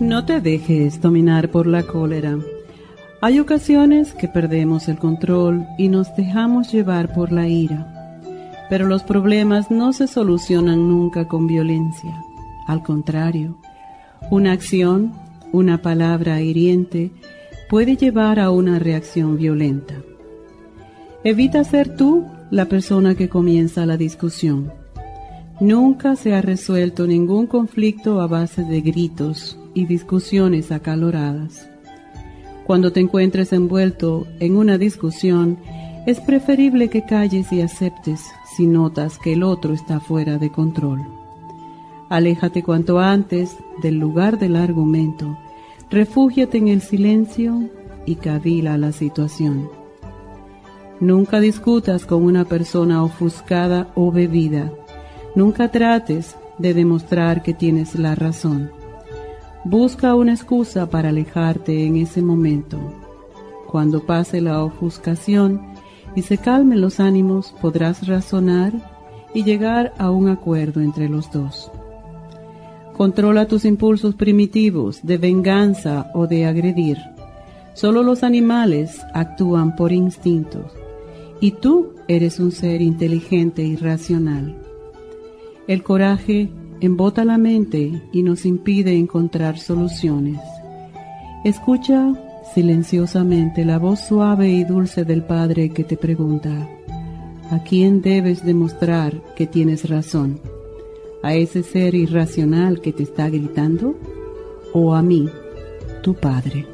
No te dejes dominar por la cólera. Hay ocasiones que perdemos el control y nos dejamos llevar por la ira. Pero los problemas no se solucionan nunca con violencia. Al contrario, una acción, una palabra hiriente, puede llevar a una reacción violenta. Evita ser tú la persona que comienza la discusión. Nunca se ha resuelto ningún conflicto a base de gritos, y discusiones acaloradas. Cuando te encuentres envuelto en una discusión, es preferible que calles y aceptes si notas que el otro está fuera de control. Aléjate cuanto antes del lugar del argumento, refúgiate en el silencio y cavila la situación. Nunca discutas con una persona ofuscada o bebida. Nunca trates de demostrar que tienes la razón. Busca una excusa para alejarte en ese momento. Cuando pase la ofuscación y se calmen los ánimos, podrás razonar y llegar a un acuerdo entre los dos. Controla tus impulsos primitivos de venganza o de agredir. Solo los animales actúan por instintos y tú eres un ser inteligente y racional. El coraje embota la mente y nos impide encontrar soluciones. Escucha silenciosamente la voz suave y dulce del Padre que te pregunta, ¿a quién debes demostrar que tienes razón? ¿A ese ser irracional que te está gritando? ¿O a mí, tu Padre?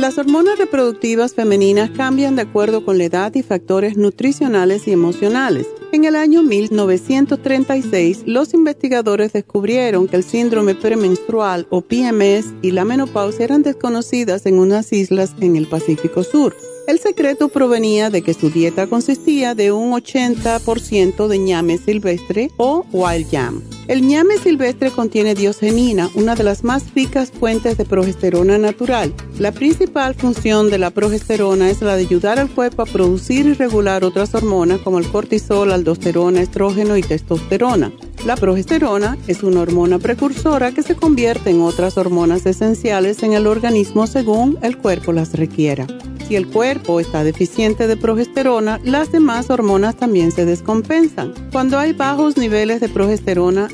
Las hormonas reproductivas femeninas cambian de acuerdo con la edad y factores nutricionales y emocionales. En el año 1936, los investigadores descubrieron que el síndrome premenstrual o PMS y la menopausia eran desconocidas en unas islas en el Pacífico Sur. El secreto provenía de que su dieta consistía de un 80% de ñame silvestre o wild yam. El ñame silvestre contiene diogenina, una de las más ricas fuentes de progesterona natural. La principal función de la progesterona es la de ayudar al cuerpo a producir y regular otras hormonas como el cortisol, aldosterona, estrógeno y testosterona. La progesterona es una hormona precursora que se convierte en otras hormonas esenciales en el organismo según el cuerpo las requiera. Si el cuerpo está deficiente de progesterona, las demás hormonas también se descompensan. Cuando hay bajos niveles de progesterona,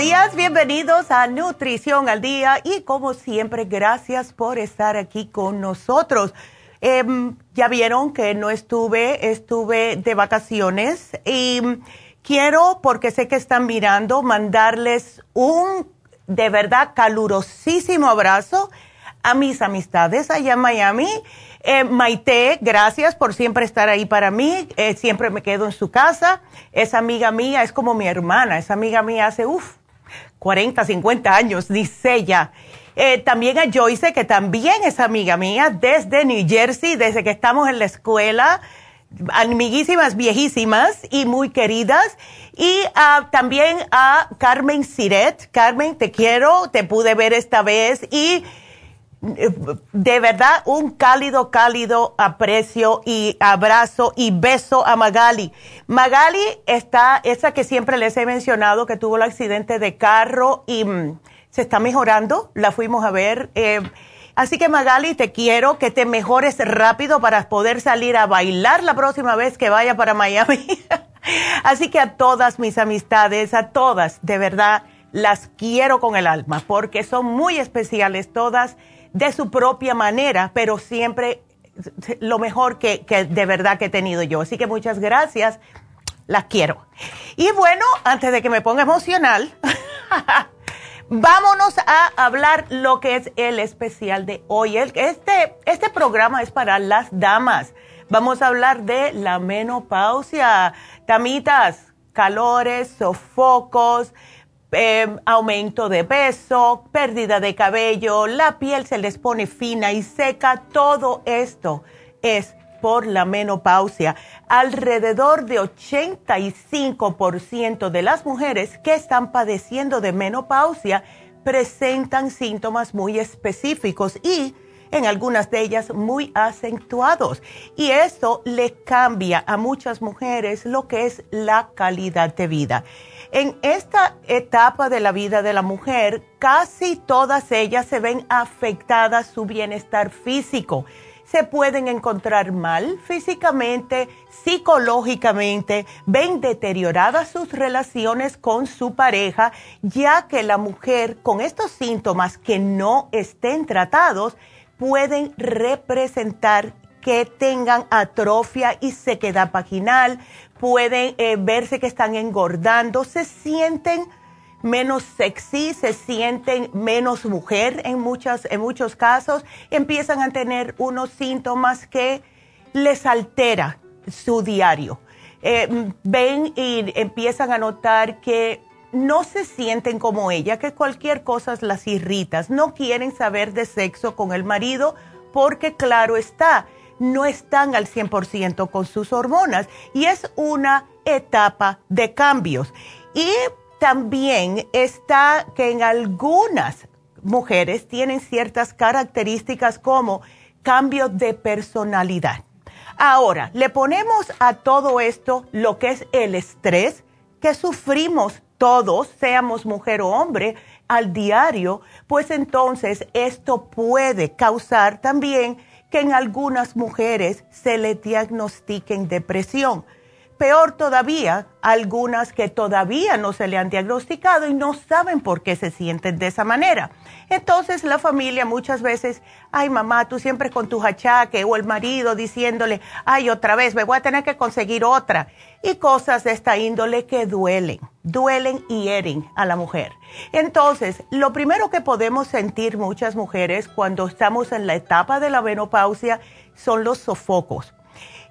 Días, bienvenidos a Nutrición al Día y como siempre, gracias por estar aquí con nosotros. Em, ya vieron que no estuve, estuve de vacaciones y quiero, porque sé que están mirando, mandarles un de verdad calurosísimo abrazo a mis amistades allá en Miami. Eh, Maite, gracias por siempre estar ahí para mí. Eh, siempre me quedo en su casa. Es amiga mía, es como mi hermana. Es amiga mía hace, uff, 40, 50 años, dice ella. Eh, también a Joyce, que también es amiga mía desde New Jersey, desde que estamos en la escuela amiguísimas, viejísimas y muy queridas. Y ah, también a Carmen Siret. Carmen, te quiero, te pude ver esta vez y de verdad un cálido, cálido aprecio y abrazo y beso a Magali. Magali está, esa que siempre les he mencionado, que tuvo el accidente de carro y mm, se está mejorando, la fuimos a ver. Eh, Así que Magali, te quiero que te mejores rápido para poder salir a bailar la próxima vez que vaya para Miami. Así que a todas mis amistades, a todas, de verdad, las quiero con el alma porque son muy especiales todas de su propia manera, pero siempre lo mejor que, que de verdad que he tenido yo. Así que muchas gracias, las quiero. Y bueno, antes de que me ponga emocional, Vámonos a hablar lo que es el especial de hoy. Este, este programa es para las damas. Vamos a hablar de la menopausia, tamitas, calores, sofocos, em, aumento de peso, pérdida de cabello, la piel se les pone fina y seca. Todo esto es por la menopausia. Alrededor de 85% de las mujeres que están padeciendo de menopausia presentan síntomas muy específicos y en algunas de ellas muy acentuados. Y eso le cambia a muchas mujeres lo que es la calidad de vida. En esta etapa de la vida de la mujer, casi todas ellas se ven afectadas su bienestar físico. Se pueden encontrar mal físicamente, psicológicamente, ven deterioradas sus relaciones con su pareja, ya que la mujer con estos síntomas que no estén tratados pueden representar que tengan atrofia y sequedad vaginal, pueden eh, verse que están engordando, se sienten menos sexy, se sienten menos mujer en, muchas, en muchos casos, empiezan a tener unos síntomas que les altera su diario. Eh, ven y empiezan a notar que no se sienten como ella, que cualquier cosa las irrita, no quieren saber de sexo con el marido porque claro está, no están al 100% con sus hormonas y es una etapa de cambios. Y también está que en algunas mujeres tienen ciertas características como cambio de personalidad. Ahora, le ponemos a todo esto lo que es el estrés que sufrimos todos, seamos mujer o hombre, al diario, pues entonces esto puede causar también que en algunas mujeres se le diagnostiquen depresión Peor todavía, algunas que todavía no se le han diagnosticado y no saben por qué se sienten de esa manera. Entonces la familia muchas veces, ay mamá, tú siempre con tu achaques o el marido diciéndole, ay otra vez, me voy a tener que conseguir otra. Y cosas de esta índole que duelen, duelen y hieren a la mujer. Entonces, lo primero que podemos sentir muchas mujeres cuando estamos en la etapa de la menopausia son los sofocos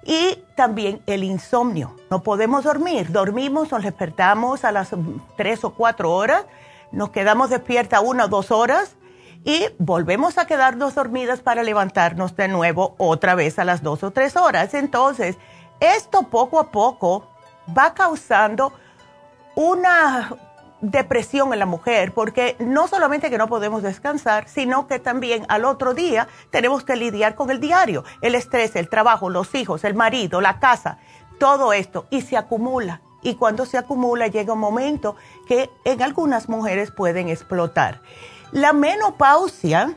y también el insomnio. No podemos dormir, dormimos, nos despertamos a las tres o cuatro horas, nos quedamos despiertas una o dos horas y volvemos a quedarnos dormidas para levantarnos de nuevo otra vez a las dos o tres horas. Entonces, esto poco a poco va causando una, depresión en la mujer, porque no solamente que no podemos descansar, sino que también al otro día tenemos que lidiar con el diario, el estrés, el trabajo, los hijos, el marido, la casa, todo esto, y se acumula. Y cuando se acumula llega un momento que en algunas mujeres pueden explotar. La menopausia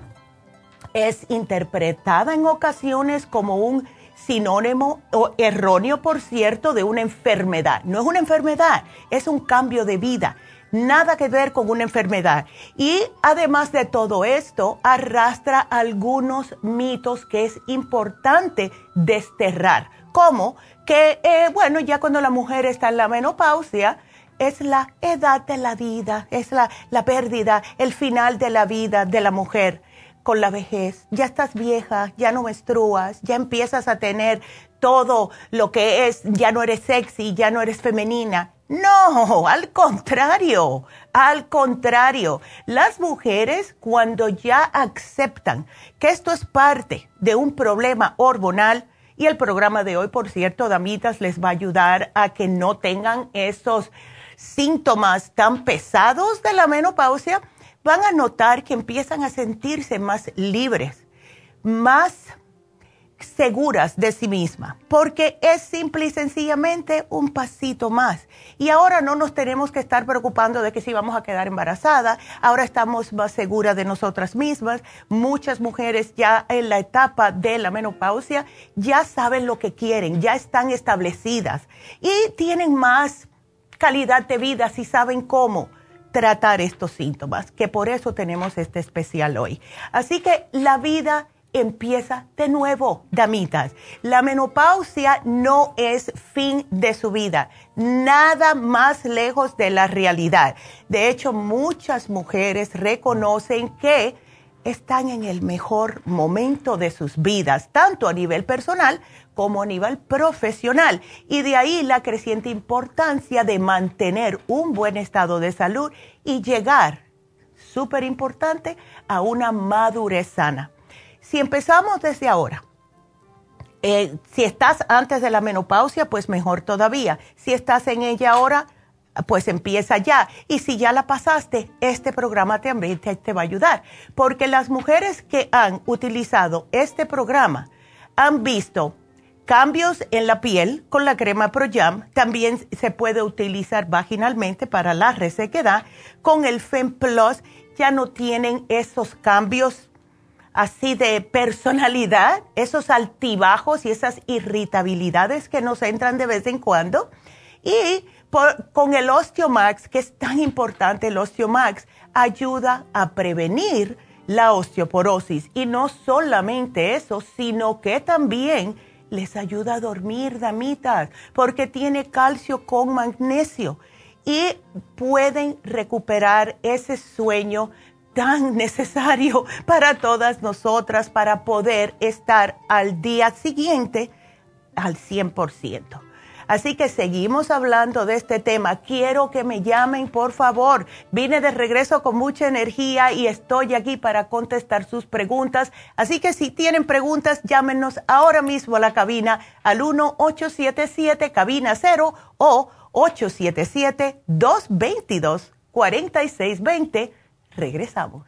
es interpretada en ocasiones como un sinónimo o erróneo, por cierto, de una enfermedad. No es una enfermedad, es un cambio de vida nada que ver con una enfermedad. Y además de todo esto, arrastra algunos mitos que es importante desterrar, como que, eh, bueno, ya cuando la mujer está en la menopausia, es la edad de la vida, es la, la pérdida, el final de la vida de la mujer. con la vejez, ya estás vieja, ya no menstruas, ya empiezas a tener todo lo que es, ya no eres sexy, ya no eres femenina. No, al contrario, al contrario. Las mujeres cuando ya aceptan que esto es parte de un problema hormonal, y el programa de hoy, por cierto, damitas, les va a ayudar a que no tengan esos síntomas tan pesados de la menopausia, van a notar que empiezan a sentirse más libres, más seguras de sí misma, porque es simple y sencillamente un pasito más. Y ahora no nos tenemos que estar preocupando de que si vamos a quedar embarazada, ahora estamos más seguras de nosotras mismas. Muchas mujeres ya en la etapa de la menopausia ya saben lo que quieren, ya están establecidas y tienen más calidad de vida si saben cómo tratar estos síntomas, que por eso tenemos este especial hoy. Así que la vida empieza de nuevo, damitas. La menopausia no es fin de su vida, nada más lejos de la realidad. De hecho, muchas mujeres reconocen que están en el mejor momento de sus vidas, tanto a nivel personal como a nivel profesional. Y de ahí la creciente importancia de mantener un buen estado de salud y llegar, súper importante, a una madurez sana. Si empezamos desde ahora, eh, si estás antes de la menopausia, pues mejor todavía. Si estás en ella ahora, pues empieza ya. Y si ya la pasaste, este programa también te, te, va a ayudar. Porque las mujeres que han utilizado este programa han visto cambios en la piel con la crema ProYam. También se puede utilizar vaginalmente para la resequedad. Con el Fem Plus ya no tienen esos cambios así de personalidad, esos altibajos y esas irritabilidades que nos entran de vez en cuando. Y con el Osteomax, que es tan importante, el Osteomax ayuda a prevenir la osteoporosis. Y no solamente eso, sino que también les ayuda a dormir, damitas, porque tiene calcio con magnesio y pueden recuperar ese sueño tan necesario para todas nosotras para poder estar al día siguiente al 100%. Así que seguimos hablando de este tema. Quiero que me llamen, por favor. Vine de regreso con mucha energía y estoy aquí para contestar sus preguntas. Así que si tienen preguntas, llámenos ahora mismo a la cabina al 1-877 cabina 0 o 877-222-4620 Regresamos.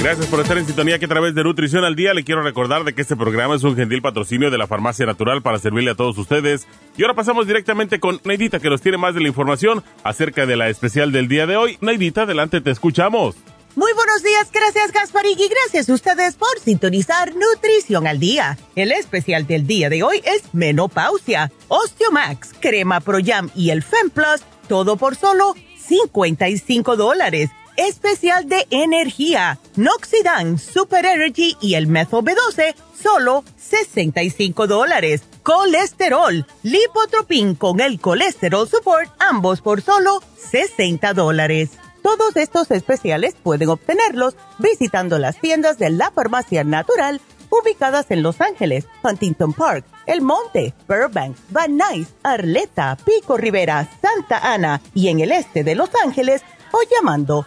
Gracias por estar en sintonía que a través de Nutrición al Día le quiero recordar de que este programa es un gentil patrocinio de la Farmacia Natural para servirle a todos ustedes. Y ahora pasamos directamente con Neidita que nos tiene más de la información acerca de la especial del día de hoy. Neidita, adelante, te escuchamos. Muy buenos días, gracias Gasparín y gracias a ustedes por sintonizar Nutrición al Día. El especial del día de hoy es Menopausia, Osteomax, Crema Pro Jam y el Fem Plus, todo por solo 55 dólares especial de energía, Noxidan, Super Energy y el Methyl B12, solo 65 dólares. Colesterol, Lipotropin con el Colesterol Support, ambos por solo 60 dólares. Todos estos especiales pueden obtenerlos visitando las tiendas de la farmacia natural ubicadas en Los Ángeles, Huntington Park, El Monte, Burbank, Van Nuys, Arleta, Pico Rivera, Santa Ana y en el este de Los Ángeles o llamando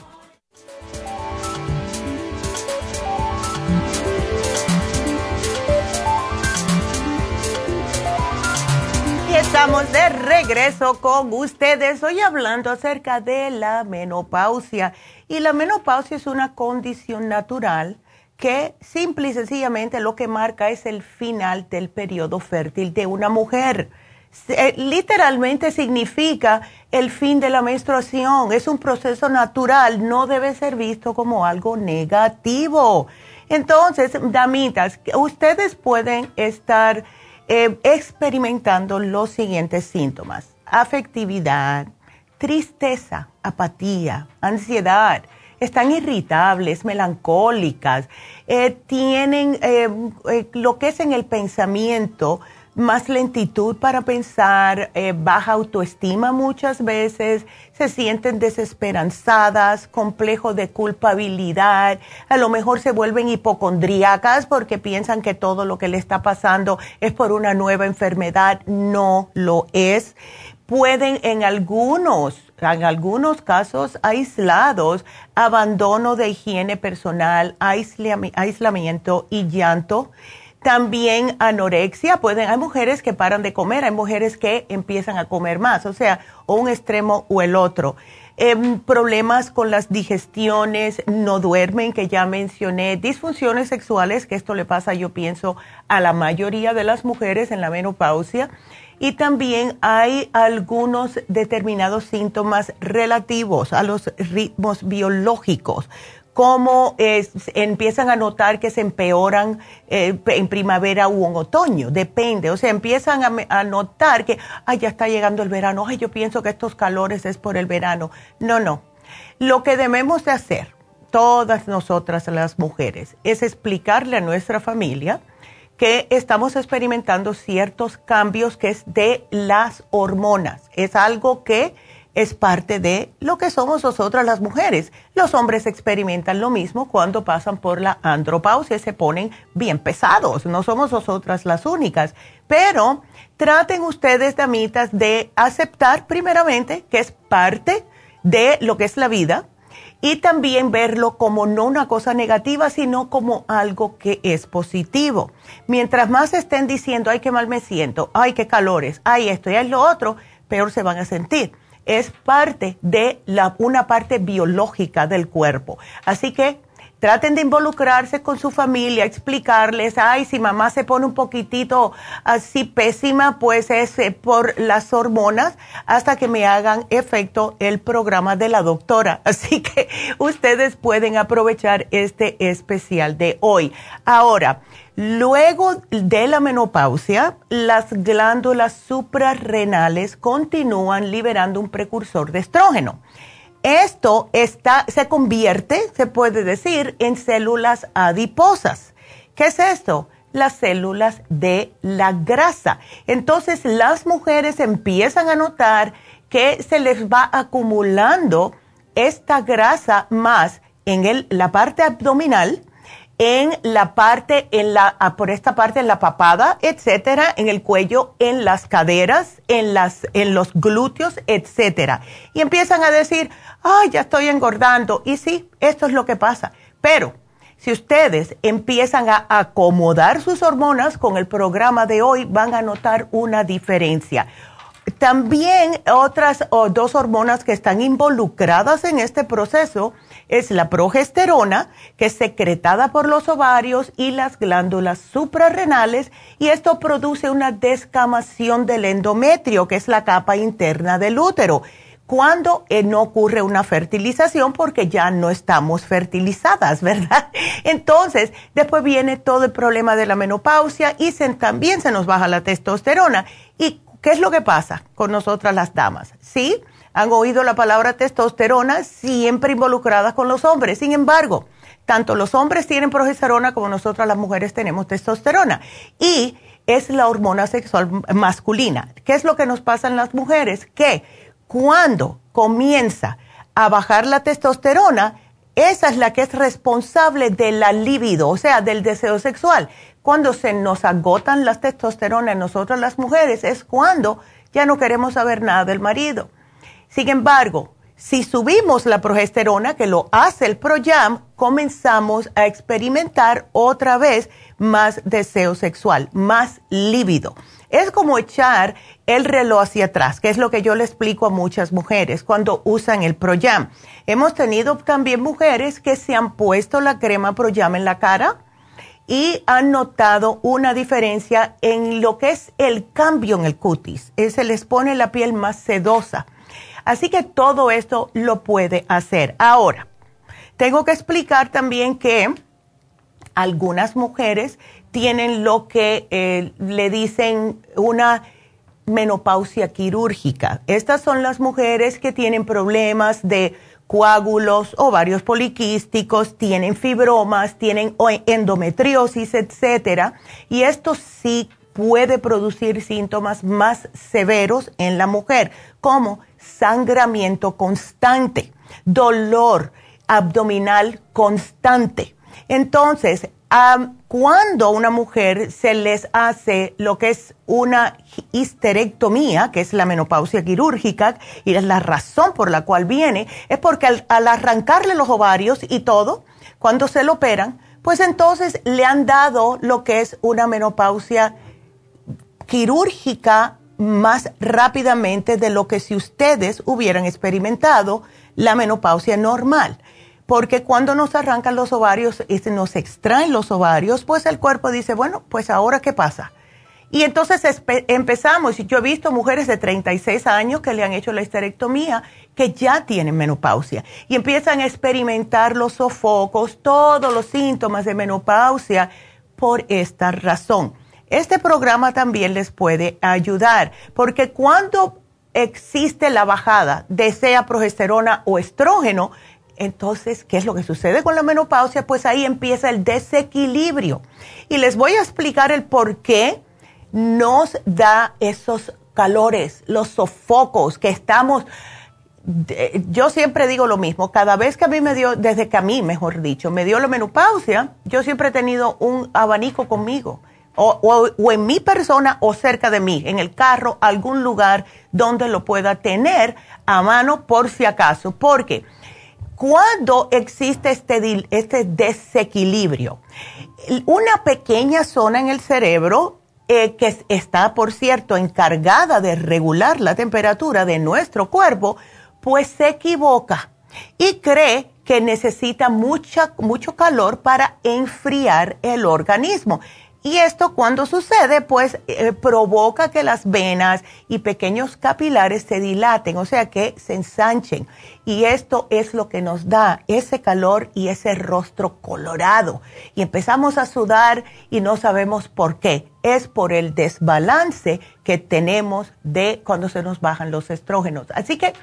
Estamos de regreso con ustedes hoy hablando acerca de la menopausia. Y la menopausia es una condición natural que simple y sencillamente lo que marca es el final del periodo fértil de una mujer. Eh, literalmente significa el fin de la menstruación. Es un proceso natural, no debe ser visto como algo negativo. Entonces, damitas, ustedes pueden estar eh, experimentando los siguientes síntomas. Afectividad, tristeza, apatía, ansiedad, están irritables, melancólicas, eh, tienen eh, lo que es en el pensamiento, más lentitud para pensar, eh, baja autoestima muchas veces, se sienten desesperanzadas, complejo de culpabilidad, a lo mejor se vuelven hipocondríacas porque piensan que todo lo que le está pasando es por una nueva enfermedad, no lo es. Pueden en algunos, en algunos casos aislados, abandono de higiene personal, aislamiento y llanto también anorexia, pueden, hay mujeres que paran de comer, hay mujeres que empiezan a comer más, o sea, o un extremo o el otro. Em, problemas con las digestiones, no duermen, que ya mencioné, disfunciones sexuales, que esto le pasa, yo pienso, a la mayoría de las mujeres en la menopausia. Y también hay algunos determinados síntomas relativos a los ritmos biológicos, cómo empiezan a notar que se empeoran eh, en primavera o en otoño, depende, o sea, empiezan a, notar que, ay, ya está llegando el verano, ay, yo pienso que estos calores es por el verano. No, no. Lo que debemos de hacer, todas nosotras las mujeres, es explicarle a nuestra familia que estamos experimentando ciertos cambios que es de las hormonas. Es algo que es parte de lo que somos nosotras las mujeres. Los hombres experimentan lo mismo cuando pasan por la andropausia se ponen bien pesados. No somos nosotras las únicas. Pero traten ustedes, damitas, de aceptar primeramente que es parte de lo que es la vida y también verlo como no una cosa negativa, sino como algo que es positivo. Mientras más estén diciendo, ay, qué mal me siento, ay, qué calores, ay, esto y ay, lo otro, peor se van a sentir es parte de la, una parte biológica del cuerpo. Así que traten de involucrarse con su familia, explicarles, ay, si mamá se pone un poquitito así pésima, pues es eh, por las hormonas, hasta que me hagan efecto el programa de la doctora. Así que ustedes pueden aprovechar este especial de hoy. Ahora, Luego de la menopausia, las glándulas suprarrenales continúan liberando un precursor de estrógeno. Esto está, se convierte, se puede decir, en células adiposas. ¿Qué es esto? Las células de la grasa. Entonces las mujeres empiezan a notar que se les va acumulando esta grasa más en la parte abdominal en la parte, en la, ah, por esta parte en la papada, etcétera, en el cuello, en las caderas, en las, en los glúteos, etcétera. Y empiezan a decir, ay, ya estoy engordando. Y sí, esto es lo que pasa. Pero, si ustedes empiezan a acomodar sus hormonas con el programa de hoy, van a notar una diferencia. También otras dos hormonas que están involucradas en este proceso es la progesterona, que es secretada por los ovarios y las glándulas suprarrenales, y esto produce una descamación del endometrio, que es la capa interna del útero. cuando eh, no ocurre una fertilización porque ya no estamos fertilizadas, ¿verdad? Entonces, después viene todo el problema de la menopausia y también se nos baja la testosterona. ¿Y qué es lo que pasa con nosotras las damas? ¿Sí? Han oído la palabra testosterona siempre involucrada con los hombres. Sin embargo, tanto los hombres tienen progesterona como nosotras las mujeres tenemos testosterona. Y es la hormona sexual masculina. ¿Qué es lo que nos pasa en las mujeres? Que cuando comienza a bajar la testosterona, esa es la que es responsable de la libido, o sea, del deseo sexual. Cuando se nos agotan las testosterona en nosotras las mujeres es cuando ya no queremos saber nada del marido. Sin embargo, si subimos la progesterona, que lo hace el ProYam, comenzamos a experimentar otra vez más deseo sexual, más líbido. Es como echar el reloj hacia atrás, que es lo que yo le explico a muchas mujeres cuando usan el Proyam. Hemos tenido también mujeres que se han puesto la crema Proyam en la cara y han notado una diferencia en lo que es el cambio en el cutis. Eh, se les pone la piel más sedosa. Así que todo esto lo puede hacer. Ahora, tengo que explicar también que algunas mujeres tienen lo que eh, le dicen una menopausia quirúrgica. Estas son las mujeres que tienen problemas de coágulos, ovarios poliquísticos, tienen fibromas, tienen endometriosis, etcétera, y esto sí puede producir síntomas más severos en la mujer, como sangramiento constante, dolor abdominal constante. Entonces, cuando a una mujer se les hace lo que es una histerectomía, que es la menopausia quirúrgica, y es la razón por la cual viene, es porque al, al arrancarle los ovarios y todo, cuando se lo operan, pues entonces le han dado lo que es una menopausia quirúrgica más rápidamente de lo que si ustedes hubieran experimentado la menopausia normal porque cuando nos arrancan los ovarios y se nos extraen los ovarios, pues el cuerpo dice, bueno, pues ahora qué pasa. Y entonces empezamos, yo he visto mujeres de 36 años que le han hecho la histerectomía, que ya tienen menopausia, y empiezan a experimentar los sofocos, todos los síntomas de menopausia por esta razón. Este programa también les puede ayudar, porque cuando existe la bajada de sea progesterona o estrógeno, entonces, ¿qué es lo que sucede con la menopausia? Pues ahí empieza el desequilibrio. Y les voy a explicar el por qué nos da esos calores, los sofocos que estamos... Yo siempre digo lo mismo, cada vez que a mí me dio, desde que a mí, mejor dicho, me dio la menopausia, yo siempre he tenido un abanico conmigo, o, o en mi persona o cerca de mí, en el carro, algún lugar donde lo pueda tener a mano por si acaso, porque cuando existe este, este desequilibrio, una pequeña zona en el cerebro eh, que está, por cierto, encargada de regular la temperatura de nuestro cuerpo, pues se equivoca y cree que necesita mucha, mucho calor para enfriar el organismo. Y esto cuando sucede, pues eh, provoca que las venas y pequeños capilares se dilaten, o sea que se ensanchen. Y esto es lo que nos da ese calor y ese rostro colorado. Y empezamos a sudar y no sabemos por qué. Es por el desbalance que tenemos de cuando se nos bajan los estrógenos. Así que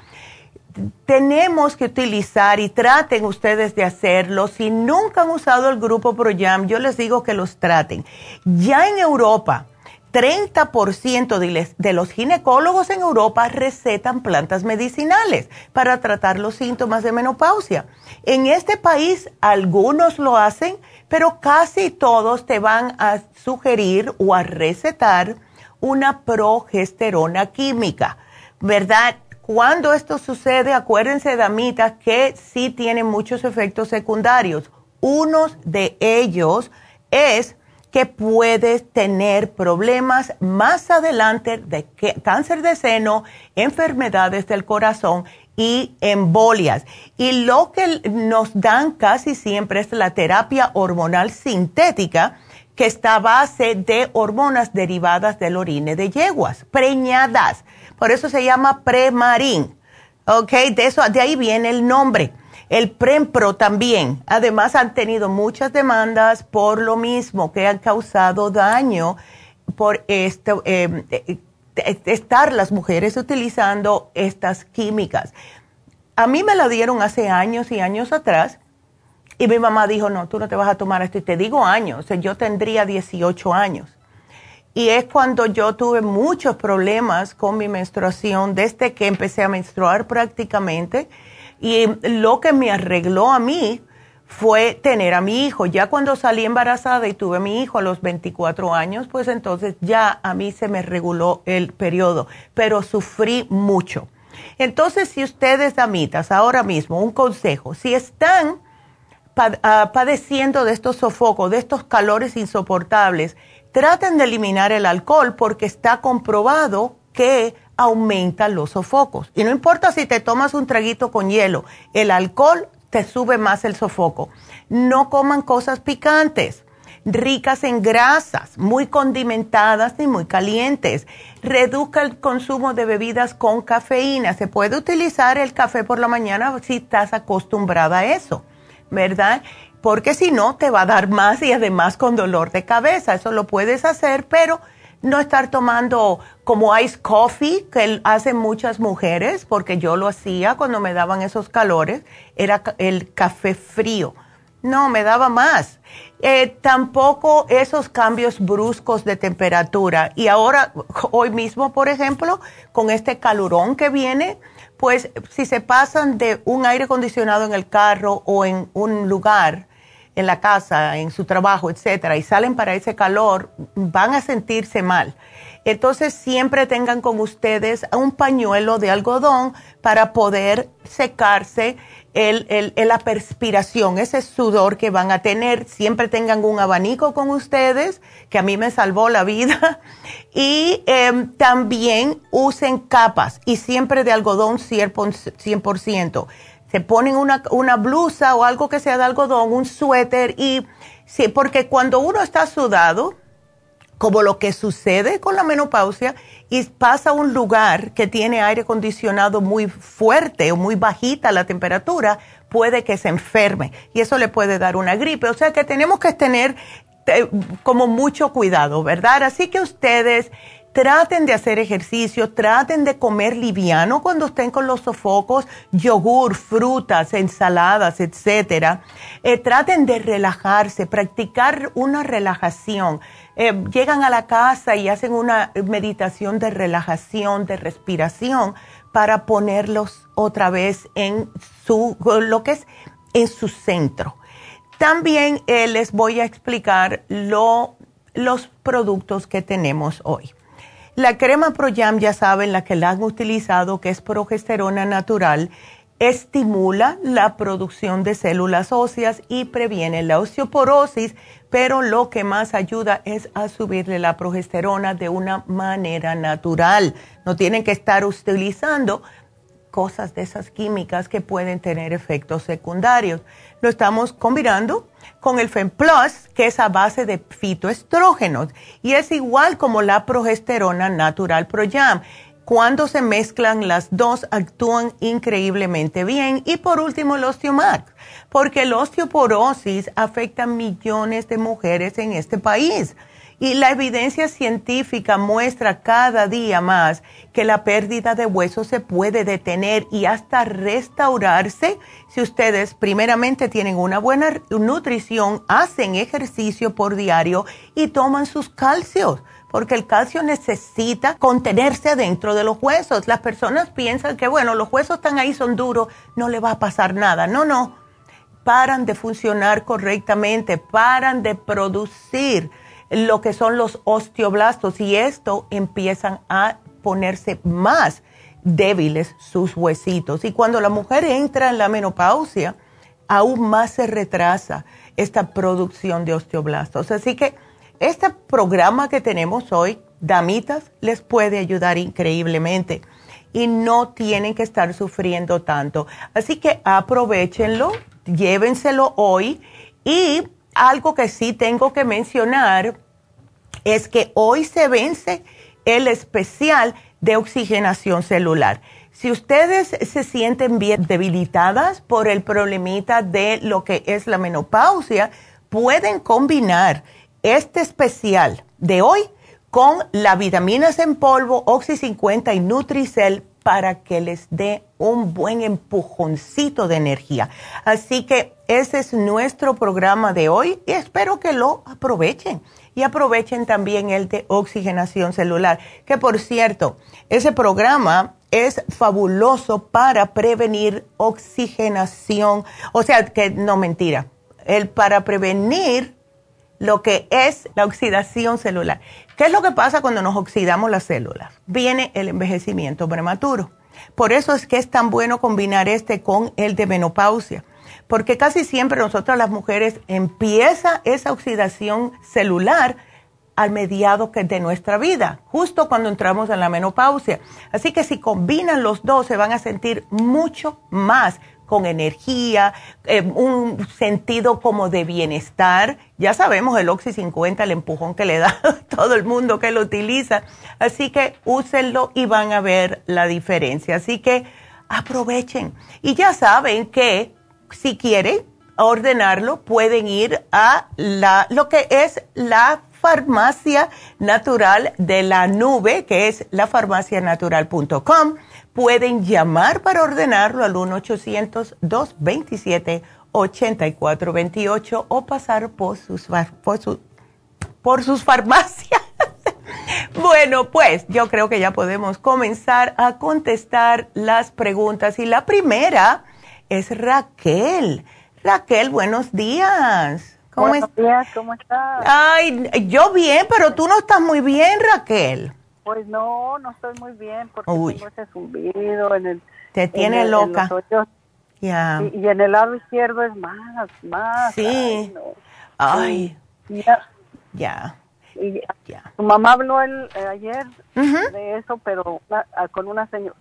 tenemos que utilizar y traten ustedes de hacerlo. Si nunca han usado el grupo ProYam, yo les digo que los traten. Ya en Europa, 30% de, los ginecólogos en Europa recetan plantas medicinales para tratar los síntomas de menopausia. En este país algunos lo hacen, pero casi todos te van a sugerir o a recetar una progesterona química, ¿verdad? Cuando esto sucede, acuérdense, damitas, que sí tienen muchos efectos secundarios. Uno de ellos es que puedes tener problemas más adelante de cáncer de seno, enfermedades del corazón y embolias. Y lo que nos dan casi siempre es la terapia hormonal sintética, que está a base de hormonas derivadas del orine de yeguas, preñadas. Por eso se llama premarín. Ok, de eso, de ahí viene el nombre. El Prempro también. Además han tenido muchas demandas por lo mismo, que han causado daño por esto, em, estar las mujeres utilizando estas químicas. A mí me la dieron hace años y años atrás y mi mamá dijo, no, tú no te vas a tomar esto. Y te digo años, yo tendría 18 años. Y es cuando yo tuve muchos problemas con mi menstruación desde que empecé a menstruar prácticamente. Y lo que me arregló a mí fue tener a mi hijo. Ya cuando salí embarazada y tuve a mi hijo a los 24 años, pues entonces ya a mí se me reguló el periodo, pero sufrí mucho. Entonces, si ustedes, damitas, ahora mismo, un consejo, si están ah, padeciendo de estos sofocos, de estos calores insoportables, traten de eliminar el alcohol porque está comprobado que aumenta los sofocos. Y no importa si te tomas un traguito con hielo, el alcohol te sube más el sofoco. No coman cosas picantes, ricas en grasas, muy condimentadas ni muy calientes. Reduzca el consumo de bebidas con cafeína. Se puede utilizar el café por la mañana si estás acostumbrada a eso, ¿verdad? Porque si no, te va a dar más y además con dolor de cabeza. Eso lo puedes hacer, pero no estar tomando como ice coffee que hacen muchas mujeres, porque yo lo hacía cuando me daban esos calores, era el café frío. No, me daba más. Eh, tampoco esos cambios bruscos de temperatura. Y ahora, hoy mismo, por ejemplo, con este calorón que viene, pues si se pasan de un aire acondicionado en el carro o en un lugar en la casa, en su trabajo, etcétera, y salen para ese calor, van a sentirse mal. Entonces siempre tengan con ustedes un pañuelo de algodón para poder secarse el, la perspiración, ese sudor que van a tener. Siempre tengan un abanico con ustedes, que a mí me salvó la vida. Y em, también usen capas y siempre de algodón 100% se ponen una, una blusa o algo que sea de algodón, un suéter y sí, porque cuando uno está sudado, como lo que sucede con la menopausia, y pasa a un lugar que tiene aire acondicionado muy fuerte o muy bajita la temperatura, puede que se enferme y eso le puede dar una gripe. O sea que tenemos que tener eh, como mucho cuidado, ¿verdad? Así que ustedes Traten de hacer ejercicio, traten de comer liviano cuando estén con los sofocos, yogur, frutas, ensaladas, etcétera. Eh, traten de relajarse, practicar una relajación. Eh, llegan a la casa y hacen una meditación de relajación, de respiración, para ponerlos otra vez en su, lo que es en su centro. También eh, les voy a explicar lo, los productos que tenemos hoy. La crema ProYam, ya saben, la que la han utilizado, que es progesterona natural, estimula la producción de células óseas y previene la osteoporosis, pero lo que más ayuda es a subirle la progesterona de una manera natural. No tienen que estar utilizando cosas de esas químicas que pueden tener efectos secundarios. Lo estamos combinando con el FemPlus, que es a base de fitoestrógenos y es igual como la progesterona natural ProYam. Cuando se mezclan las dos actúan increíblemente bien. Y por último el Osteomax, porque la osteoporosis afecta a millones de mujeres en este país y la evidencia científica muestra cada día más que la pérdida de hueso se puede detener y hasta restaurarse si ustedes primeramente tienen una buena nutrición, hacen ejercicio por diario y toman sus calcios porque el calcio necesita contenerse dentro de los huesos. Las personas piensan que, bueno, los huesos están ahí, son duros, no le va a pasar nada. No, no, paran de funcionar correctamente, paran de producir lo que son los osteoblastos y esto empiezan a ponerse más débiles sus huesitos. Y cuando la mujer entra en la menopausia, aún más se retrasa esta producción de osteoblastos. Así que este programa que tenemos hoy, Damitas, les puede ayudar increíblemente y no tienen que estar sufriendo tanto. Así que aprovechenlo, llévenselo hoy y algo que sí tengo que mencionar es que hoy se vence el especial de oxigenación celular. Si ustedes se sienten bien debilitadas por el problemita de lo que es la menopausia, pueden combinar este especial de hoy con la vitaminas en polvo, Oxy 50 y Nutricel para que les dé un buen empujoncito de energía. Así que ese es nuestro programa de hoy y espero que lo aprovechen. Y aprovechen también el de oxigenación celular, que por cierto, ese programa es fabuloso para prevenir oxigenación, o sea, que no mentira, el para prevenir lo que es la oxidación celular. ¿Qué es lo que pasa cuando nos oxidamos las células? Viene el envejecimiento prematuro. Por eso es que es tan bueno combinar este con el de menopausia, porque casi siempre nosotras las mujeres empieza esa oxidación celular al mediado de nuestra vida, justo cuando entramos en la menopausia. Así que si combinan los dos se van a sentir mucho más con energía, eh, un sentido como de bienestar. Ya sabemos el Oxy 50, el empujón que le da a todo el mundo que lo utiliza. Así que úsenlo y van a ver la diferencia. Así que aprovechen. Y ya saben que si quieren ordenarlo, pueden ir a la, lo que es la farmacia natural de la nube, que es lafarmacianatural.com pueden llamar para ordenarlo al 1-800-227-8428 o pasar por sus, por, por sus farmacias. bueno, pues yo creo que ya podemos comenzar a contestar las preguntas y la primera es Raquel. Raquel, buenos días. ¿Cómo buenos días, ¿cómo estás? Ay, yo bien, pero tú no estás muy bien, Raquel. Pues no, no estoy muy bien porque tengo ese zumbido en el... Te tiene loca. Ya. Y, en el lado izquierdo es más, más. Sí. Ay. Ya. Ya. Y Tu mamá habló el, eh, ayer de eso, pero ah, con una señora.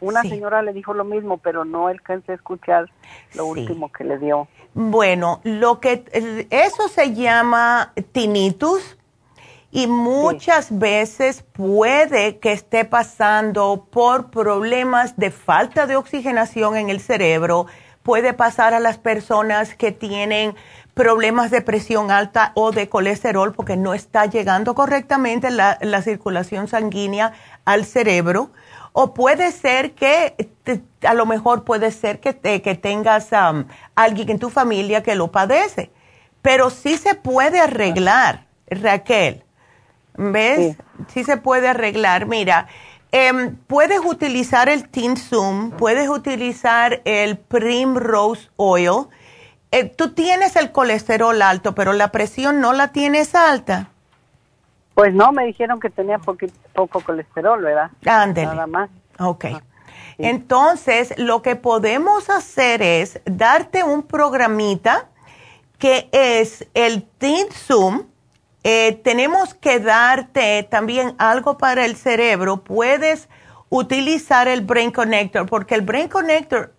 Una señora le dijo lo mismo, pero no alcancé a escuchar lo último que le dio. Bueno, lo que eso se llama tinnitus y muchas veces puede que esté pasando por problemas de falta de oxigenación en el cerebro, puede pasar a las personas que tienen problemas de presión alta o de colesterol porque no está llegando correctamente la, circulación sanguínea al cerebro. O puede ser que, a lo mejor puede ser que, que tengas um, alguien en tu familia que lo padece. Pero sí se puede arreglar, Raquel. ¿Ves? Sí. se puede arreglar. Mira, em, puedes utilizar el Zoom, puedes utilizar el Primrose Oil. Eh, tú tienes el colesterol alto, pero la presión no la tienes alta. Pues no, me dijeron que tenía poco colesterol, ¿verdad? Ándele. Nada más. Ok. Ah, Entonces, lo que podemos hacer es darte un programita que es el Zoom eh, tenemos que darte también algo para el cerebro. Puedes utilizar el Brain Connector porque el Brain Connector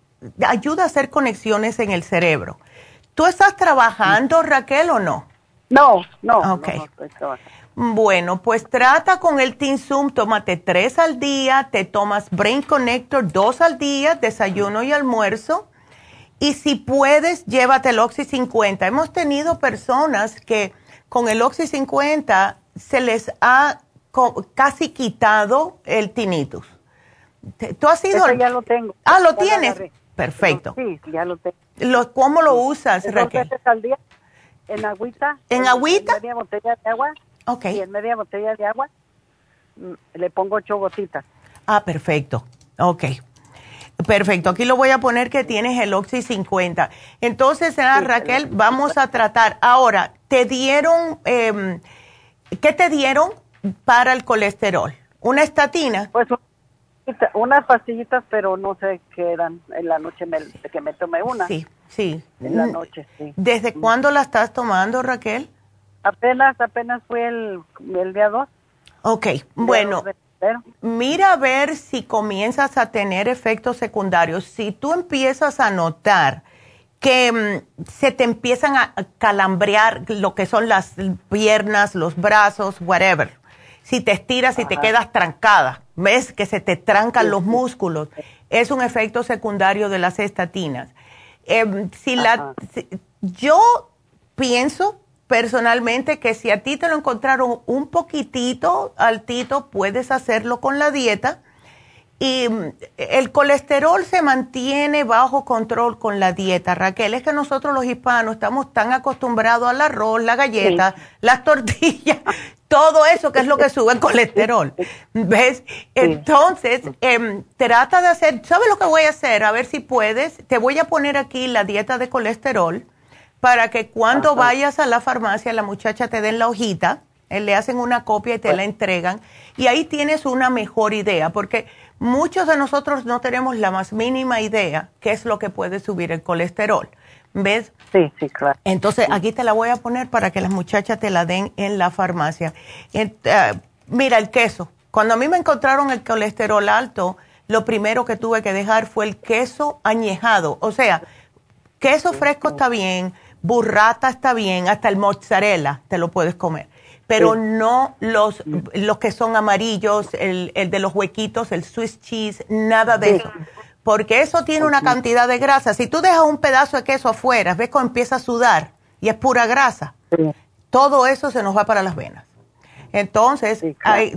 ayuda a hacer conexiones en el cerebro. ¿Tú estás trabajando, Raquel, o no? No, no. Ok. Bueno, pues trata con el Zoom, tómate tres al día, te tomas Brain Connector dos al día, desayuno y almuerzo. Y si puedes, llévate el Oxy 50. Hemos tenido personas que con el Oxy 50 se les ha casi quitado el tinnitus. ¿Tú has ido? ya lo tengo. Ah, ¿lo tienes? Perfecto. Sí, ya lo tengo. ¿Cómo lo usas, Raquel? al día, en agüita. ¿En, agüita? En botella de agua. Ok. Y en media botella de agua mm, le pongo ocho gotitas. Ah, perfecto. Ok. Perfecto, aquí lo voy a poner que tienes el Oxy 50. Entonces, Raquel, vamos a tratar. Ahora, ¿te dieron, eh, qué te dieron para el colesterol? ¿Una estatina? Pues unas pastillitas, pero no sé qué eran. En la noche me, que me tomé una. Sí, sí. En la noche, sí. ¿Desde cuándo la estás tomando, Raquel? Apenas, apenas fue el, el día 2. Ok, bueno. Mira a ver si comienzas a tener efectos secundarios. Si tú empiezas a notar que mm, se te empiezan a calambrear lo que son las piernas, los brazos, whatever. Si te estiras y te quedas trancada, ves que se te trancan los músculos, es un efecto secundario de las estatinas. Em, si la, yo pienso personalmente que si a ti te lo encontraron un poquitito altito, puedes hacerlo con la dieta. Y mm, el colesterol se mantiene bajo control con la dieta, Raquel. Es que nosotros los hispanos estamos tan acostumbrados al arroz, la galleta, las tortillas, todo eso que es lo que sube el colesterol. ¿Ves? Entonces, em, trata de hacer, ¿sabes lo que voy a hacer? A ver si puedes. Te voy a poner aquí la dieta de colesterol para que cuando vayas a la farmacia la muchacha te den la hojita, eh, le hacen una copia y te la entregan. Y ahí tienes una mejor idea, porque muchos de nosotros no tenemos la más mínima idea qué es lo que puede subir el colesterol. ¿Ves? Sí, sí, claro. Entonces, aquí te la voy a poner para que las muchachas te la den en la farmacia. Eh, mira, el queso. Cuando a mí me encontraron el colesterol alto, lo primero que tuve que dejar fue el queso añejado. O sea, queso fresco está bien, burrata está bien, hasta el mozzarella te lo puedes comer. Pero no los, los que son amarillos, el, el de los huequitos, el Swiss cheese, nada de eso porque eso tiene una cantidad de grasa. Si tú dejas un pedazo de queso afuera, ves cómo empieza a sudar y es pura grasa. Todo eso se nos va para las venas. Entonces,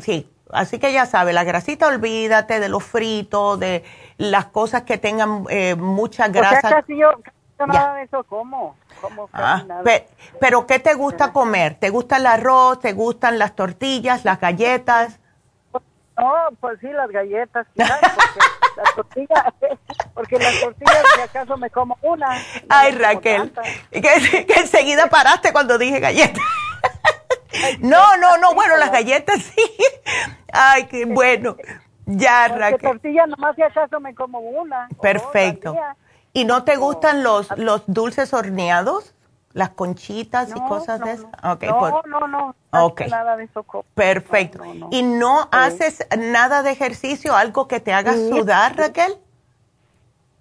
sí, así que ya sabes, la grasita olvídate de los fritos, de las cosas que tengan eh, mucha grasa. O casi yo, nada de eso como. Ah, pero, ¿qué te gusta comer? ¿Te gusta el arroz? ¿Te gustan las tortillas, las galletas? No, pues sí, las galletas, quizás, porque las tortillas, porque las tortillas, si acaso me como una. Ay, Raquel, que, enseguida paraste cuando dije galletas. no, no, no, bueno, las galletas sí. Ay, qué bueno. Ya, Raquel. tortillas nomás si acaso me como una. Perfecto. ¿Y no te gustan los, los dulces horneados? las conchitas y cosas de eso. Okay, no, pues, no, no, okay. nada de eso. Perfecto. ¿Y no haces nada de ejercicio, algo que te haga sudar, Raquel?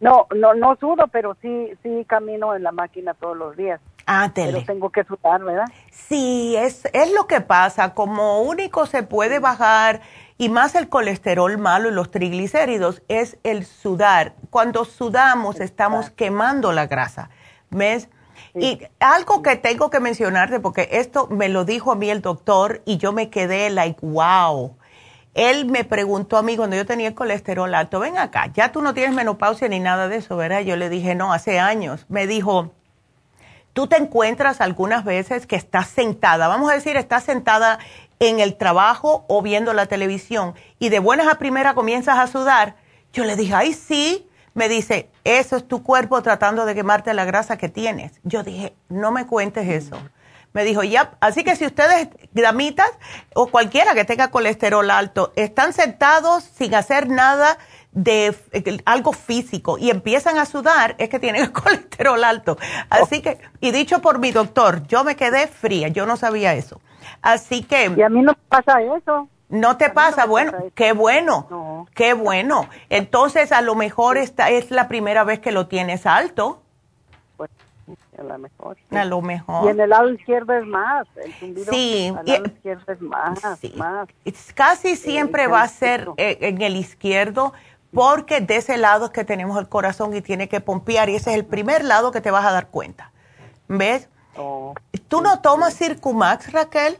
No, no, no sudo, pero sí, sí camino en la máquina todos los días. Ah, Pero tengo que sudar, ¿verdad? Sí, es, es lo que pasa. Como único se puede bajar, y más el colesterol malo y los triglicéridos, es el sudar. Cuando sudamos estamos quemando la grasa. ¿Ves? Y algo que tengo que mencionarte, porque esto me lo dijo a mí el doctor y yo me quedé like, wow. Él me preguntó a mí cuando yo tenía el colesterol alto, ven acá, ya tú no tienes menopausia ni nada de eso, ¿verdad? Yo le dije, no, hace años. Me dijo, tú te encuentras algunas veces que estás sentada, vamos a decir, estás sentada en el trabajo o viendo la televisión y de buenas a primeras comienzas a sudar. Yo le dije, ay, sí, me dice, eso es tu cuerpo tratando de quemarte la grasa que tienes. Yo dije, no me cuentes eso. Me dijo, ya, así que si ustedes, damitas o cualquiera que tenga colesterol alto, están sentados sin hacer nada de eh, algo físico y empiezan a sudar, es que tienen el colesterol alto. Así que, y dicho por mi doctor, yo me quedé fría, yo no sabía eso. Así que... Y a mí no pasa eso. No te pasa, bueno, qué bueno, qué bueno. Entonces, a lo mejor esta es la primera vez que lo tienes alto. Pues, a lo mejor. A lo mejor. Y en el lado izquierdo es más. El sí. el lado izquierdo es más, más. Casi siempre va a ser eh, en el izquierdo porque de ese lado es que tenemos el corazón y tiene que pompear y ese es el primer lado que te vas a dar cuenta. ¿Ves? Oh, ¿Tú no tomas Circumax, Raquel?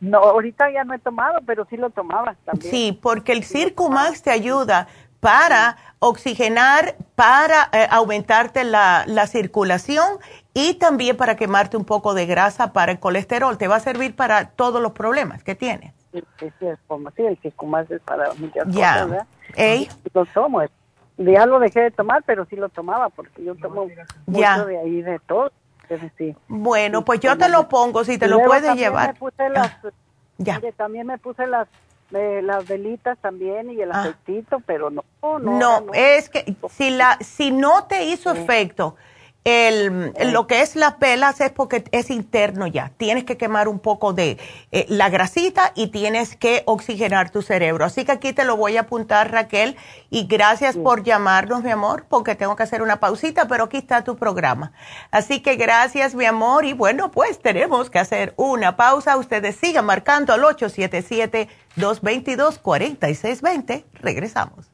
No, ahorita ya no he tomado, pero sí lo tomaba también. Sí, porque el Circumax te ayuda para oxigenar, para eh, aumentarte la, la, circulación y también para quemarte un poco de grasa para el colesterol. Te va a servir para todos los problemas que tienes. Sí, sí, es como, sí el Circumax es para muchas ya. cosas, ¿verdad? ¿Eh? Lo tomo. Ya lo dejé de tomar, pero sí lo tomaba porque yo tomo mucho de ahí de todo. Bueno, pues yo te lo pongo, si te lo puedes llevar. Me puse las, ah, ya. también me puse las eh, las velitas también y el ah. aceitito, pero no, no. No, es que si la si no te hizo efecto el, lo que es las velas es porque es interno ya. Tienes que quemar un poco de eh, la grasita y tienes que oxigenar tu cerebro. Así que aquí te lo voy a apuntar, Raquel. Y gracias por llamarnos, mi amor, porque tengo que hacer una pausita, pero aquí está tu programa. Así que gracias, mi amor. Y bueno, pues tenemos que hacer una pausa. Ustedes sigan marcando al 877-222-4620. Regresamos.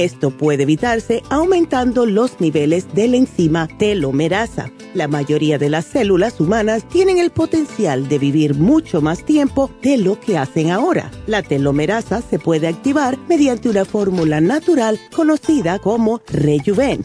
Esto puede evitarse aumentando los niveles de la enzima telomerasa. La mayoría de las células humanas tienen el potencial de vivir mucho más tiempo de lo que hacen ahora. La telomerasa se puede activar mediante una fórmula natural conocida como Rejuven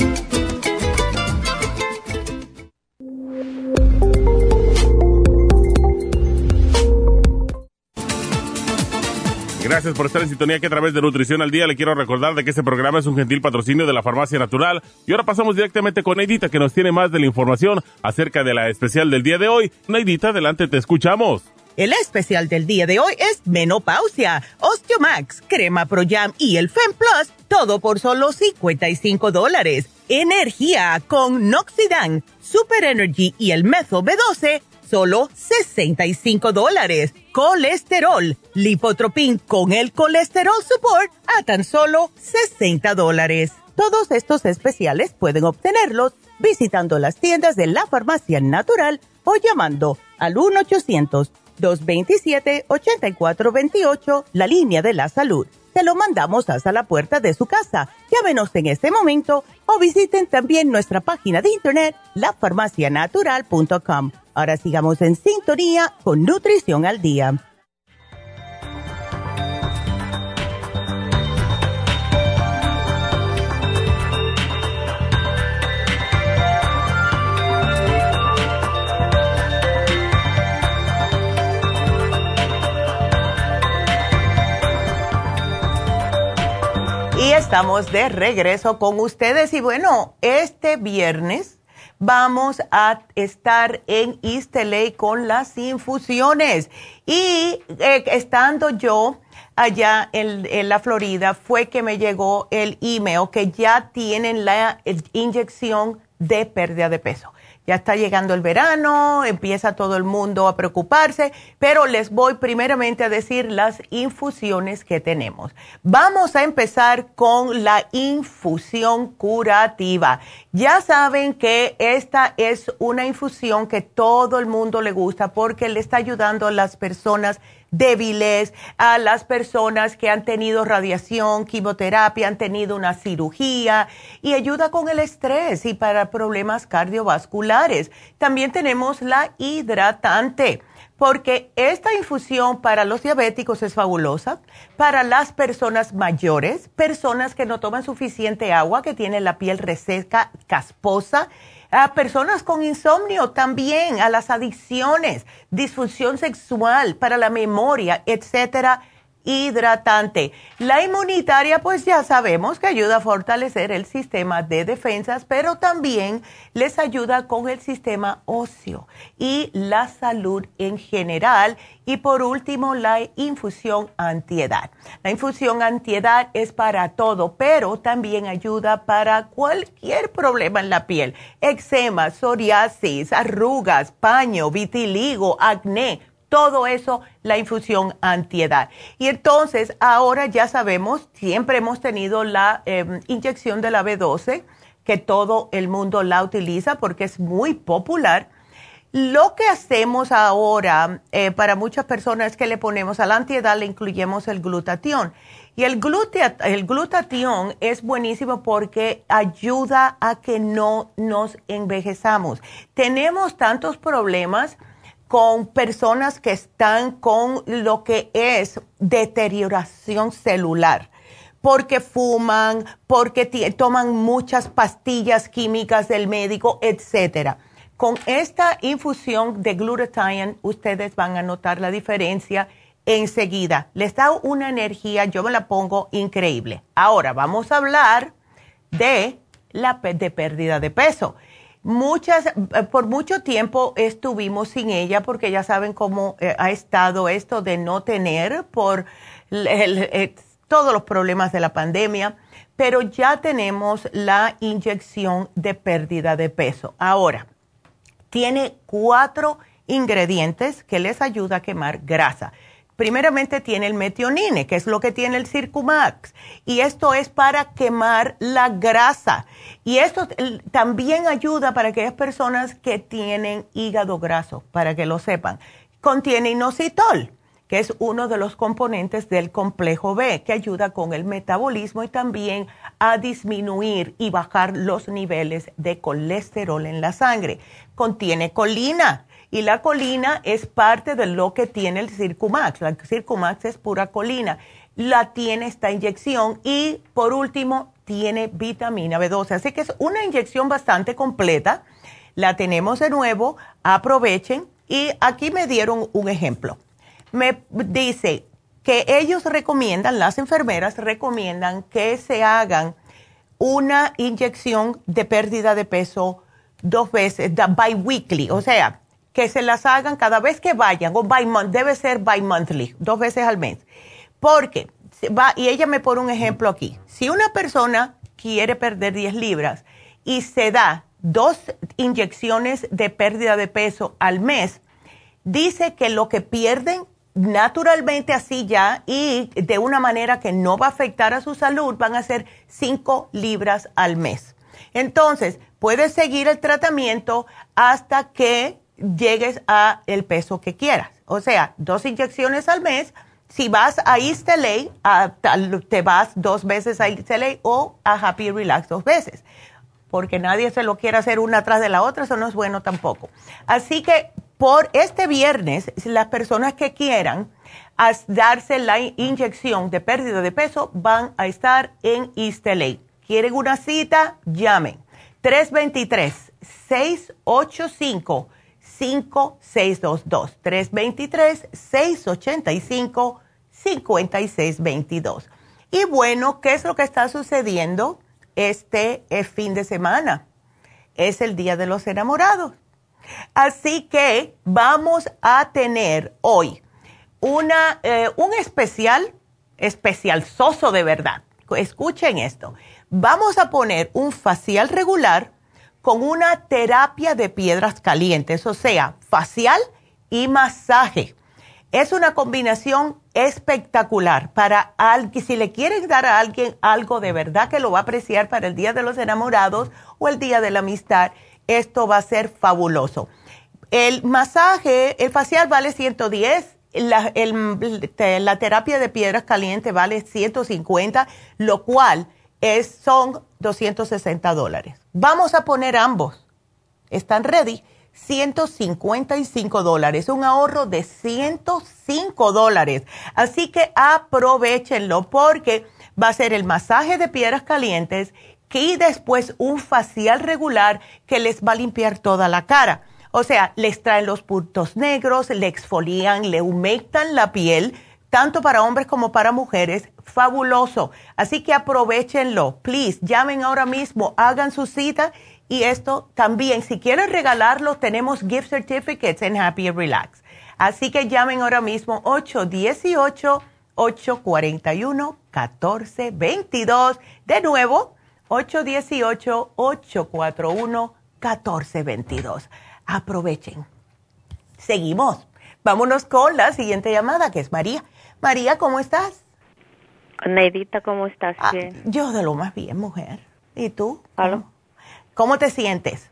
Gracias por estar en sintonía que a través de Nutrición al Día le quiero recordar de que este programa es un gentil patrocinio de la Farmacia Natural. Y ahora pasamos directamente con Neidita que nos tiene más de la información acerca de la especial del día de hoy. Neidita, adelante, te escuchamos. El especial del día de hoy es menopausia, Osteomax, crema Pro Jam y el Fem Plus, todo por solo 55 dólares. Energía con Noxidan, Super Energy y el Metho B12 solo 65 dólares. Colesterol, Lipotropin con el Colesterol Support a tan solo 60 dólares. Todos estos especiales pueden obtenerlos visitando las tiendas de la farmacia natural o llamando al 1-800-227-8428, la línea de la salud. Se lo mandamos hasta la puerta de su casa. Llámenos en este momento o visiten también nuestra página de internet, lafarmacianatural.com Ahora sigamos en sintonía con Nutrición al Día. Y estamos de regreso con ustedes y bueno, este viernes vamos a estar en East con las infusiones. Y eh, estando yo allá en, la Florida, fue que me llegó el email que ya tienen la inyección de pérdida de peso. Ya está llegando el verano, empieza todo el mundo a preocuparse, pero les voy primeramente a decir las infusiones que tenemos. Vamos a empezar con la infusión curativa. Ya saben que esta es una infusión que todo el mundo le gusta porque le está ayudando a las personas débiles, a las personas que han tenido radiación, quimioterapia, han tenido una cirugía y ayuda con el estrés y para problemas cardiovasculares. También tenemos la hidratante porque esta infusión para los diabéticos es fabulosa, para las personas mayores, personas que no toman suficiente agua, que tienen la piel reseca, casposa, a personas con insomnio también, a las adicciones, disfunción sexual, para la memoria, etcétera hidratante. La inmunitaria, pues ya sabemos que ayuda a fortalecer el sistema de defensas, pero también les ayuda con el sistema óseo y la salud en general. Y por último, la infusión antiedad. La infusión antiedad es para todo, pero también ayuda para cualquier problema en la piel. Eczema, psoriasis, arrugas, paño, vitiligo, acné todo eso la infusión antiedad. Y entonces ahora ya sabemos, siempre hemos tenido la em, inyección de la B12, que todo el mundo la utiliza porque es muy popular. Lo que hacemos ahora eh, para muchas personas es que le ponemos a la antiedad, le incluyemos el glutatión. Y el, el glutatión es buenísimo porque ayuda a que no nos envejezamos. Tenemos tantos problemas con personas que están con lo que es deterioración celular porque fuman, porque toman muchas pastillas químicas del médico, etcétera. Con esta infusión de glutathione, ustedes van a notar la diferencia enseguida. Les da una energía, yo me la pongo increíble. Ahora vamos a hablar de la de pérdida de peso. Muchas, eh, por mucho tiempo estuvimos sin ella porque ya saben cómo eh, ha estado esto de no tener por el todos los problemas de la pandemia, pero ya tenemos la inyección de pérdida de peso. Ahora, tiene cuatro ingredientes que les ayuda a quemar grasa. Primeramente tiene el metionine, que es lo que tiene el Circumax, y esto es para quemar la grasa. Y esto también ayuda para aquellas personas que tienen hígado graso, para que lo sepan. Contiene inositol que es uno de los componentes del complejo B, que ayuda con el metabolismo y también a disminuir y bajar los niveles de colesterol en la sangre. Contiene colina y la colina es parte de lo que tiene el Circumax. La Circumax es pura colina. La tiene esta inyección y por último tiene vitamina B12. Así que es una inyección bastante completa. La tenemos de nuevo, aprovechen y aquí me dieron un ejemplo me dice que ellos recomiendan, las enfermeras recomiendan que se hagan una inyección de pérdida de peso dos veces, bi-weekly, o sea, que se las hagan cada vez que vayan, o by month, debe ser bi-monthly, dos veces al mes. Porque, va, y ella me pone un ejemplo aquí, si una persona quiere perder 10 libras y se da dos inyecciones de pérdida de peso al mes, dice que lo que pierden naturalmente así ya y de una manera que no va a afectar a su salud, van a ser 5 libras al mes. Entonces, puedes seguir el tratamiento hasta que llegues a el peso que quieras. O sea, dos inyecciones al mes. Si vas a East te vas dos veces a East o a Happy Relax dos veces. Porque nadie se lo quiere hacer una tras de la otra, eso no es bueno tampoco. Así que por este viernes, las personas que quieran darse la inyección de pérdida de peso van a estar en East ¿Quieren una cita? Llamen. 323-685-5622. 323-685-5622. Y bueno, ¿qué es lo que está sucediendo este eh, fin de semana? Es el Día de los Enamorados. Así que vamos a tener hoy eh, un especial, especial soso de verdad. Escuchen esto. Vamos a poner un facial regular con una terapia de piedras calientes, o sea, facial y masaje. Es una combinación espectacular para alguien, si le quieren dar a alguien algo de verdad que lo va a apreciar para el Día de los Enamorados o el Día de la Amistad esto va a ser fabuloso. El masaje, el facial vale 110, la, la terapia de piedras calientes vale 150, lo cual es, son 260 dólares. Vamos a poner ambos. ¿Están ready? 155 dólares, un ahorro de 105 dólares. Así que aprovechenlo porque va a ser el masaje de piedras calientes y después un facial regular que les va a limpiar toda la cara. O sea, les traen los puntos negros, le exfolian, le humectan la piel, tanto para hombres como para mujeres. Fabuloso. Así que aprovechenlo. Please, llamen ahora mismo, hagan su cita. Y esto también, si quieren regalarlo, tenemos gift certificates en Happy Relax. Así que llamen ahora mismo 818-841-1422. De nuevo, 818-841-1422. Aprovechen. Seguimos. Vámonos con la siguiente llamada, que es María. María, ¿cómo estás? Neidita, ¿cómo estás? Ah, yo de lo más bien, mujer. ¿Y tú? ¿Aló? ¿Cómo te sientes?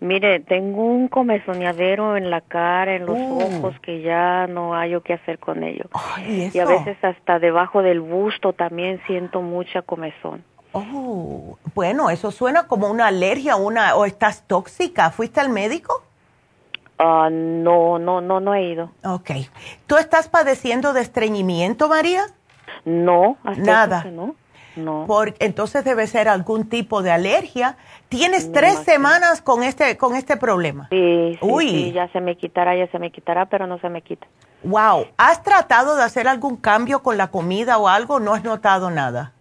Mire, tengo un comezoneadero en la cara, en los Uh. ojos, que ya no hay qué hacer con ello. Ay, Y a veces hasta debajo del busto también siento mucha comezón. Oh, bueno, eso suena como una alergia una, o estás tóxica. ¿Fuiste al médico? Ah, no, no, no, no he ido. Ok. ¿Tú estás padeciendo de estreñimiento, María? No, hasta Nada. que no. No. Porque entonces debe ser algún tipo de alergia. Tienes Me tres semanas con este, con este problema. Sí, sí, Uy. sí, ya se me quitará, ya se me quitará, pero no se me quita. Wow. ¿Has tratado de hacer algún cambio con la comida o algo? ¿No has notado nada?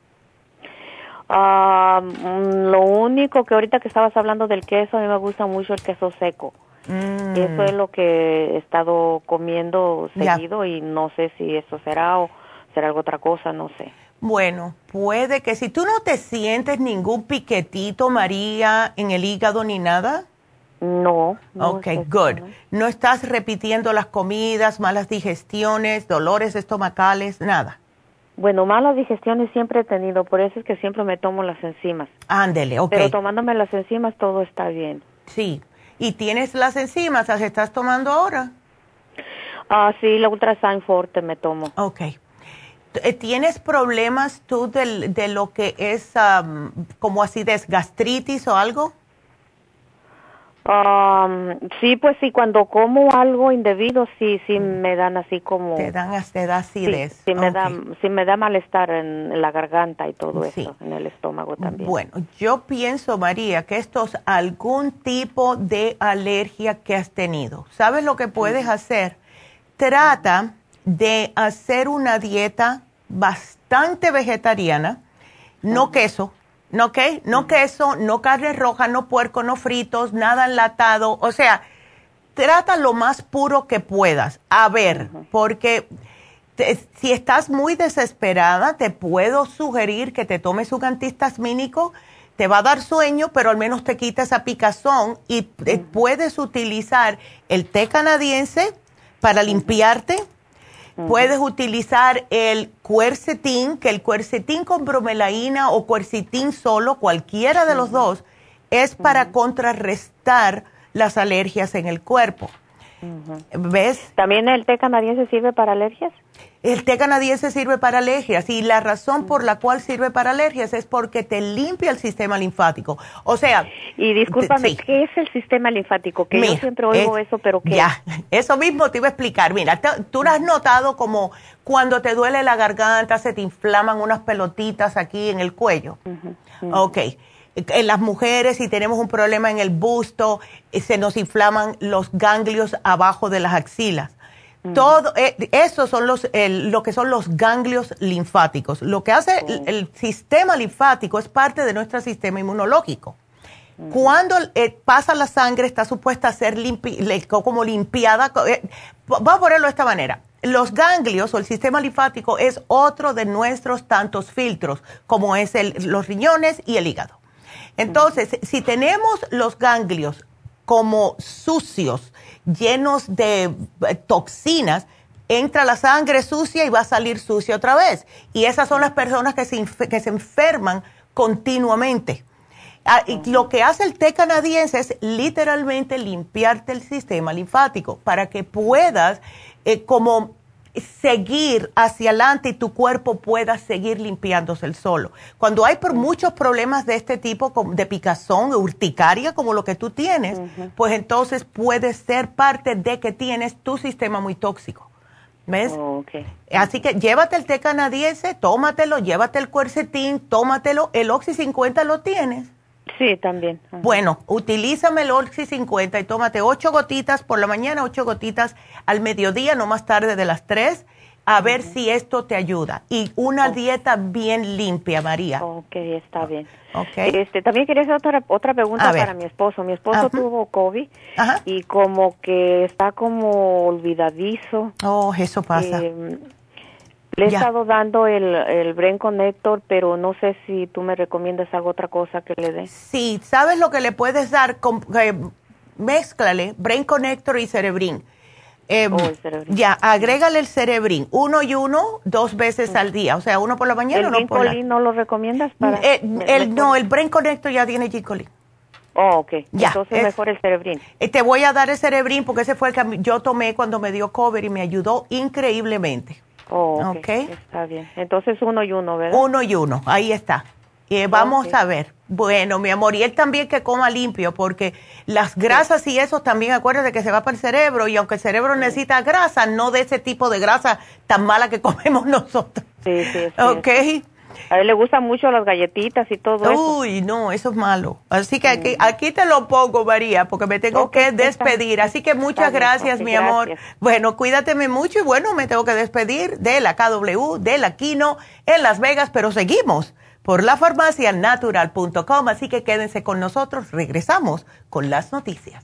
Mm, lo único que ahorita que estabas hablando del queso, a mí me gusta mucho el queso seco. Mm. Eso es lo que he estado comiendo seguido y no sé si eso será o será algo otra cosa, no sé. Bueno, puede que si tú no te sientes ningún piquetito, María, en el hígado ni nada. No. no ok, es good. ¿no? No estás repitiendo las comidas, malas digestiones, dolores estomacales, nada. Bueno, malas digestiones siempre he tenido, por eso es que siempre me tomo las enzimas. Ándele, ok. Pero tomándome las enzimas todo está bien. Sí. ¿Y tienes las enzimas? ¿Las estás tomando ahora? Ah, sí, la Ultrasign Forte me tomo. Ok. Eh, ¿Tienes problemas tú del- de lo que es am, como acidez, gastritis o algo? Um, sí, pues sí, cuando como algo indebido, sí, sí me dan así como... Te dan te da acidez. sí me, da, sí me da malestar en la garganta y todo Sí. eso, en el estómago también. Bueno, yo pienso, María, que esto es algún tipo de alergia que has tenido. ¿Sabes lo que puedes hacer? Trata de hacer una dieta bastante vegetariana, no queso, ¿no qué? No queso, no carne roja, no puerco, no fritos, nada enlatado, o sea, trata lo más puro que puedas. A ver, porque te- si estás muy desesperada, te puedo sugerir que te tomes un antihistamínico. Te va a dar sueño, pero al menos te quita esa picazón y puedes utilizar el té canadiense para limpiarte. Puedes utilizar el cuercetín, que el cuercetín con bromelaína o cuercetín solo, cualquiera de los dos, es para contrarrestar las alergias en el cuerpo. ¿Ves? ¿También el té canadiense sirve para alergias? El té canadiense sirve para alergias y la razón por la cual sirve para alergias es porque te limpia el sistema linfático. O sea, Y discúlpame, sí. ¿qué es el sistema linfático? Que yo siempre oigo es- eso, pero ¿qué? Ya, eso mismo te iba a explicar. Mira, te- tú lo has notado como cuando te duele la garganta, se te inflaman unas pelotitas aquí en el cuello. Ok. En las mujeres, si tenemos un problema en el busto, eh, se nos inflaman los ganglios abajo de las axilas. Todo, eh, esos son los, lo que son los ganglios linfáticos. Lo que hace el, el sistema linfático es parte de nuestro sistema inmunológico. Cuando eh, pasa la sangre está supuesta a ser limpi- como limpiada. eh, Vamos a ponerlo de esta manera. Los ganglios o el sistema linfático es otro de nuestros tantos filtros, como es el- los riñones y el hígado. Entonces, si tenemos los ganglios como sucios, llenos de eh, toxinas, entra la sangre sucia y va a salir sucia otra vez. Y esas son las personas que se, que se enferman continuamente. Ah, lo que hace el té canadiense es literalmente limpiarte el sistema linfático para que puedas eh, como seguir hacia adelante y tu cuerpo pueda seguir limpiándose el solo. Cuando hay por muchos problemas de este tipo, de picazón, urticaria, como lo que tú tienes, pues entonces puede ser parte de que tienes tu sistema muy tóxico. ¿Ves? Oh. Así que llévate el té canadiense, tómatelo, llévate el cuercetín, tómatelo. El Oxy 50 lo tienes. Sí, también. Ajá. Bueno, utilízame el Oxy 50 y tómate ocho gotitas por la mañana, ocho gotitas al mediodía, no más tarde de las tres, a ver si esto te ayuda. Y una dieta bien limpia, María. Ok, está bien. ¿Ok? Este, también quería hacer otra, otra pregunta para mi esposo. Mi esposo Ajá. tuvo COVID Ajá. y como que está como olvidadizo. Oh, eso pasa. Eh, le he Ya. estado dando el, el Brain Connector, pero no sé si tú me recomiendas algo otra cosa que le dé. Sí, ¿sabes lo que le puedes dar? Eh, mézclale Brain Connector y Cerebrin. Eh, Oh. Ya, agrégale el Cerebrin, uno y uno, dos veces al día. O sea, uno por la mañana ¿El y uno por la... No lo recomiendas para...? Eh, el, no, el Brain Connector ya tiene Ginkgolin. Oh, ok. Ya, Entonces mejor el cerebrín. Eh, te voy a dar el cerebrín porque ese fue el que yo tomé cuando me dio cover y me ayudó increíblemente. Oh, ok. Está bien. Entonces uno y uno, ¿verdad? Uno y uno, ahí está. Eh, vamos a ver. Bueno, mi amor, y él también que coma limpio, porque las grasas y eso también, acuérdate que se va para el cerebro, y aunque el cerebro necesita grasa, no de ese tipo de grasa tan mala que comemos nosotros. Sí, sí. sí ok. A él le gustan mucho las galletitas y todo eso. Uy, no, eso es malo. Así que aquí, aquí te lo pongo, María, porque me tengo que despedir. Así que muchas gracias, mi amor. Bueno, cuídateme mucho y bueno, me tengo que despedir de la KW, de la Kino en Las Vegas, pero seguimos por la natural.com, así que quédense con nosotros. Regresamos con las noticias.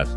Yes.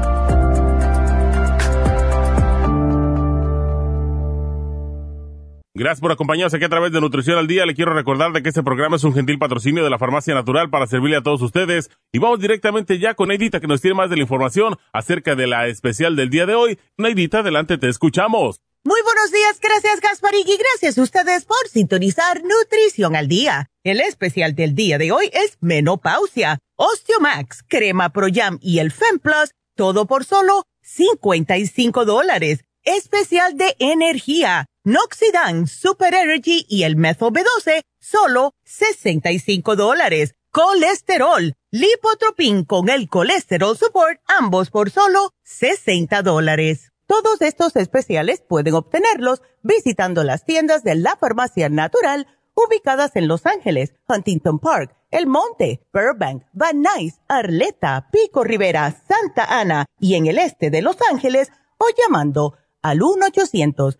Gracias por acompañarnos aquí a través de Nutrición al Día. Le quiero recordar de que este programa es un gentil patrocinio de la Farmacia Natural para servirle a todos ustedes. Y vamos directamente ya con Neidita que nos tiene más de la información acerca de la especial del día de hoy. Neidita, adelante, te escuchamos. Muy buenos días, gracias Gasparín y gracias a ustedes por sintonizar Nutrición al Día. El especial del día de hoy es Menopausia, Osteomax, Crema Pro Jam y el Fem Plus, todo por solo 55 dólares. Especial de energía Noxidan, Super Energy y el Methyl B12, solo 65 dólares. Colesterol, Lipotropin con el Colesterol Support, ambos por solo 60 dólares. Todos estos especiales pueden obtenerlos visitando las tiendas de la Farmacia Natural ubicadas en Los Ángeles, Huntington Park, El Monte, Burbank, Van Nuys, Arleta, Pico Rivera, Santa Ana y en el este de Los Ángeles o llamando al 1 800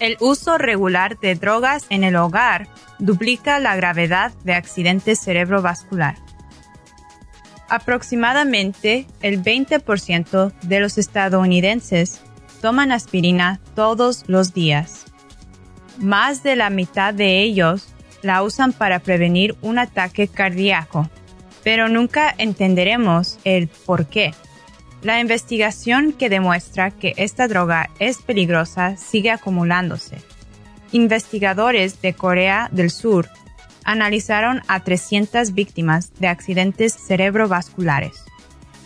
El uso regular de drogas en el hogar duplica la gravedad de accidentes cerebrovascular. Aproximadamente el 20% de los estadounidenses toman aspirina todos los días. Más de la mitad de ellos la usan para prevenir un ataque cardíaco, pero nunca entenderemos el por qué. La investigación que demuestra que esta droga es peligrosa sigue acumulándose. Investigadores de Corea del Sur analizaron a 300 víctimas de accidentes cerebrovasculares.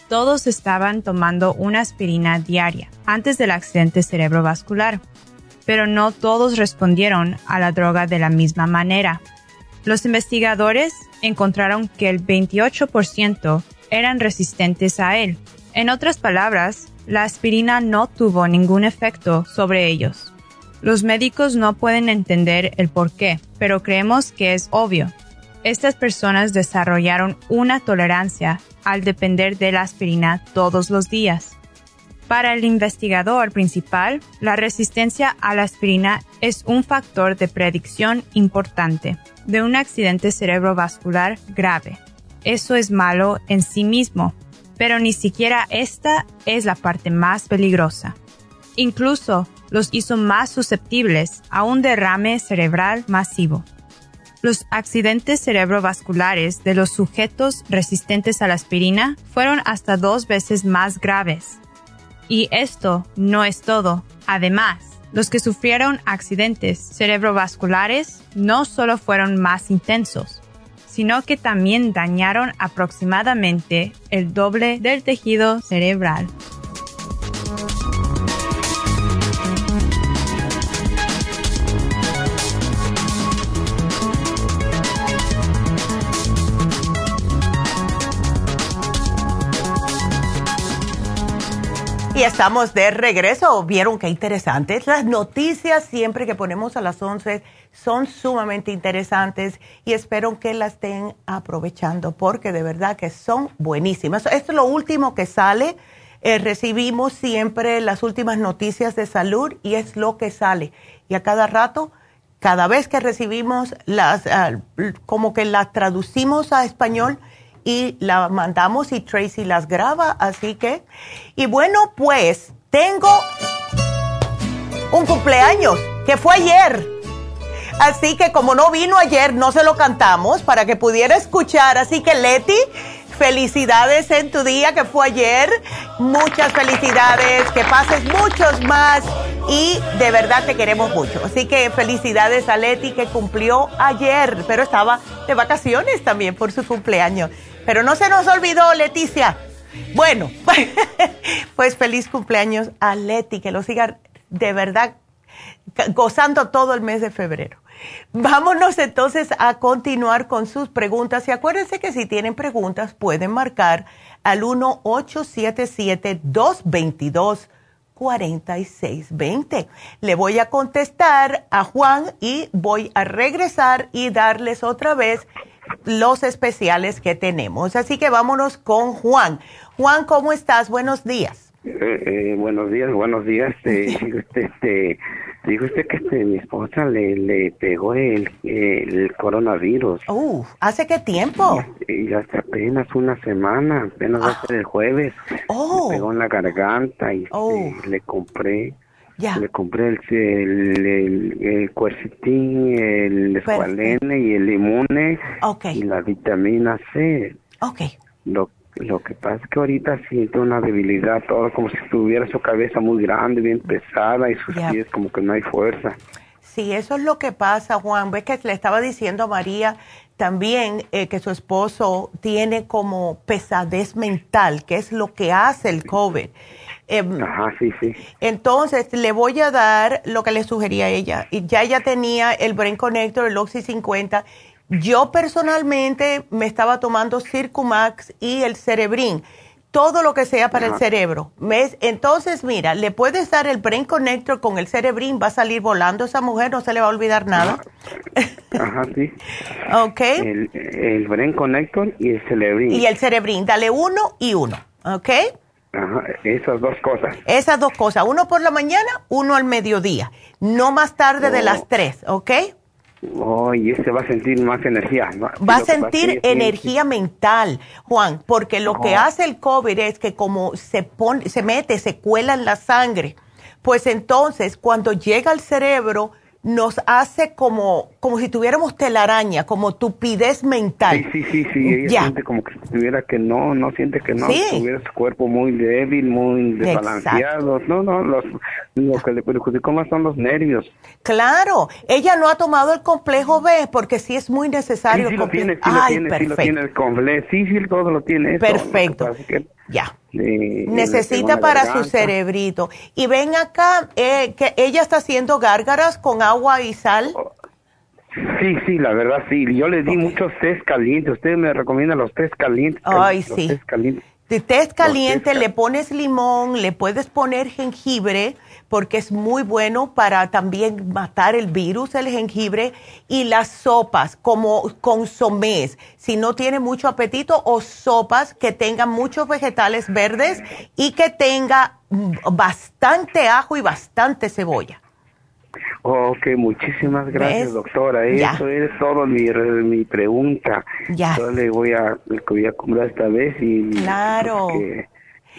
todos estaban tomando una aspirina diaria antes del accidente cerebrovascular, pero no todos respondieron a la droga de la misma manera. Los investigadores encontraron que el 28% eran resistentes a él. En otras palabras, la aspirina no tuvo ningún efecto sobre ellos. Los médicos no pueden entender el por qué, pero creemos que es obvio. Estas personas desarrollaron una tolerancia al depender de la aspirina todos los días. Para el investigador principal, la resistencia a la aspirina es un factor de predicción importante de un accidente cerebrovascular grave. Eso es malo en sí mismo, pero ni siquiera esta es la parte más peligrosa. Incluso los hizo más susceptibles a un derrame cerebral masivo. Los accidentes cerebrovasculares de los sujetos resistentes a la aspirina fueron hasta dos veces más graves. Y esto no es todo. Además, los que sufrieron accidentes cerebrovasculares no solo fueron más intensos, sino que también dañaron aproximadamente el doble del tejido cerebral. Y estamos de regreso. ¿Vieron qué interesantes? Las noticias siempre que ponemos a las 11 son sumamente interesantes y espero que las estén aprovechando porque de verdad que son buenísimas. Esto es lo último que sale. Eh, recibimos siempre las últimas noticias de salud y es lo que sale. Y a cada rato, cada vez que recibimos las, ah, como que las traducimos a español y la mandamos y Tracy las graba, así que, y bueno, pues tengo un cumpleaños que fue ayer. Así que como no vino ayer, no se lo cantamos para que pudiera escuchar. Así que Leti, felicidades en tu día que fue ayer. Muchas felicidades, que pases muchos más y de verdad te queremos mucho. Así que felicidades a Leti que cumplió ayer, pero estaba de vacaciones también por su cumpleaños. Pero no se nos olvidó, Leticia. Bueno, pues feliz cumpleaños a Leti, que lo siga de verdad gozando todo el mes de febrero. Vámonos entonces a continuar con sus preguntas y acuérdense que si tienen preguntas pueden marcar al 1-877-222-4620. Le voy a contestar a Juan y voy a regresar y darles otra vez los especiales que tenemos. Así que vámonos con Juan. Juan, ¿cómo estás? Buenos días. Eh, eh, buenos días, buenos días. Eh, este, dijo usted que este, mi esposa le, le pegó el, el coronavirus. Uh, ¿Hace qué tiempo? Y, hace apenas una semana, apenas va a ser el jueves. Oh. pegó en la garganta y Oh. le compré. Le compré el, el, el, el cuercitín, el escualene y el limone y la vitamina C. Ok. Lo, lo que pasa es que ahorita siento una debilidad, todo como si tuviera su cabeza muy grande, bien pesada y sus Ya. pies como que no hay fuerza. Sí, eso es lo que pasa, Juan. Ves que le estaba diciendo a María también eh, que su esposo tiene como pesadez mental, que es lo que hace el COVID. Em, Ajá, sí, sí. Entonces, le voy a dar lo que le sugería a ella. Y ya ella tenía el Brain Connector, el Oxy 50. Yo personalmente me estaba tomando Circumax y el Cerebrin. Todo lo que sea para el cerebro. ¿Ves? Entonces, mira, le puedes dar el Brain Connector con el Cerebrin, va a salir volando esa mujer, no se le va a olvidar nada. Ajá, sí. ¿Ok? El, el Brain Connector y el Celebrin. Y el Cerebrin, dale uno y uno. ¿Ok? Ajá, esas dos cosas. Esas dos cosas, uno por la mañana, uno al mediodía. No más tarde de Oh. las tres, ¿ok? Oh, y ese va a sentir más energía. ¿no? Va a sentir es energía mental, Juan, porque lo que Oh. hace el COVID es que como se pone, se mete, se cuela en la sangre, pues entonces cuando llega al cerebro nos hace como, como si tuviéramos telaraña, como tupidez mental. Sí, sí, sí, sí, ella Ya. siente como que tuviera que no, no siente que no, Sí. tuviera su cuerpo muy débil, muy desbalanceado. No, no, los, lo que le perjudicó más son los nervios. Claro, ella no ha tomado el complejo B porque sí es muy necesario. Sí, sí lo tiene, sí Ay, lo tiene, sí lo perfecto. tiene el complejo, sí, sí, todo lo tiene. eso. Perfecto. Lo que que Ya. Necesita para su cerebrito. Y ven acá, eh, que ella está haciendo gárgaras con agua y sal. Oh, sí, sí, la verdad sí. Yo le di muchos test calientes. Usted me recomienda los test calientes. Ay, sí. Test calientes. De test caliente le pones limón, le puedes poner jengibre porque es muy bueno para también matar el virus, el jengibre, y las sopas como consomés, si no tiene mucho apetito, o sopas que tengan muchos vegetales verdes y que tenga mm, bastante ajo y bastante cebolla. Ok, muchísimas gracias, doctora. Eso es todo mi, mi pregunta. Ya. Yo le voy a, le voy a comprar esta vez y... Claro.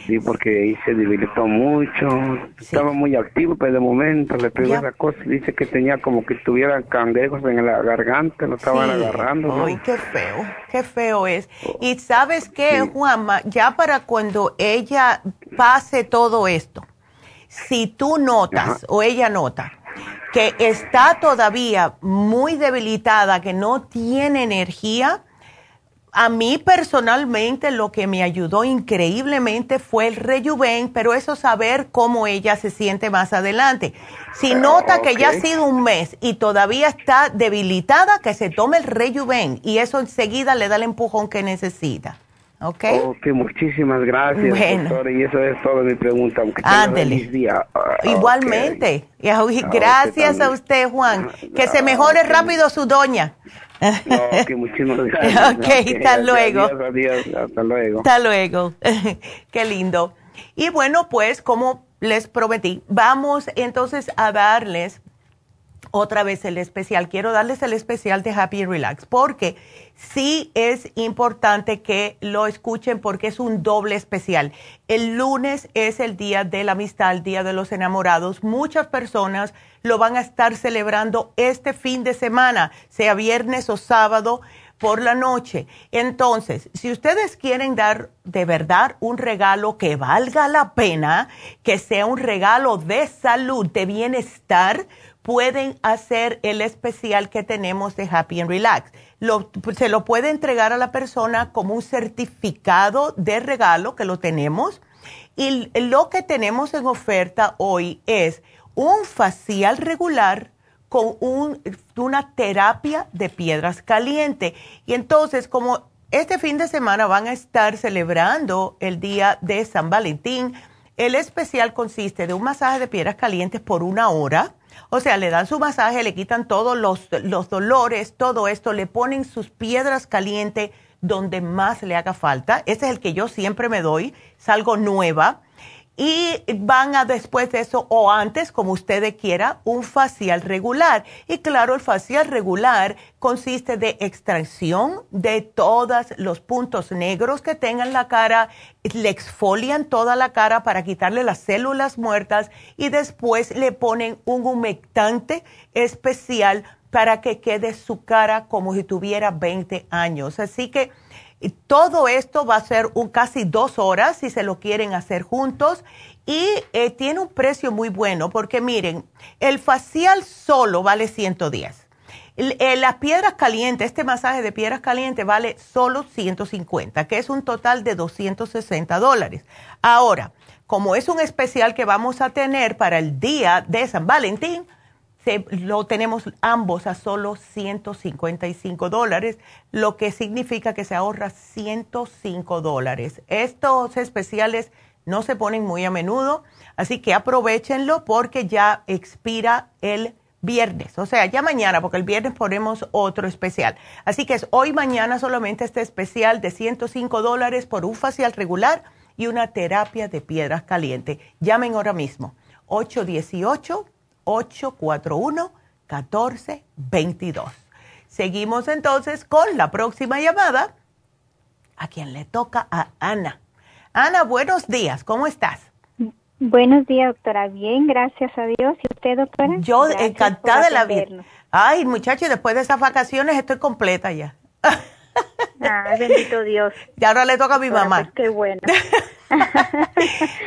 Sí, porque ahí se debilitó mucho. Estaba muy activo, pero de momento le pegó esa cosa. Dice que tenía como que tuviera cangrejos en la garganta, lo estaban agarrando. Ay, qué feo, qué feo es. Y sabes qué, Juanma, ya para cuando ella pase todo esto, si tú notas o ella nota que está todavía muy debilitada, que no tiene energía, a mí personalmente lo que me ayudó increíblemente fue el rejuven, pero eso saber cómo ella se siente más adelante. Si ah, nota que ya ha sido un mes y todavía está debilitada, que se tome el rejuven y eso enseguida le da el empujón que necesita. ¿Ok? Ok, muchísimas gracias, doctora, y eso es toda mi pregunta. Día. Ah, Igualmente. Ah, gracias a usted, Juan. Que se mejore rápido su doña. muchísimas gracias. ok, hasta luego. Adiós, hasta luego. Hasta luego. Qué lindo. Y bueno, pues como les prometí, vamos entonces a darles otra vez el especial. Quiero darles el especial de Happy Relax porque sí es importante que lo escuchen porque es un doble especial. El lunes es el día de la amistad, el día de los enamorados. Muchas personas lo van a estar celebrando este fin de semana, sea viernes o sábado por la noche. Entonces, si ustedes quieren dar de verdad un regalo que valga la pena, que sea un regalo de salud, de bienestar, pueden hacer el especial que tenemos de Happy and Relax. se lo puede entregar a la persona como un certificado de regalo, que lo tenemos. Y lo que tenemos en oferta hoy es un facial regular con una terapia de piedras caliente. Y entonces, como este fin de semana van a estar celebrando el día de San Valentín, el especial consiste de un masaje de piedras calientes por una hora o sea, le dan su masaje, le quitan todos los, los dolores, todo esto, le ponen sus piedras calientes donde más le haga falta. Ese es el que yo siempre me doy, salgo nueva y van a después de eso o antes, como usted quiera, un facial regular. Y claro, el facial regular consiste de extracción de todos los puntos negros que tengan la cara, le exfolian toda la cara para quitarle las células muertas y después le ponen un humectante especial para que quede su cara como si tuviera 20 años. Así que todo esto va a ser un casi dos horas si se lo quieren hacer juntos y eh, tiene un precio muy bueno porque miren, el facial solo vale 110. Eh, las piedras calientes, este masaje de piedras calientes vale solo 150, que es un total de 260 dólares. Ahora, como es un especial que vamos a tener para el día de San Valentín, lo tenemos ambos a solo 155 dólares, lo que significa que se ahorra 105 dólares. Estos especiales no se ponen muy a menudo, así que aprovechenlo porque ya expira el viernes, o sea, ya mañana, porque el viernes ponemos otro especial. Así que es hoy, mañana solamente este especial de 105 dólares por un facial regular y una terapia de piedras calientes. Llamen ahora mismo, 818 841-1422. Seguimos entonces con la próxima llamada, a quien le toca a Ana. Ana, buenos días, ¿cómo estás? Buenos días, doctora. Bien, gracias a Dios. ¿Y usted, doctora? Yo encantada de la vida. Ay, muchachos, después de esas vacaciones estoy completa ya. Ah, bendito Dios. Y ahora le toca a mi mamá. Pues qué bueno.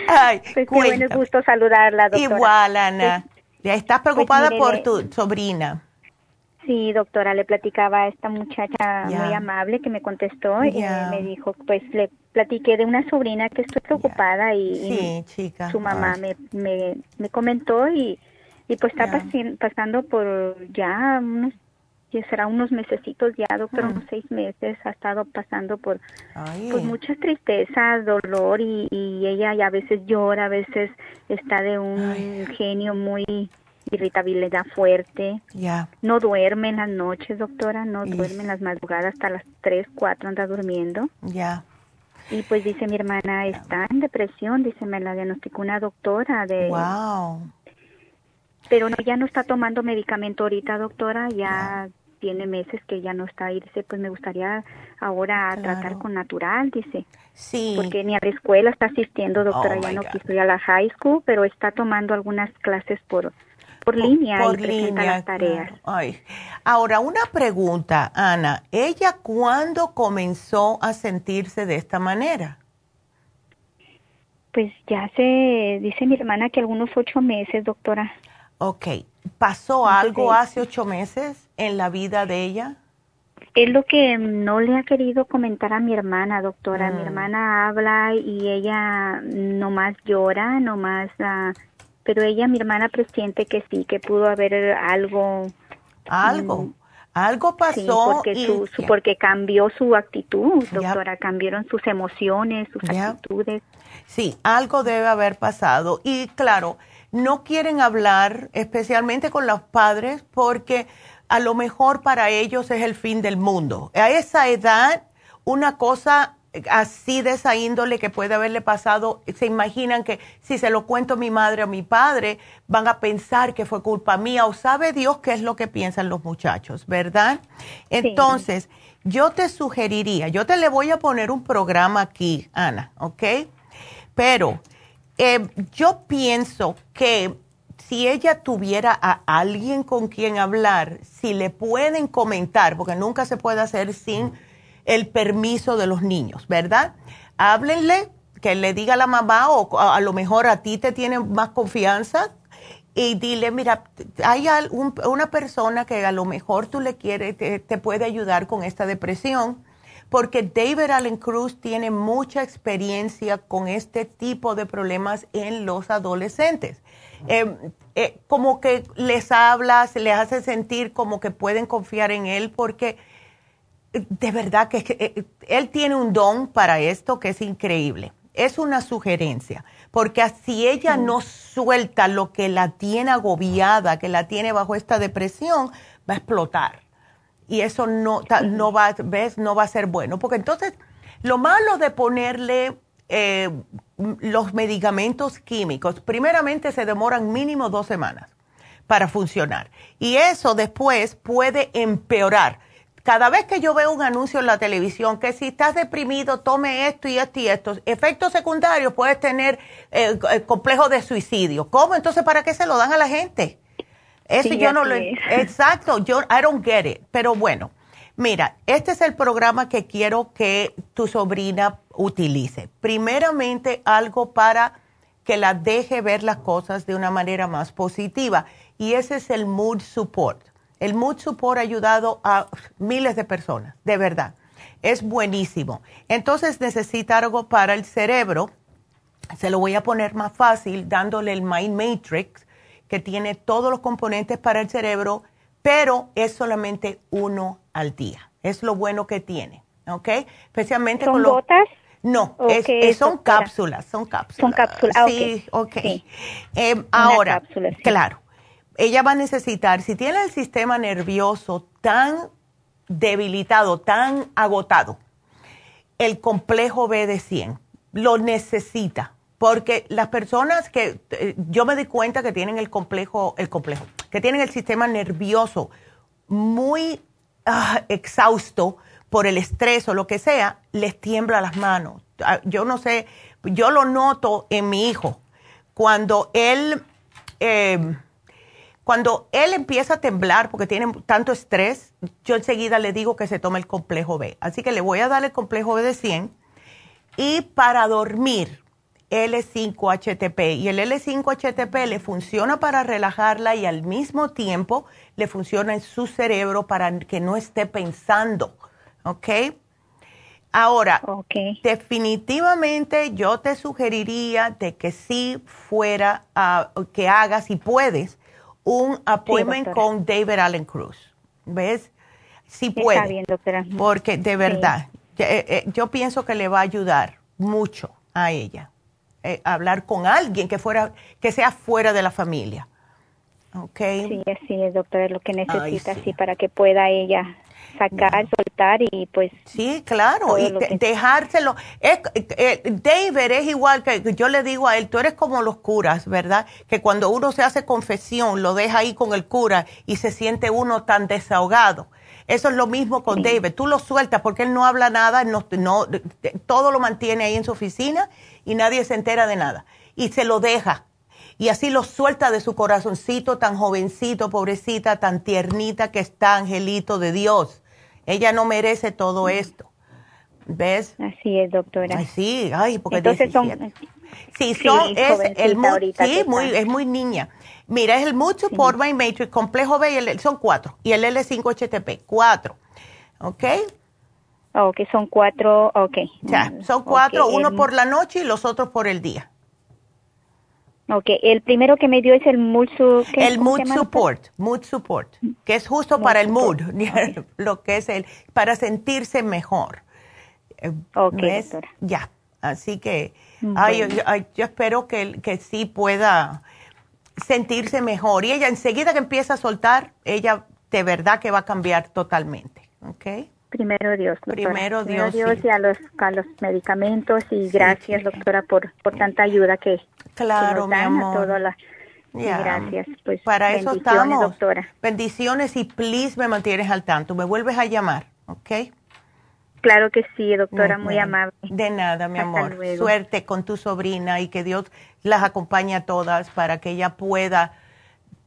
Ay, pues qué bueno, gusto saludarla, doctora. Igual, Ana. Pues, ¿Estás preocupada por tu sobrina? Sí, doctora, le platicaba a esta muchacha muy amable que me contestó y me dijo, pues le platiqué de una sobrina que estoy preocupada y, su mamá me, me, me, comentó y, y pues está pasando por ya unos ya será unos mesecitos ya, doctor, mm. unos seis meses, ha estado pasando por pues, mucha tristeza, dolor y, y ella a veces llora, a veces está de un genio muy irritabilidad fuerte. Ya. No duerme en las noches, doctora, no duerme en las madrugadas hasta las 3, 4 anda durmiendo. Ya. Y pues dice mi hermana, está en depresión, dice, me la diagnosticó una doctora de... Wow. Pero no, ya no está tomando medicamento ahorita, doctora, ya tiene meses que ya no está ahí, dice, pues me gustaría ahora tratar con natural, dice. Sí. Porque ni a la escuela está asistiendo, doctora, oh ya no quiso ir a la high school, pero está tomando algunas clases por por línea por y línea, las tareas. Ay. Ahora, una pregunta, Ana. ¿Ella cuándo comenzó a sentirse de esta manera? Pues ya se dice mi hermana que algunos ocho meses, doctora. Ok. ¿Pasó algo hace ocho meses en la vida de ella? Es lo que no le ha querido comentar a mi hermana, doctora. Mi mm. hermana habla y ella nomás llora, nomás uh, pero ella, mi hermana, presiente que sí, que pudo haber algo. Algo. Mm, algo pasó. porque, porque cambió su actitud, doctora, cambiaron sus emociones, sus actitudes. Sí, algo debe haber pasado. Y claro, no quieren hablar, especialmente con los padres, porque a lo mejor para ellos es el fin del mundo. A esa edad, una cosa así de esa índole que puede haberle pasado, se imaginan que si se lo cuento a mi madre o a mi padre, van a pensar que fue culpa mía o sabe Dios qué es lo que piensan los muchachos, ¿verdad? Entonces, yo te sugeriría, yo te le voy a poner un programa aquí, Ana, ¿ok? Pero eh, yo pienso que si ella tuviera a alguien con quien hablar, si le pueden comentar, porque nunca se puede hacer sin el permiso de los niños, ¿verdad? Háblenle, que le diga a la mamá o a, lo mejor a ti te tiene más confianza y dile, mira, hay una persona que a lo mejor tú le quieres, te, puede ayudar con esta depresión, porque David Allen Cruz tiene mucha experiencia con este tipo de problemas en los adolescentes. Eh, eh, como que les hablas, les hace sentir como que pueden confiar en él, porque de verdad que, eh, él tiene un don para esto que es increíble. Es una sugerencia, porque así ella no suelta lo que la tiene agobiada, que la tiene bajo esta depresión, va a explotar. Y eso no, no, va, ¿ves? no va a ser bueno, porque entonces lo malo de ponerle eh, los medicamentos químicos, primeramente se demoran mínimo dos semanas para funcionar. Y eso después puede empeorar cada vez que yo veo un anuncio en la televisión que si estás deprimido, tome esto y esto y esto, efectos secundarios, puedes tener el, eh, complejo de suicidio. ¿Cómo? Entonces, ¿para qué se lo dan a la gente? Eso yo no lo... Exacto, yo, I don't get it. Pero bueno, mira, este es el programa que quiero que tu sobrina utilice. Primeramente, algo para que la deje ver las cosas de una manera más positiva. Y ese es el mood support. El Mood Support ha ayudado a miles de personas, de verdad. Es buenísimo. Entonces necesita algo para el cerebro. Se lo voy a poner más fácil dándole el Mind Matrix, que tiene todos los componentes para el cerebro, pero es solamente uno al día. Es lo bueno que tiene, ¿ok? Especialmente ¿Son con gotas? No, son cápsulas, son cápsulas. Son cápsulas, sí, ok. Em, ahora, claro ella va a necesitar, si tiene el sistema nervioso tan debilitado, tan agotado, el complejo B de 100 lo necesita. Porque las personas que eh, yo me di cuenta que tienen el complejo, el complejo, que tienen el sistema nervioso muy ah, exhausto por el estrés o lo que sea, les tiembla las manos. Ah, yo no sé, yo lo noto en mi hijo. Cuando él eh, cuando él empieza a temblar porque tiene tanto estrés, yo enseguida le digo que se tome el complejo B. Así que le voy a dar el complejo B de 100. Y para dormir, L5-HTP. Y el L5-HTP le funciona para relajarla y al mismo tiempo le funciona en su cerebro para que no esté pensando. ¿Ok? Ahora, definitivamente yo te sugeriría de que si fuera, que hagas, si puedes, un appointment con David Allen Cruz. ¿Ves? Si puede. Porque de verdad, eh, eh, yo pienso que le va a ayudar mucho a ella. Eh, hablar con alguien que fuera, que sea fuera de la familia. Okay. Sí, así es, doctora, es lo que necesita, sí. para que pueda ella sacar, soltar y pues... Sí, claro, y dejárselo. David es igual que yo le digo a él, tú eres como los curas, ¿verdad? Que cuando uno se hace confesión, lo deja ahí con el cura y se siente uno tan desahogado. Eso es lo mismo con David. Tú lo sueltas porque él no habla nada, no, no, todo lo mantiene ahí en su oficina y nadie se entera de nada. Y se lo deja. Y así lo suelta de su corazoncito tan jovencito, pobrecita, tan tiernita que está, angelito de Dios. Ella no merece todo esto. ¿Ves? Así es, doctora. sí, ay, porque Entonces son, sí, son, es, el, sí, muy, es muy niña. Mira, es el Mood Support My Matrix, complejo B, y el, son cuatro. Y el L5HTP, cuatro. ¿Ok? Ok, son cuatro, ok. Ya, son cuatro, uno por la noche y los otros por el día. Ok, el primero que me dio es el Mood, el mood Support, Mood Support, que es justo para el mood, lo que es el, para sentirse mejor. Eh, ok, Ya, así que ay, yo, espero que, que sí pueda sentirse mejor. Y ella enseguida que empieza a soltar, ella de verdad que va a cambiar totalmente. ¿Ok? Primero Dios. Primero Dios. Dios y a los, a los medicamentos y gracias doctora por, por tanta ayuda que, claro, nos dan a todas las... Gracias. Pues, Para eso estamos. Doctora. Bendiciones y please me mantienes al tanto. Me vuelves a llamar, ¿ok? Claro que sí, doctora, muy amable. De nada, mi amor. Suerte con tu sobrina y que Dios las acompañe a todas para que ella pueda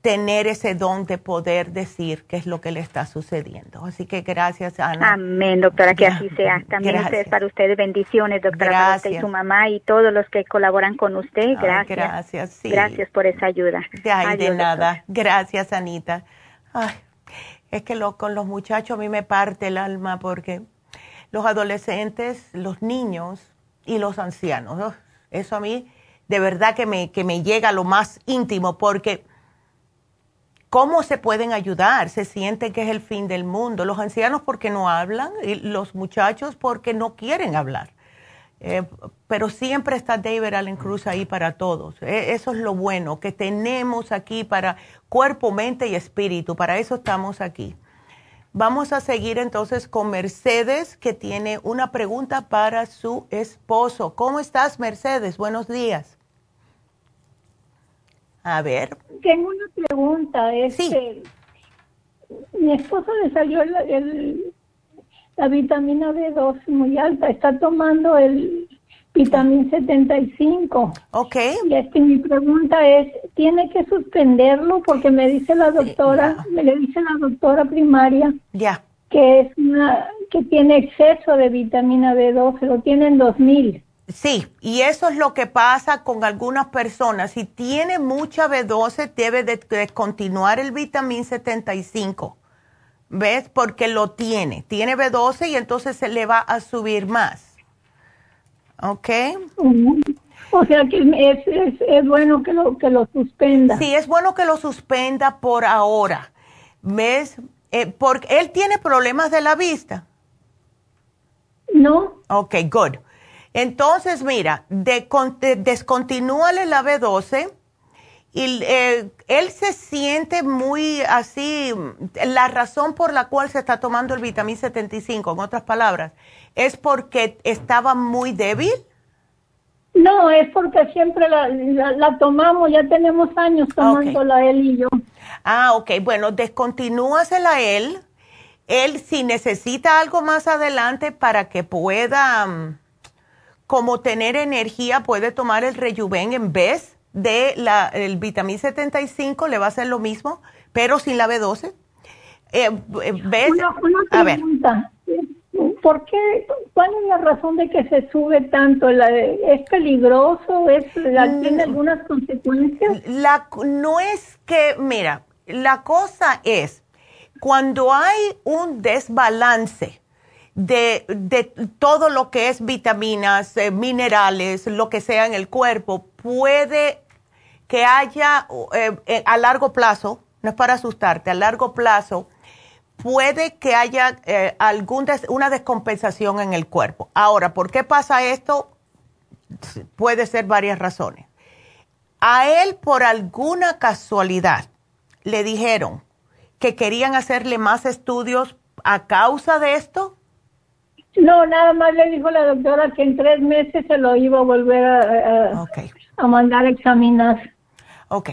tener ese don de poder decir qué es lo que le está sucediendo. Así que gracias, Ana. Amén, doctora, que así sea. También ustedes, para ustedes bendiciones, doctora, para usted y su mamá y todos los que colaboran con usted. Gracias. gracias, sí. Gracias por esa ayuda. Ay, de nada. Gracias, Anita. Ay, es que lo, con los muchachos a mí me parte el alma porque los adolescentes, los niños y los ancianos, eso a mí de verdad que me, que me llega a lo más íntimo porque ¿Cómo se pueden ayudar? Se sienten que es el fin del mundo. Los ancianos porque no hablan y los muchachos porque no quieren hablar. Eh, pero siempre está David Allen Cruz ahí para todos. E, eso es lo bueno, que tenemos aquí para cuerpo, mente y espíritu. Para eso estamos aquí. Vamos a seguir entonces con Mercedes, que tiene una pregunta para su esposo. ¿Cómo estás, Mercedes? Buenos días. A ver. Tengo una pregunta. Es sí. mi esposo le salió el, la vitamina B2 muy alta. Está tomando el vitamina 75. Ok. Y es que mi pregunta es, ¿tiene que suspenderlo? Porque me dice la doctora, me le dice la doctora primaria. Ya. Que es una, que tiene exceso de vitamina B2, lo tiene en 2000. Sí, y eso es lo que pasa con algunas personas. Si tiene mucha B12, debe de descontinuar el vitamín 75. ¿Ves? Porque lo tiene. Tiene B12 y entonces se le va a subir más. ¿Ok? O sea que es, es, bueno que lo, que lo suspenda. Sí, es bueno que lo suspenda por ahora. ¿Ves? Eh, porque él tiene problemas de la vista. No. Ok, good. Entonces, mira, de, descontinúale la B12 y eh, él se siente muy así, la razón por la cual se está tomando el vitamín 75, en otras palabras, es porque estaba muy débil. No, es porque siempre la, tomamos, ya tenemos años tomándola él y yo. Ah, ok, bueno, descontinúasela él. Él si necesita algo más adelante para que pueda mm, como tener energía, puede tomar el Rejuven en vez de la, el vitamín 75, le va a hacer lo mismo, pero sin la B12. Eh, eh, ¿Ves? Una, pregunta. ¿Por qué? ¿Cuál es la razón de que se sube tanto? ¿Es peligroso? ¿Es, ¿Tiene mm. algunas consecuencias? La, no es que, mira, la cosa es, cuando hay un desbalance de, de todo lo que es vitaminas, eh, minerales, lo que sea en el cuerpo, puede que haya eh, eh, a largo plazo, no es para asustarte, a largo plazo, puede que haya eh, una descompensación en el cuerpo. Ahora, ¿por qué pasa esto? Puede ser varias razones. A él, por alguna casualidad, le dijeron que querían hacerle más estudios a causa de esto. No, nada más le dijo la doctora que en tres meses se lo iba a volver a, a, mandar a examinar. Ok.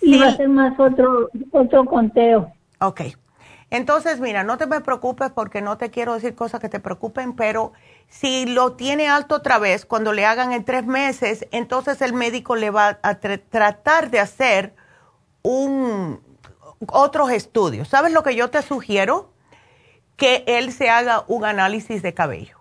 Y va a hacer más otro, otro conteo. Ok. Entonces, mira, no te me preocupes porque no te quiero decir cosas que te preocupen, pero si lo tiene alto otra vez, cuando le hagan en tres meses, entonces el médico le va a tratar de hacer un, otros estudios. ¿Sabes lo que yo te sugiero? Que él se haga un análisis de cabello.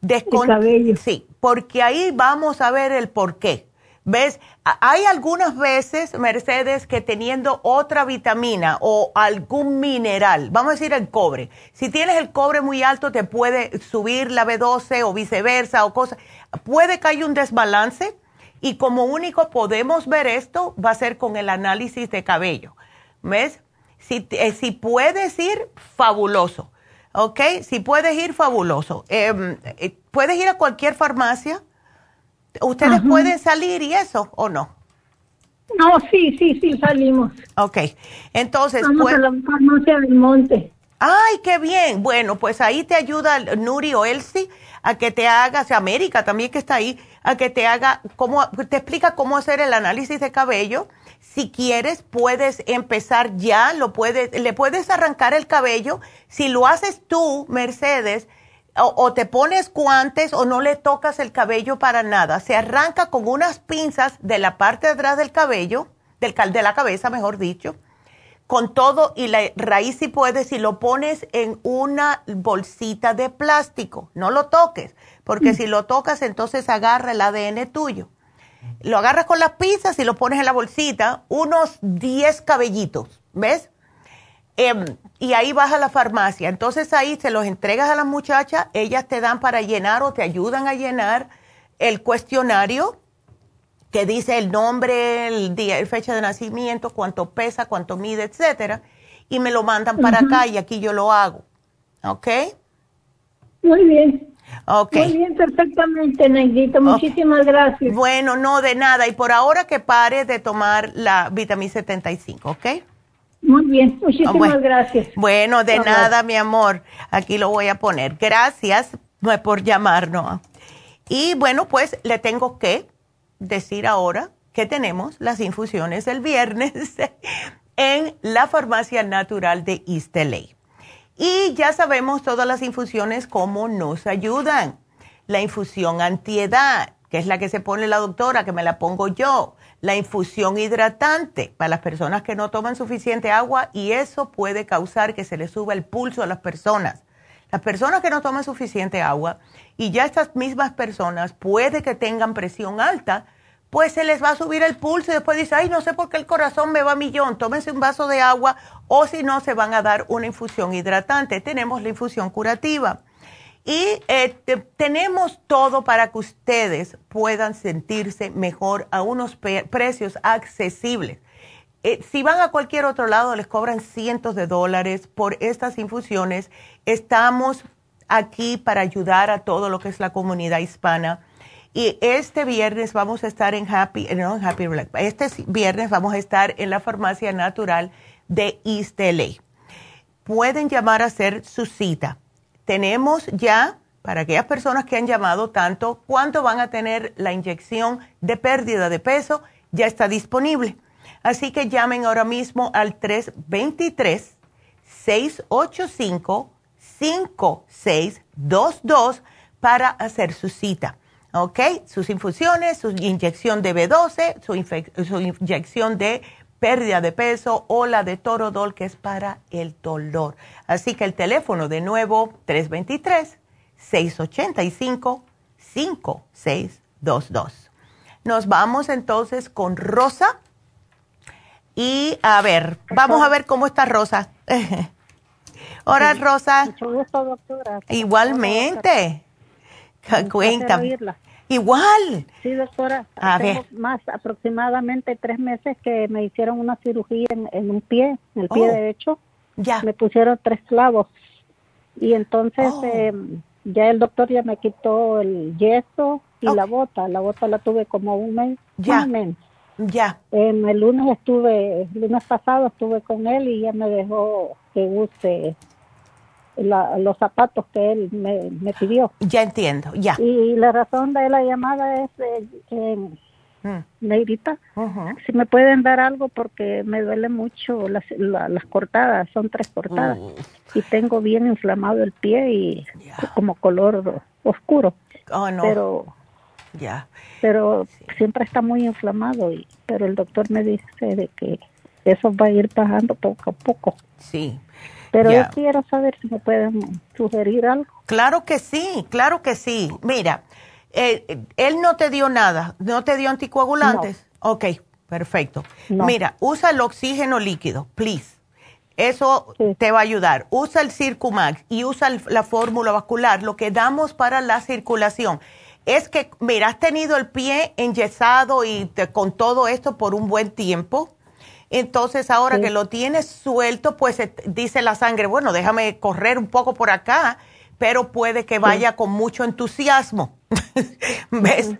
de cabello. Sí, porque ahí vamos a ver el por qué. ¿Ves? Hay algunas veces, Mercedes, que teniendo otra vitamina o algún mineral, vamos a decir el cobre, si tienes el cobre muy alto te puede subir la B12 o viceversa o cosas, puede que haya un desbalance y como único podemos ver esto va a ser con el análisis de cabello. ¿Ves? Si, eh, si puedes ir, fabuloso. ¿Ok? Si puedes ir, fabuloso. Em, eh, puedes ir a cualquier farmacia ¿Ustedes pueden salir y eso o no? No, sí, sí, sí, salimos. Ok, entonces... Vamos pues, a la farmacia del monte. Ay, qué bien. Bueno, pues ahí te ayuda Nuri o Elsie a que te haga, o América también que está ahí, a que te haga, cómo, te explica cómo hacer el análisis de cabello. Si quieres, puedes empezar ya, lo puedes, le puedes arrancar el cabello. Si lo haces tú, Mercedes, o, te pones guantes o no le tocas el cabello para nada. Se arranca con unas pinzas de la parte de atrás del cabello, del, de la cabeza, mejor dicho, con todo y la raíz si puedes, y lo pones en una bolsita de plástico. No lo toques, porque mm. si lo tocas entonces agarra el ADN tuyo. Lo agarras con las pinzas y lo pones en la bolsita, unos 10 cabellitos, ¿ves? Em, y ahí vas a la farmacia. Entonces ahí se los entregas a las muchachas, ellas te dan para llenar o te ayudan a llenar el cuestionario que dice el nombre, el día, el fecha de nacimiento, cuánto pesa, cuánto mide, etcétera, y me lo mandan para acá y aquí yo lo hago. ¿Ok? Muy bien. Okay. Muy bien, perfectamente, Neidita. Muchísimas gracias. Bueno, no de nada. Y por ahora que pare de tomar la vitamina 75, ¿ok? Muy bien, muchísimas gracias. Bueno, de nada, mi amor. Aquí lo voy a poner. Gracias por llamarnos. Y bueno, pues le tengo que decir ahora que tenemos las infusiones el viernes en la farmacia natural de East Y ya sabemos todas las infusiones cómo nos ayudan. La infusión antiedad, que es la que se pone la doctora, que me la pongo yo la infusión hidratante para las personas que no toman suficiente agua y eso puede causar que se les suba el pulso a las personas. Las personas que no toman suficiente agua y ya estas mismas personas puede que tengan presión alta, pues se les va a subir el pulso y después dice, ay, no sé por qué el corazón me va a millón, tómense un vaso de agua o si no, se van a dar una infusión hidratante. Tenemos la infusión curativa. Y eh, tenemos todo para que ustedes puedan sentirse mejor a unos precios accesibles. Eh, si van a cualquier otro lado, les cobran cientos de dólares por estas infusiones. Estamos aquí para ayudar a todo lo que es la comunidad hispana. Y este viernes vamos a estar en Happy, no en Happy este viernes vamos a estar en la farmacia natural de East LA. Pueden llamar a hacer su cita tenemos ya, para aquellas personas que han llamado tanto, cuánto van a tener la inyección de pérdida de peso, ya está disponible. Así que llamen ahora mismo al 323-685-5622 para hacer su cita. ¿Ok? Sus infusiones, su inyección de B12, su, su inyección de pérdida de peso o la de Torodol que es para el dolor. Así que el teléfono de nuevo 323-685-5622. Nos vamos entonces con Rosa. Y a ver, vamos a ver cómo está Rosa. Hola, Rosa. Mucho gusto, doctora. Igualmente. Cuéntame. Igual. Sí, doctora. A ver. Más aproximadamente tres meses que me hicieron una cirugía en, un pie, en el pie oh. derecho. Ya. Me pusieron tres clavos. Y entonces oh. em, ya el doctor ya me quitó el yeso y la bota. La bota la tuve como un mes. Ya. Ya. el lunes estuve, el lunes pasado estuve con él y ya me dejó que use los zapatos que él me, pidió. Ya entiendo, ya. Y la razón de la llamada es, eh, mm. Negrita, si me pueden dar algo porque me duele mucho las, las cortadas, son tres cortadas. Mm. Y tengo bien inflamado el pie y como color oscuro. Oh, no. Pero, ya. pero siempre está muy inflamado, y, pero el doctor me dice de que eso va a ir bajando poco a poco. Sí. Pero yo quiero saber si me pueden sugerir algo. Claro que sí, claro que sí. Mira, eh, él no te dio nada, no te dio anticoagulantes. Ok, perfecto. Mira, usa el oxígeno líquido, please. Eso te va a ayudar. Usa el Circumax y usa la fórmula vascular, lo que damos para la circulación. Es que, mira, has tenido el pie enyesado y con todo esto por un buen tiempo entonces ahora que lo tienes suelto, pues eh, dice la sangre, bueno, déjame correr un poco por acá, pero puede que vaya con mucho entusiasmo. ¿Ves?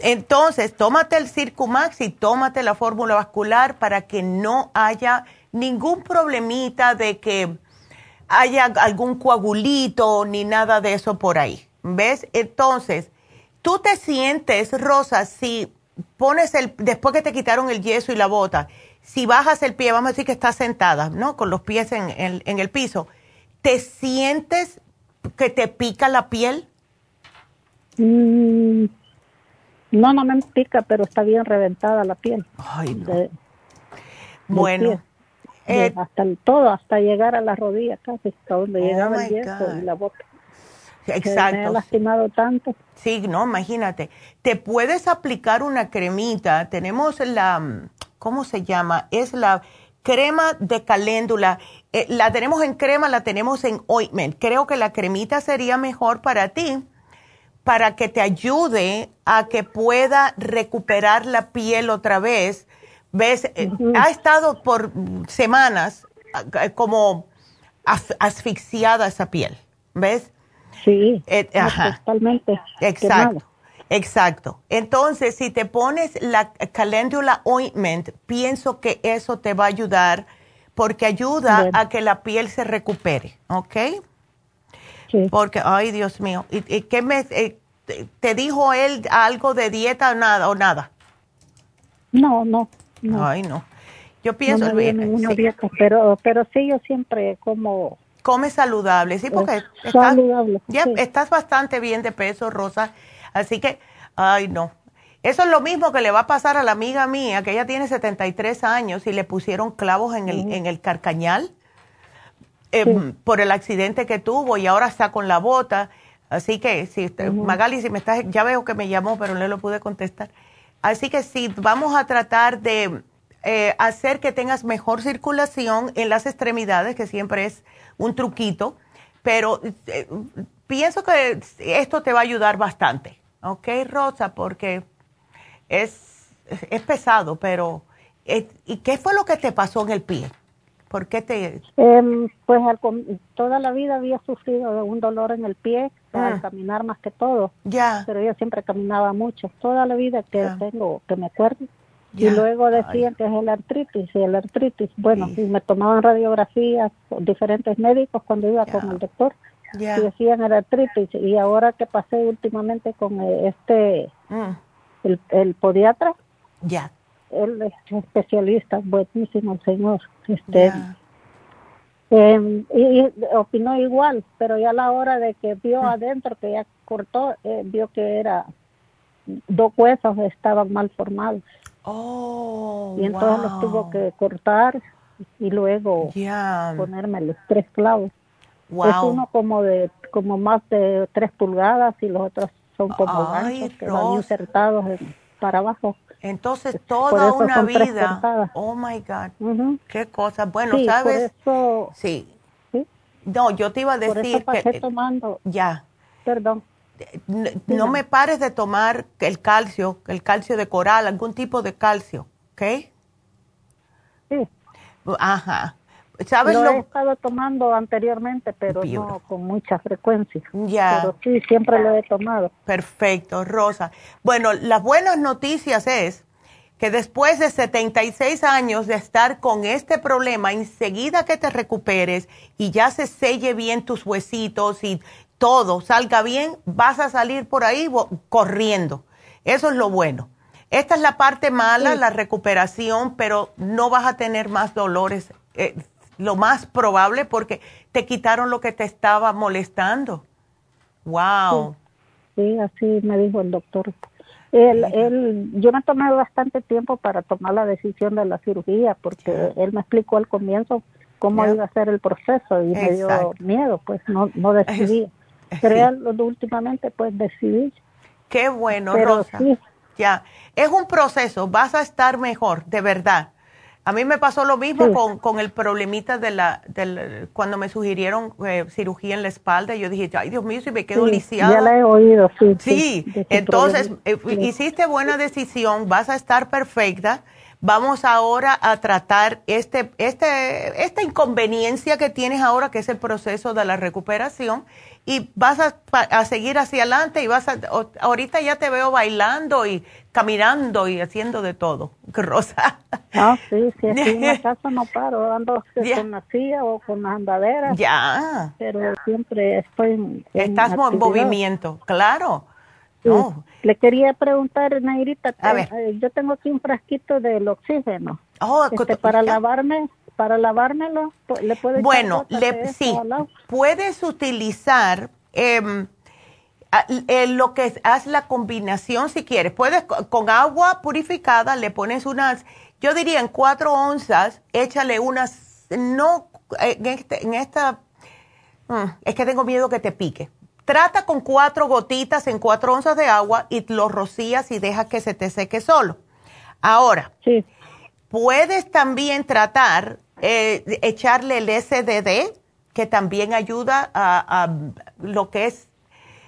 Entonces, tómate el Circumax y tómate la fórmula vascular para que no haya ningún problemita de que haya algún coagulito ni nada de eso por ahí. ¿Ves? Entonces, tú te sientes, Rosa, si pones el, después que te quitaron el yeso y la bota, si bajas el pie, vamos a decir que estás sentada, ¿no? Con los pies en, el piso, ¿te sientes que te pica la piel? Mm, no, no me pica, pero está bien reventada la piel. Ay, no. bueno. Eh, hasta el todo, hasta llegar a la rodilla casi, hasta donde oh llegaba el yeso y la boca. Exacto. me ha lastimado tanto. Sí, no, imagínate. Te puedes aplicar una cremita. Tenemos la, ¿cómo se llama? Es la crema de caléndula. Eh, la tenemos en crema, la tenemos en ointment. Creo que la cremita sería mejor para ti, para que te ayude a que pueda recuperar la piel otra vez. ¿Ves? Eh, ha estado por semanas eh, como asfixiada esa piel. ¿Ves? Sí, totalmente. Exacto. Exacto. Entonces, si te pones la calendula ointment, pienso que eso te va a ayudar porque ayuda a que la piel se recupere, ¿ok? Sí. Porque, ay, Dios mío, ¿y, qué me, eh, te dijo él algo de dieta o nada? O nada? No, no, Ay, no. Yo pienso... No me dieta, pero, pero sí, yo siempre como... Come saludable, sí, porque... saludable, ya estás bastante bien de peso, Rosa Así que, ay no. Eso es lo mismo que le va a pasar a la amiga mía, que ella tiene 73 años y le pusieron clavos en el, en el carcañal em, por el accidente que tuvo y ahora está con la bota. Así que, si Magali, si me estás, ya veo que me llamó, pero no lo pude contestar. Así que sí, vamos a tratar de eh, hacer que tengas mejor circulación en las extremidades, que siempre es un truquito, pero eh, pienso que esto te va a ayudar bastante. ¿ok, Rosa? Porque es, es pesado, pero... ¿Y qué fue lo que te pasó en el pie? ¿Por qué te...? Em, pues toda la vida había sufrido de un dolor en el pie, al ah. caminar más que todo. Ya. Pero yo siempre caminaba mucho, toda la vida que tengo, que me acuerdo. Y luego decían que es el artritis, y el artritis, bueno, y me tomaban radiografías diferentes médicos cuando iba con el doctor y decían era artritis. Y ahora que pasé últimamente con eh, este mm. el, podiatra ya. él es especialista buenísimo el señor este em, y, opinó igual pero ya a la hora de que vio mm. adentro que ya cortó eh, vio que era dos huesos estaban mal formados. Oh, y entonces los tuvo que cortar y luego ponerme los tres clavos. Es uno como de como más de tres pulgadas y los otros son como ganchos que van insertados para abajo. Entonces toda una vida. Oh my God. Qué cosa. Bueno, sabes. sí. No, yo te iba a decir que tomando. Ya. Perdón. No, me pares de tomar el calcio, el calcio de coral, algún tipo de calcio, ¿ok? Sí. Ajá. ¿Sabes lo, he estado tomando anteriormente, pero no con mucha frecuencia. Ya. Pero sí, siempre lo he tomado. Perfecto, Rosa. Bueno, las buenas noticias es que después de 76 años de estar con este problema, enseguida que te recuperes y ya se selle bien tus huesitos y todo salga bien, vas a salir por ahí corriendo. Eso es lo bueno. Esta es la parte mala, la recuperación, pero no vas a tener más dolores. Eh, lo más probable porque te quitaron lo que te estaba molestando. Wow. Sí, así me dijo el doctor. Él, él, yo me tomé bastante tiempo para tomar la decisión de la cirugía porque él me explicó al comienzo cómo iba a ser el proceso y me dio miedo, pues no, no decidí. Pero últimamente pues decidí. Qué bueno, Rosa. Ya, es un proceso, vas a estar mejor, de verdad. A mí me pasó lo mismo con, con, el problemita de la, del, cuando me sugirieron eh, cirugía en la espalda. Yo dije, ay Dios mío, si me quedo lisiada. Ya la he oído, sí. Sí, entonces eh, hiciste buena decisión, vas a estar perfecta. Vamos ahora a tratar este, este, esta inconveniencia que tienes ahora, que es el proceso de la recuperación, y vas a, a seguir hacia adelante y vas a, ahorita ya te veo bailando y caminando y haciendo de todo, Rosa. Ah, sí, sí, aquí en la casa no paro, ando con la silla o con las andaderas. Ya. Pero siempre estoy en, Estás en movimiento, claro. Le quería preguntar, Nairita, eh, yo tengo aquí un frasquito del oxígeno. Oh, este, para lavarme, para lavármelo, le puedes Bueno, le, sí, puedes utilizar eh, lo que haz la combinación si quieres. Puedes con agua purificada le pones unas, yo diría en cuatro onzas, échale unas, no en, este, en esta, mm, es que tengo miedo que te pique. Trata con cuatro gotitas en cuatro onzas de agua y lo rocías y deja que se te seque solo. Ahora, puedes también tratar eh, echarle el SDD, que también ayuda a, a lo que es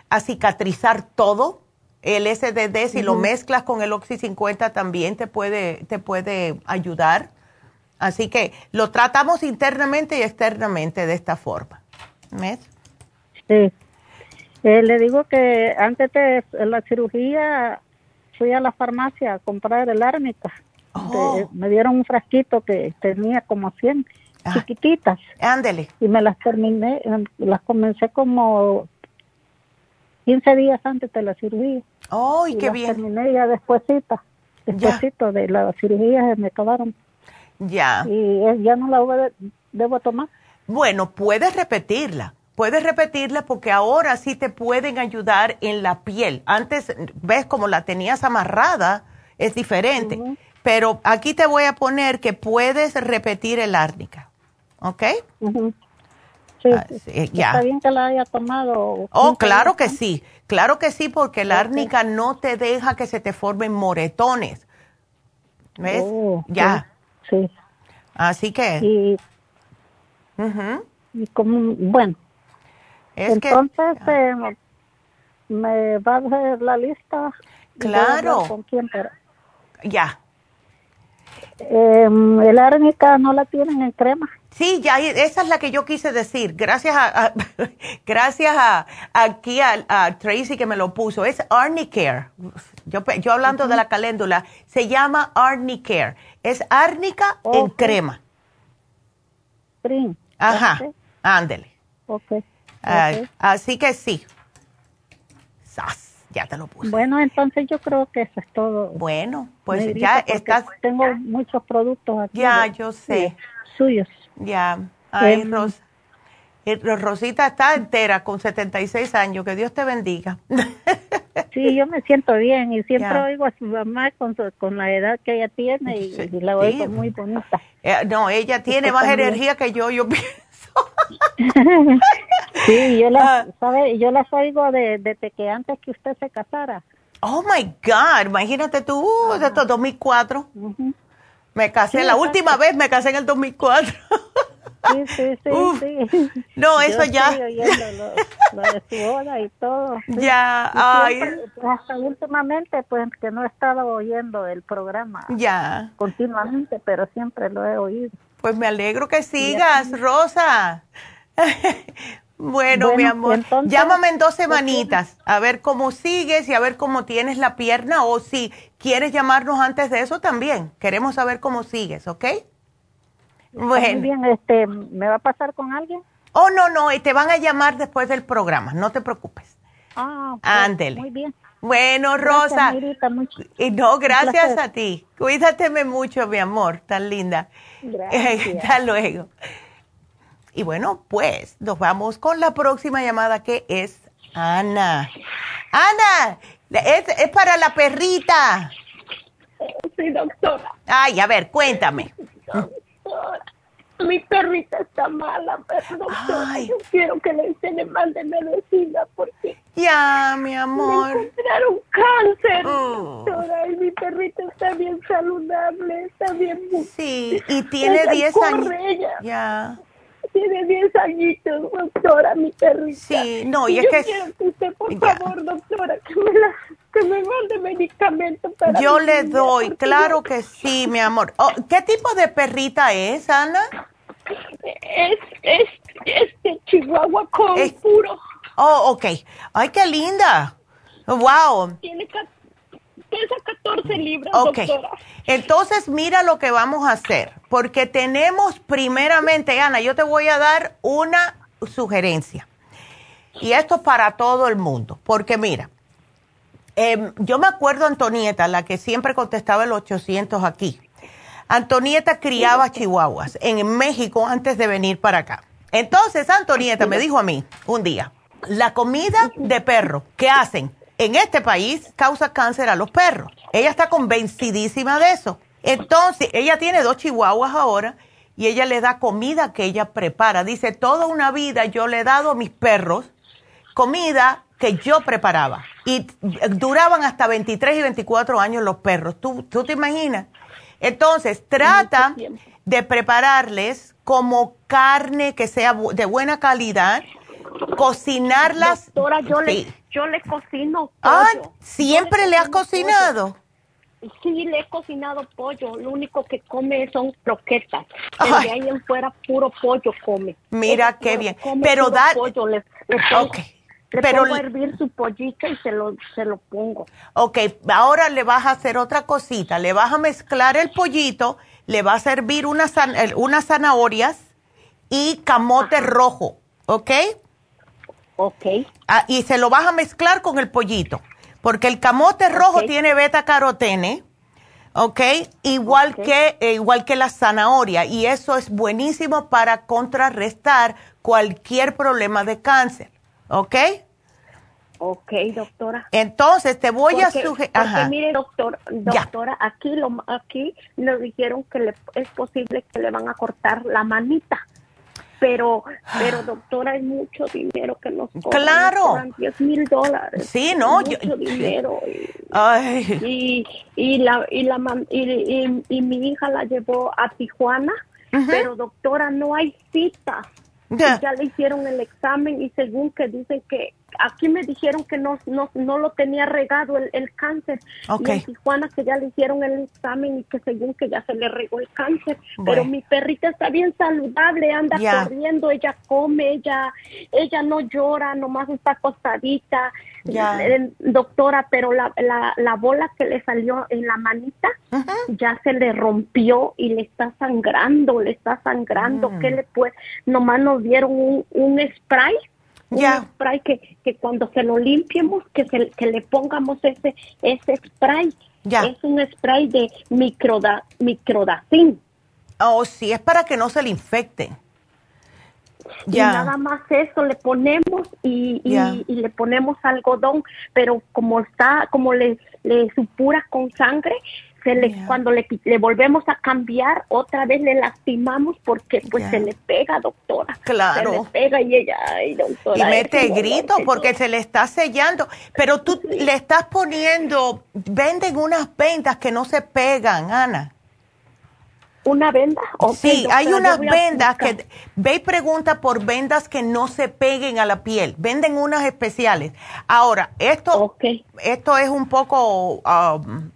a cicatrizar todo. El SDD, si lo mezclas con el Oxy 50, también te puede, te puede ayudar. Así que lo tratamos internamente y externamente de esta forma. ¿Ves? Sí. Eh, le digo que antes de la cirugía fui a la farmacia a comprar el árnica. Oh. me dieron un frasquito que tenía como 100 ah. chiquititas. Ándele. Y me las terminé, las comencé como 15 días antes de la cirugía. ¡Ay, qué bien! Terminé ya despuésito, despuésito de la cirugía me acabaron. Ya. Y ya no la debo tomar. Bueno, puedes repetirla. Puedes repetirla porque ahora sí te pueden ayudar en la piel. Antes, ves como la tenías amarrada, es diferente. Pero aquí te voy a poner que puedes repetir el árnica. ¿Ok? Ah, sí, ya. Está bien que la haya tomado. Oh, claro que sí, claro que sí, porque la árnica no te deja que se te formen moretones. ¿Ves? Oh, ya. Sí. Así que. Y, y como, bueno. entonces, eh, me va a hacer la lista. Claro. ¿Con quién? Ya. Eh, el árnica no la tienen en crema. Sí, ya esa es la que yo quise decir. Gracias a, gracias a, aquí a, Tracy que me lo puso. Es Arnicare. Yo, yo hablando de la caléndula, se llama Arnicare. Es árnica en crema. Spring. Ajá, ándele. Okay. así que sí. Ya te lo puse. Bueno, entonces yo creo que eso es todo. Bueno, pues ya estás. Tengo muchos productos aquí. Ya, yo sé. Suyos. Ya, ay, Rosa. Rosita está entera con 76 años, que Dios te bendiga. Sí, yo me siento bien y siempre oigo a su mamá con, con la edad que ella tiene y, la oigo muy bonita. Eh, no, ella tiene más energía que yo, yo pienso. sí, yo las. ¿sabe? yo las oigo de, desde que antes que usted se casara. Oh my God, imagínate tú, uh, de estos 2004. Me casé, la última vez me casé en el 2004. Sí, sí, sí, sí. No, eso ya. Lo, de su boda y todo. Ya, ay. hasta últimamente, pues que no he estado oyendo el programa. Ya. Continuamente, pero siempre lo he oído. Pues me alegro que sigas, Rosa. Bueno, mi amor, llámame en dos semanitas a ver cómo sigues y a ver cómo tienes la pierna o si quieres llamarnos antes de eso también. Queremos saber cómo sigues, ¿ok? Bueno. Muy bien, este, ¿me va a pasar con alguien? Oh, no, no, te van a llamar después del programa, no te preocupes. Ah, Ándele. Muy bien. Bueno, Rosa. y no, gracias a ti. Cuídateme mucho, mi amor, tan linda. Gracias. Hasta luego. Y bueno, pues nos vamos con la próxima llamada que es Ana. Ana, es, para la perrita. Sí, doctora. Ay, a ver, cuéntame. Doctora, mi perrita está mala, pero doctora, yo quiero que le enseñe más de medicina porque... Ya, mi amor. Me encontraron cáncer, oh. doctora, y mi perrita está bien saludable, está bien... Sí, y tiene 10 años. Ya tiene 10 añitos, doctora, mi perrita. Sí, no, y, es yo que... quiero que usted, por favor, doctora, que me, la, que me mande medicamento para... Yo le doy, claro que sí, mi amor. Oh, ¿Qué tipo de perrita es, Ana? Es, es, este chihuahua con puro. Oh, ok. Ay, qué linda. Wow. Tiene pesa 14 libras, Ok. Entonces, mira lo que vamos a hacer, porque tenemos primeramente, Ana, yo te voy a dar una sugerencia. Y esto es para todo el mundo, porque mira, em, yo me acuerdo Antonieta, la que siempre contestaba el 800 aquí. Antonieta criaba chihuahuas en México antes de venir para acá. Entonces, Antonieta me dijo a mí un día, la comida de perro que hacen en este país causa cáncer a los perros. Ella está convencidísima de eso. Entonces, ella tiene dos chihuahuas ahora y ella le da comida que ella prepara. Dice, toda una vida yo le he dado a mis perros comida que yo preparaba. Y duraban hasta 23 y 24 años los perros. ¿Tú, tú te imaginas? Entonces, trata de prepararles como carne que sea de buena calidad, cocinarlas. Doctora, yo le yo le cocino ah, pollo. Ah, ¿siempre le, has cocinado? Sí, le he cocinado pollo. Lo único que come son croquetas. Pero de ahí en fuera puro pollo come. Mira qué bien. Pero da... Pollo, le, le pongo, a hervir su pollito y se lo, se lo pongo. Ok, ahora le vas a hacer otra cosita. Le vas a mezclar el pollito, le vas a hervir unas, unas zanahorias y camote rojo, ¿ok? Ok. Ah, y se lo vas a mezclar con el pollito, porque el camote rojo tiene beta carotene, ¿ok? Igual, Que, eh, igual que la zanahoria, y eso es buenísimo para contrarrestar cualquier problema de cáncer, ¿ok? Ok, doctora. Entonces te voy a sugerir. Porque mire, doctor, doctora, aquí lo aquí nos dijeron que le, es posible que le van a cortar la manita pero pero doctora hay mucho dinero que nos cobran, claro. 10 mil dólares. Sí no mucho dinero y, Ay. y, la y la y, y, mi hija la llevó a Tijuana pero doctora no hay cita. Ya le hicieron el examen y según que dicen que aquí me dijeron que no, no, no lo tenía regado el, el cáncer. Y en Tijuana que ya le hicieron el examen y que según que ya se le regó el cáncer. Pero mi perrita está bien saludable, anda corriendo, ella come, ella, ella no llora, nomás está acostadita. doctora, pero la, la, la, bola que le salió en la manita ya se le rompió y le está sangrando, le está sangrando. Mm. ¿Qué le puede? Nomás nos dieron un, un spray un spray que, que cuando se lo limpiemos, que, se, que le pongamos ese, ese spray. Es un spray de microda, microdacin. Oh, sí, es para que no se le infecte. y nada más eso le ponemos y, y, le ponemos algodón, pero como está, como le, le supura con sangre, se le, cuando le, le, volvemos a cambiar, otra vez le lastimamos porque pues se le pega, doctora. Claro. Se le pega y ella, ay, doctora. Y mete grito porque se le está sellando. Pero tú le estás poniendo, venden unas vendas que no se pegan, Ana. ¿Una venda? sí, hay unas vendas que, ve y pregunta por vendas que no se peguen a la piel. Venden unas especiales. Ahora, esto, esto es un poco... Um,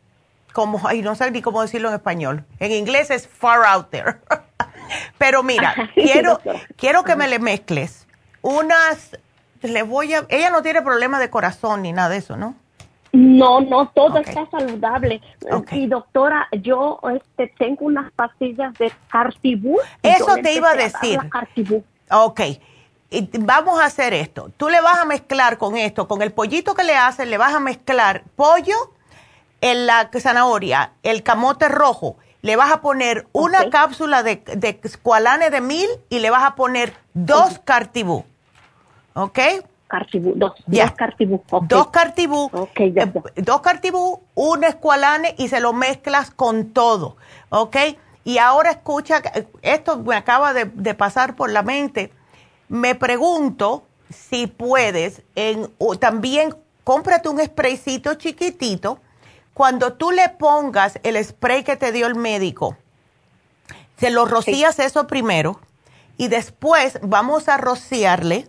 como, ay, no sé ni cómo decirlo en español. En inglés es far out there. Pero mira, quiero, quiero que me le mezcles unas, le voy a, ella no tiene problema de corazón ni nada de eso, ¿no? No, no, todo está saludable. Y doctora, yo este, tengo unas pastillas de Cartibú. Eso te iba a decir. ok. vamos a hacer esto. Tú le vas a mezclar con esto, con el pollito que le haces, le vas a mezclar pollo, en la zanahoria, el camote rojo, le vas a poner una cápsula de, de de mil y le vas a poner dos cartibú. ¿Ok? Cartibú, dos, dos cartibú. Dos cartibú, eh, dos cartibú, un escualane y se lo mezclas con todo. ¿Ok? Y ahora escucha, esto me acaba de, de pasar por la mente. Me pregunto si puedes, en, también cómprate un spraycito chiquitito cuando tú le pongas el spray que te dio el médico, se lo rocías eso primero y después vamos a rociarle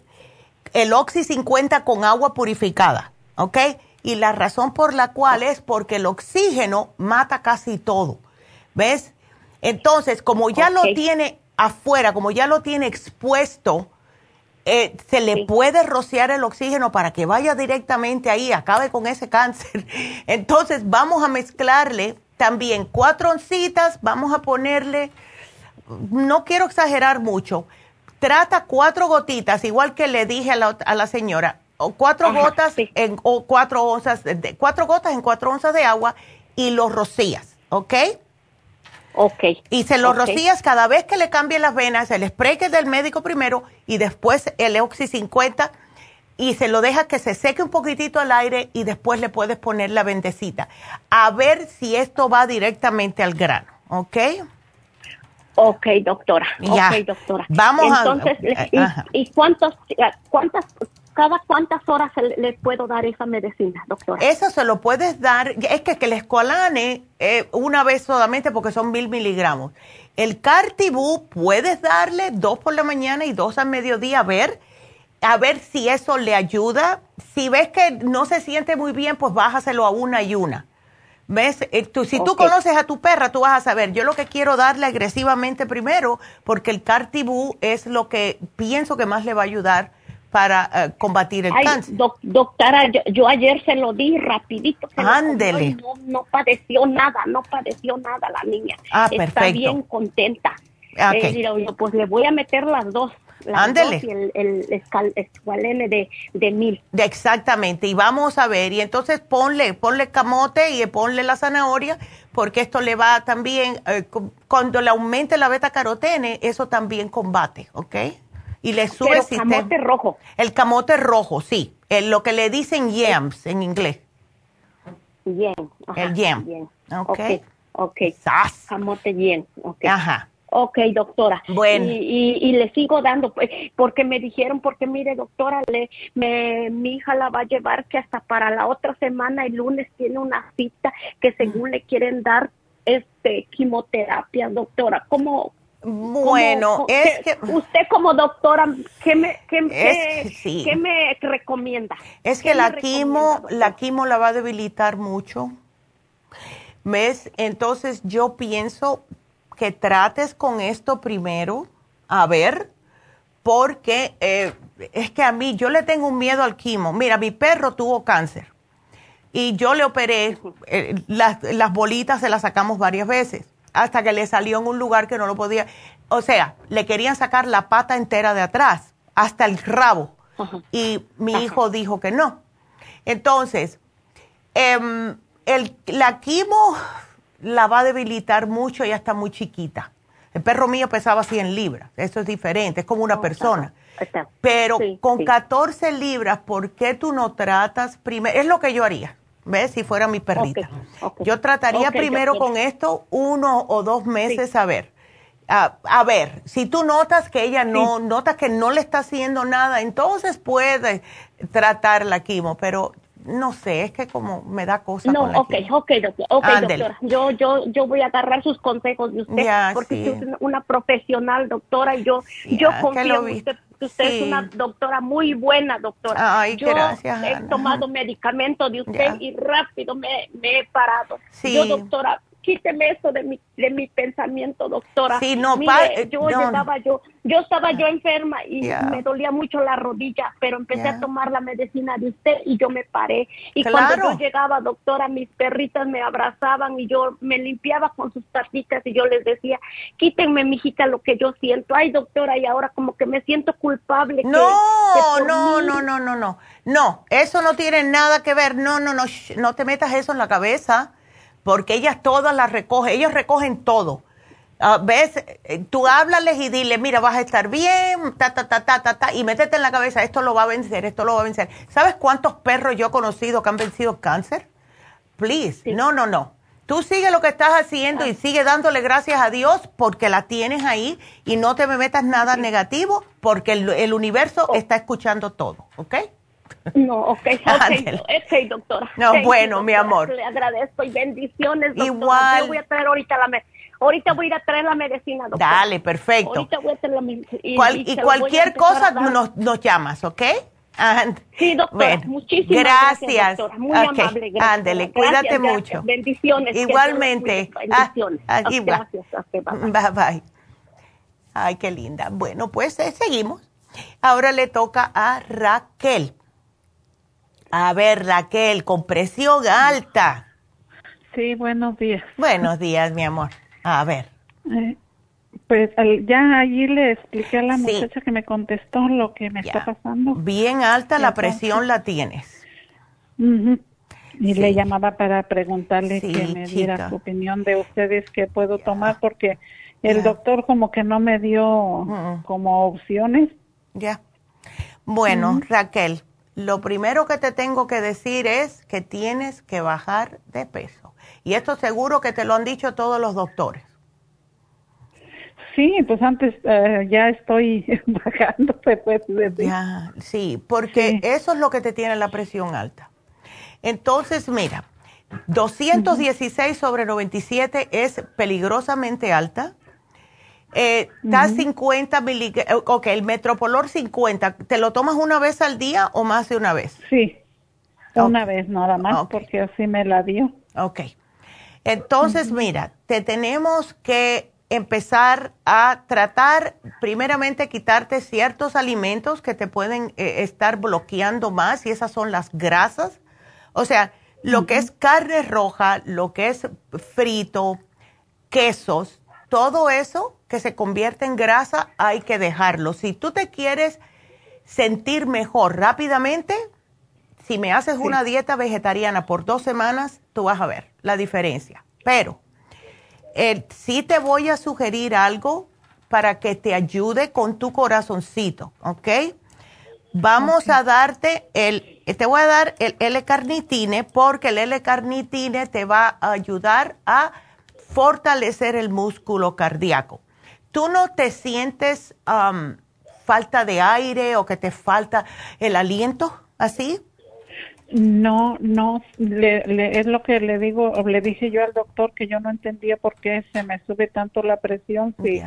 el Oxy 50 con agua purificada, ¿ok? Y la razón por la cual es porque el oxígeno mata casi todo, ¿ves? Entonces, como ya lo tiene afuera, como ya lo tiene expuesto, eh, se le puede rociar el oxígeno para que vaya directamente ahí, acabe con ese cáncer. Entonces vamos a mezclarle también cuatro oncitas, vamos a ponerle, no quiero exagerar mucho, trata cuatro gotitas, igual que le dije a la, señora, o cuatro gotas en o cuatro onzas, de, cuatro gotas en cuatro onzas de agua y los rocías, ¿ok? Ok. Y se lo rocías cada vez que le cambien las venas, el spray que es del médico primero y después el Oxy 50 y se lo deja que se seque un poquitito al aire y después le puedes poner la vendecita. A ver si esto va directamente al grano, ¿ok? Ok, doctora. Ya. Ok, doctora. Vamos Entonces, a... ¿y, y cuántos, cuántas ¿Cada cuántas horas le, puedo dar esa medicina, doctora? Eso se lo puedes dar, es que, que el escualane eh, una vez solamente porque son mil miligramos. El cartibú puedes darle dos por la mañana y dos al mediodía a ver, a ver si eso le ayuda. Si ves que no se siente muy bien, pues bájaselo a una y una. ¿Ves? Eh, tú, si tú conoces a tu perra, tú vas a saber. Yo lo que quiero darle agresivamente primero, porque el cartibú es lo que pienso que más le va a ayudar para eh, combatir el cáncer. doctora, yo, ayer se lo di rapidito. Ándele. No, no, padeció nada, no padeció nada la niña. Ah, Está bien contenta. Ah, eh, pues le voy a meter las dos. Ándele. y el, el, de, de mil. Exactamente, y vamos a ver, y entonces ponle, ponle camote y ponle la zanahoria, porque esto le va también, eh, cuando le aumente la beta carotene, eso también combate, ¿ok? Y le sube el camote rojo. El camote rojo, sí. El, lo que le dicen yams en inglés. Yam. el yam. Ok. Ok. Sas. Camote yam. Okay. Ajá. Ok, doctora. Bueno. Y, y, le sigo dando, pues, porque me dijeron, porque mire, doctora, le, me, mi hija la va a llevar que hasta para la otra semana, el lunes, tiene una cita que según le quieren dar este quimioterapia, doctora. ¿Cómo, bueno, es que... Usted como doctora, ¿qué me, qué, me recomienda? Es que la quimo, la quimo la va a debilitar mucho. ¿Ves? Entonces yo pienso que trates con esto primero, a ver, porque eh, es que a mí yo le tengo un miedo al quimo. Mira, mi perro tuvo cáncer y yo le operé, eh, las, las bolitas se las sacamos varias veces hasta que le salió en un lugar que no lo podía. O sea, le querían sacar la pata entera de atrás, hasta el rabo. Y mi hijo dijo que no. Entonces, em, el, la quimo la va a debilitar mucho, ya está muy chiquita. El perro mío pesaba 100 libras, eso es diferente, es como una persona. Pero con 14 libras, ¿por qué tú no tratas primero? Es lo que yo haría, ¿ves? Si fuera mi perrita. Yo trataría primero con esto uno o dos meses a ver. A, ver, si tú notas que ella no, notas que no le está haciendo nada, entonces puedes tratar la quimo, pero no sé, es que como me da cosa. No, ok, ok, doctora. Okay, doctora. Yo, yo, yo voy a agarrar sus consejos de usted porque usted es una profesional, doctora, y yo, yo confío en usted. Usted es una doctora muy buena, doctora. Ay, yo gracias. He tomado medicamento de usted y rápido me, me he parado. Yo, doctora, quíteme eso de mi, de mi pensamiento, doctora. Sí, no, Mire, yo estaba yo, yo estaba yo enferma y me dolía mucho la rodilla, pero empecé a tomar la medicina de usted y yo me paré. Y cuando yo llegaba, doctora, mis perritas me abrazaban y yo me limpiaba con sus patitas y yo les decía, quítenme, mijita, lo que yo siento. Ay, doctora, y ahora como que me siento culpable. No, no, no, no, no, no. No, eso no tiene nada que ver. No, no, no, no te metas eso en la cabeza porque ellas todas las recogen, ellos recogen todo. Ah, ¿Ves? Tú háblales y dile, mira, vas a estar bien, ta, ta, ta, ta, ta, ta, y métete en la cabeza, esto lo va a vencer, esto lo va a vencer. ¿Sabes cuántos perros yo he conocido que han vencido cáncer? Please, no, no, no. Tú sigue lo que estás haciendo y sigue dándole gracias a Dios porque la tienes ahí y no te me metas nada negativo porque el, universo oh. está escuchando todo, ¿ok? No, ok, ok, okay doctora. No, bueno, mi amor. Le agradezco y bendiciones, doctora. Igual. Yo voy a traer ahorita la Ahorita voy a ir a traer la medicina, doctora. Dale, perfecto. Ahorita voy a traer la medicina. Y, cualquier cosa nos, nos, llamas, ¿ok? sí, doctora. muchísimas gracias, gracias doctora. Muy amable. Gracias. Ándele, cuídate mucho. Bendiciones. Igualmente. Bendiciones. Ah, gracias. bye. bye. Ay, qué linda. Bueno, pues eh, seguimos. Ahora le toca a Raquel. A ver, Raquel, con presión alta. Sí, buenos días. Buenos días, mi amor. A ver. Eh, pues ya allí le expliqué a la muchacha que me contestó lo que me está pasando. Bien alta la presión la tienes. Y le llamaba para preguntarle que me diera su opinión de ustedes que puedo tomar porque el doctor como que no me dio como opciones. Ya. Bueno, Raquel, lo primero que te tengo que decir es que tienes que bajar de peso. Y esto seguro que te lo han dicho todos los doctores. Sí, pues antes eh, ya estoy bajando. Pues, pues ya, sí, porque eso es lo que te tiene la presión alta. Entonces, mira, 216 sobre 97 es peligrosamente alta eh, da 50 miligramos, ok, el metropolor 50, ¿te lo tomas una vez al día o más de una vez? Sí, una vez nada más, porque así me la dio. Ok, entonces mira, te tenemos que empezar a tratar, primeramente quitarte ciertos alimentos que te pueden eh, estar bloqueando más y esas son las grasas. O sea, lo que es carne roja, lo que es frito, quesos, todo eso que se convierte en grasa hay que dejarlo. Si tú te quieres sentir mejor rápidamente, si me haces una dieta vegetariana por dos semanas, tú vas a ver la diferencia. Pero eh, sí te voy a sugerir algo para que te ayude con tu corazoncito, ¿ok? Vamos a darte el, te voy a dar el L-carnitine porque el L-carnitine te va a ayudar a fortalecer el músculo cardíaco. ¿Tú no te sientes um, falta de aire o que te falta el aliento así? No, no, es lo que le digo, le dije yo al doctor que yo no entendía por qué se me sube tanto la presión. Sí.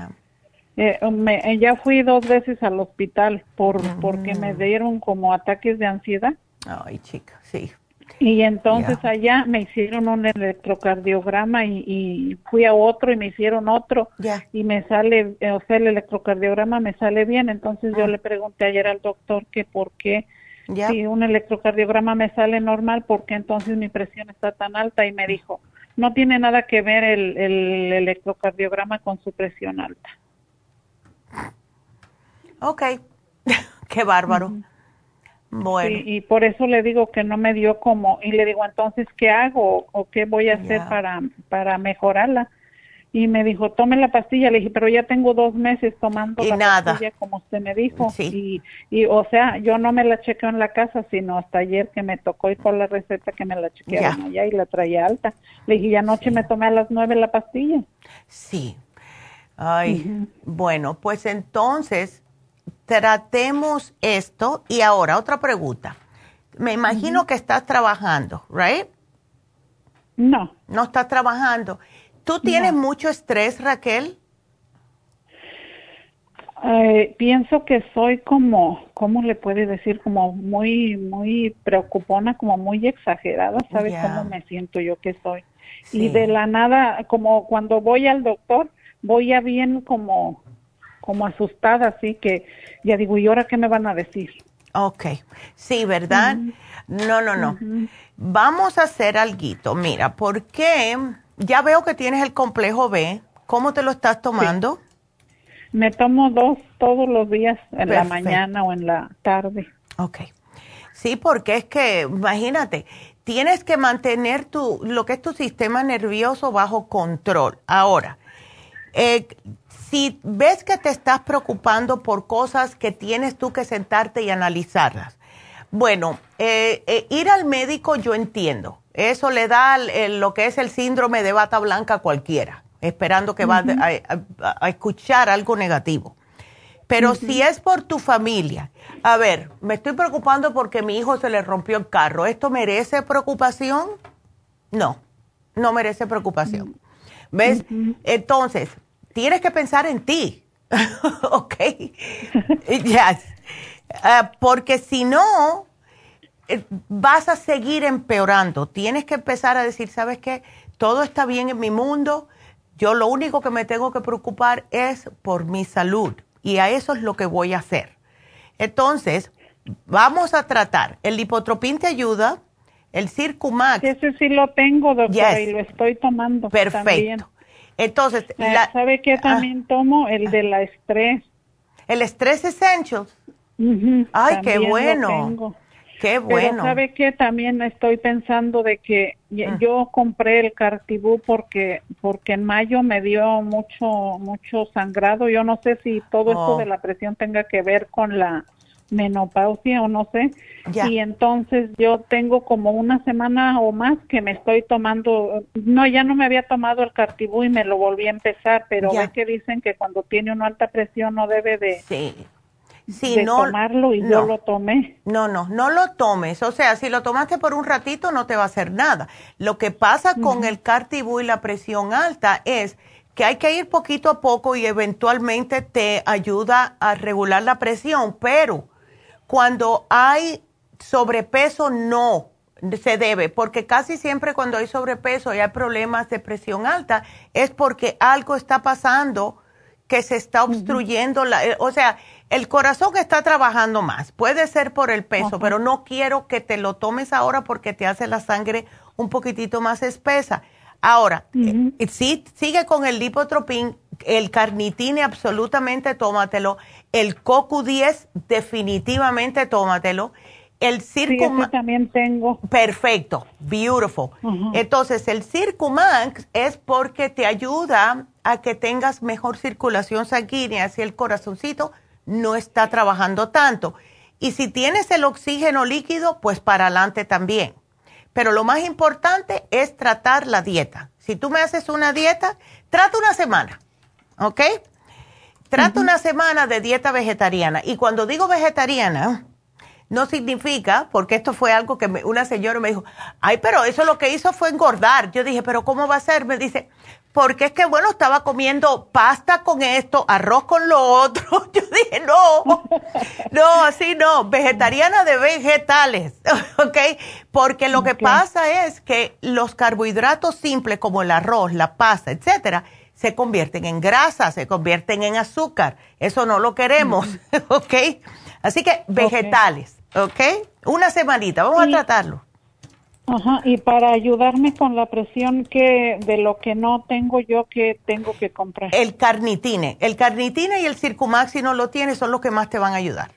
Eh, ya fui dos veces al hospital por porque me dieron como ataques de ansiedad. Ay, chica, sí. Y entonces allá me hicieron un electrocardiograma y, fui a otro y me hicieron otro y me sale, o sea, el electrocardiograma me sale bien. Entonces yo ah. le pregunté ayer al doctor que por qué, si un electrocardiograma me sale normal, ¿por qué entonces mi presión está tan alta? Y me dijo, no tiene nada que ver el, el electrocardiograma con su presión alta. Ok, qué bárbaro. Bueno. y por eso le digo que no me dio como, y le digo, entonces, ¿qué hago o qué voy a hacer para, para mejorarla? y me dijo, tome la pastilla. Le dije, pero ya tengo dos meses tomando y la nada. pastilla como usted me dijo. Y, y, o sea, yo no me la chequeo en la casa, sino hasta ayer que me tocó ir por la receta que me la chequearon allá y la traía alta. Le dije, y anoche me tomé a las nueve la pastilla. Sí. Ay, bueno, pues entonces tratemos esto. Y ahora, otra pregunta. Me imagino que estás trabajando, ¿right? No. No estás trabajando. ¿Tú tienes mucho estrés, Raquel? Eh, pienso que soy como, ¿cómo le puede decir? Como muy, muy preocupona, como muy exagerada, ¿sabes cómo me siento yo que soy? Y de la nada, como cuando voy al doctor, voy a bien como, como asustada, así que ya digo, ¿y ahora qué me van a decir? Ok, sí, ¿verdad? No, no, no. Vamos a hacer algo. Mira, ¿por qué? Ya veo que tienes el complejo B. ¿Cómo te lo estás tomando? Me tomo dos todos los días, en la mañana o en la tarde. Ok. Sí, porque es que, imagínate, tienes que mantener tu, lo que es tu sistema nervioso bajo control. Ahora, eh, si ves que te estás preocupando por cosas que tienes tú que sentarte y analizarlas, bueno, eh, eh, ir al médico yo entiendo. Eso le da lo que es el síndrome de bata blanca a cualquiera, esperando que va a, escuchar algo negativo. Pero si es por tu familia, a ver, me estoy preocupando porque mi hijo se le rompió el carro. ¿Esto merece preocupación? No, no merece preocupación. ¿Ves? Entonces, tienes que pensar en ti. ¿Ok? yes. Ah, porque si no, eh, vas a seguir empeorando. Tienes que empezar a decir, ¿sabes qué? Todo está bien en mi mundo. Yo lo único que me tengo que preocupar es por mi salud. Y a eso es lo que voy a hacer. Entonces, vamos a tratar. El lipotropín te ayuda. El Circumax. Ese sí lo tengo, doctora, y lo estoy tomando. Perfecto. Entonces, eh, ¿sabe qué ah. también tomo? El de la estrés. El estrés Essentials. Ay, qué bueno. Qué bueno. Pero sabe que también estoy pensando de que ah. yo compré el Cartibú porque porque en mayo me dio mucho mucho sangrado. Yo no sé si todo esto oh. de la presión tenga que ver con la menopausia o no sé. Y entonces yo tengo como una semana o más que me estoy tomando, no, ya no me había tomado el cartibú y me lo volví a empezar, pero ve que dicen que cuando tiene una alta presión no debe de, sí. no, tomarlo y yo lo tomé. No, no, no lo tomes. O sea, si lo tomaste por un ratito no te va a hacer nada. Lo que pasa con el cartibú y la presión alta es que hay que ir poquito a poco y eventualmente te ayuda a regular la presión, pero cuando hay sobrepeso no se debe, porque casi siempre cuando hay sobrepeso y hay problemas de presión alta es porque algo está pasando que se está obstruyendo, la, eh, o sea, el corazón está trabajando más. Puede ser por el peso, pero no quiero que te lo tomes ahora porque te hace la sangre un poquitito más espesa. Ahora, eh, sí, sigue con el lipotropín, el carnitine absolutamente tómatelo el CoQ10 definitivamente tómatelo. El Circumax también tengo. Perfecto, beautiful. Entonces, el Circumax es porque te ayuda a que tengas mejor circulación sanguínea si el corazoncito no está trabajando tanto. Y si tienes el oxígeno líquido, pues para adelante también. Pero lo más importante es tratar la dieta. Si tú me haces una dieta, trata una semana, ¿ok? Trata una semana de dieta vegetariana. Y cuando digo vegetariana, no significa, porque esto fue algo que una señora me dijo, ay, pero eso lo que hizo fue engordar. Yo dije, pero ¿cómo va a ser? Me dice, porque es que, bueno, estaba comiendo pasta con esto, arroz con lo otro. Yo dije, no, no, así no, vegetariana de vegetales, ¿ok? Porque lo que pasa es que los carbohidratos simples como el arroz, la pasta, etcétera, se convierten en grasa, se convierten en azúcar. Eso no lo queremos, ¿ok? Así que vegetales, ¿ok? Una semanita, vamos a tratarlo. Ajá, y para ayudarme con la presión que de lo que no tengo yo que tengo que comprar. El carnitine, el carnitine y el circumax si no lo tienes son los que más te van a ayudar.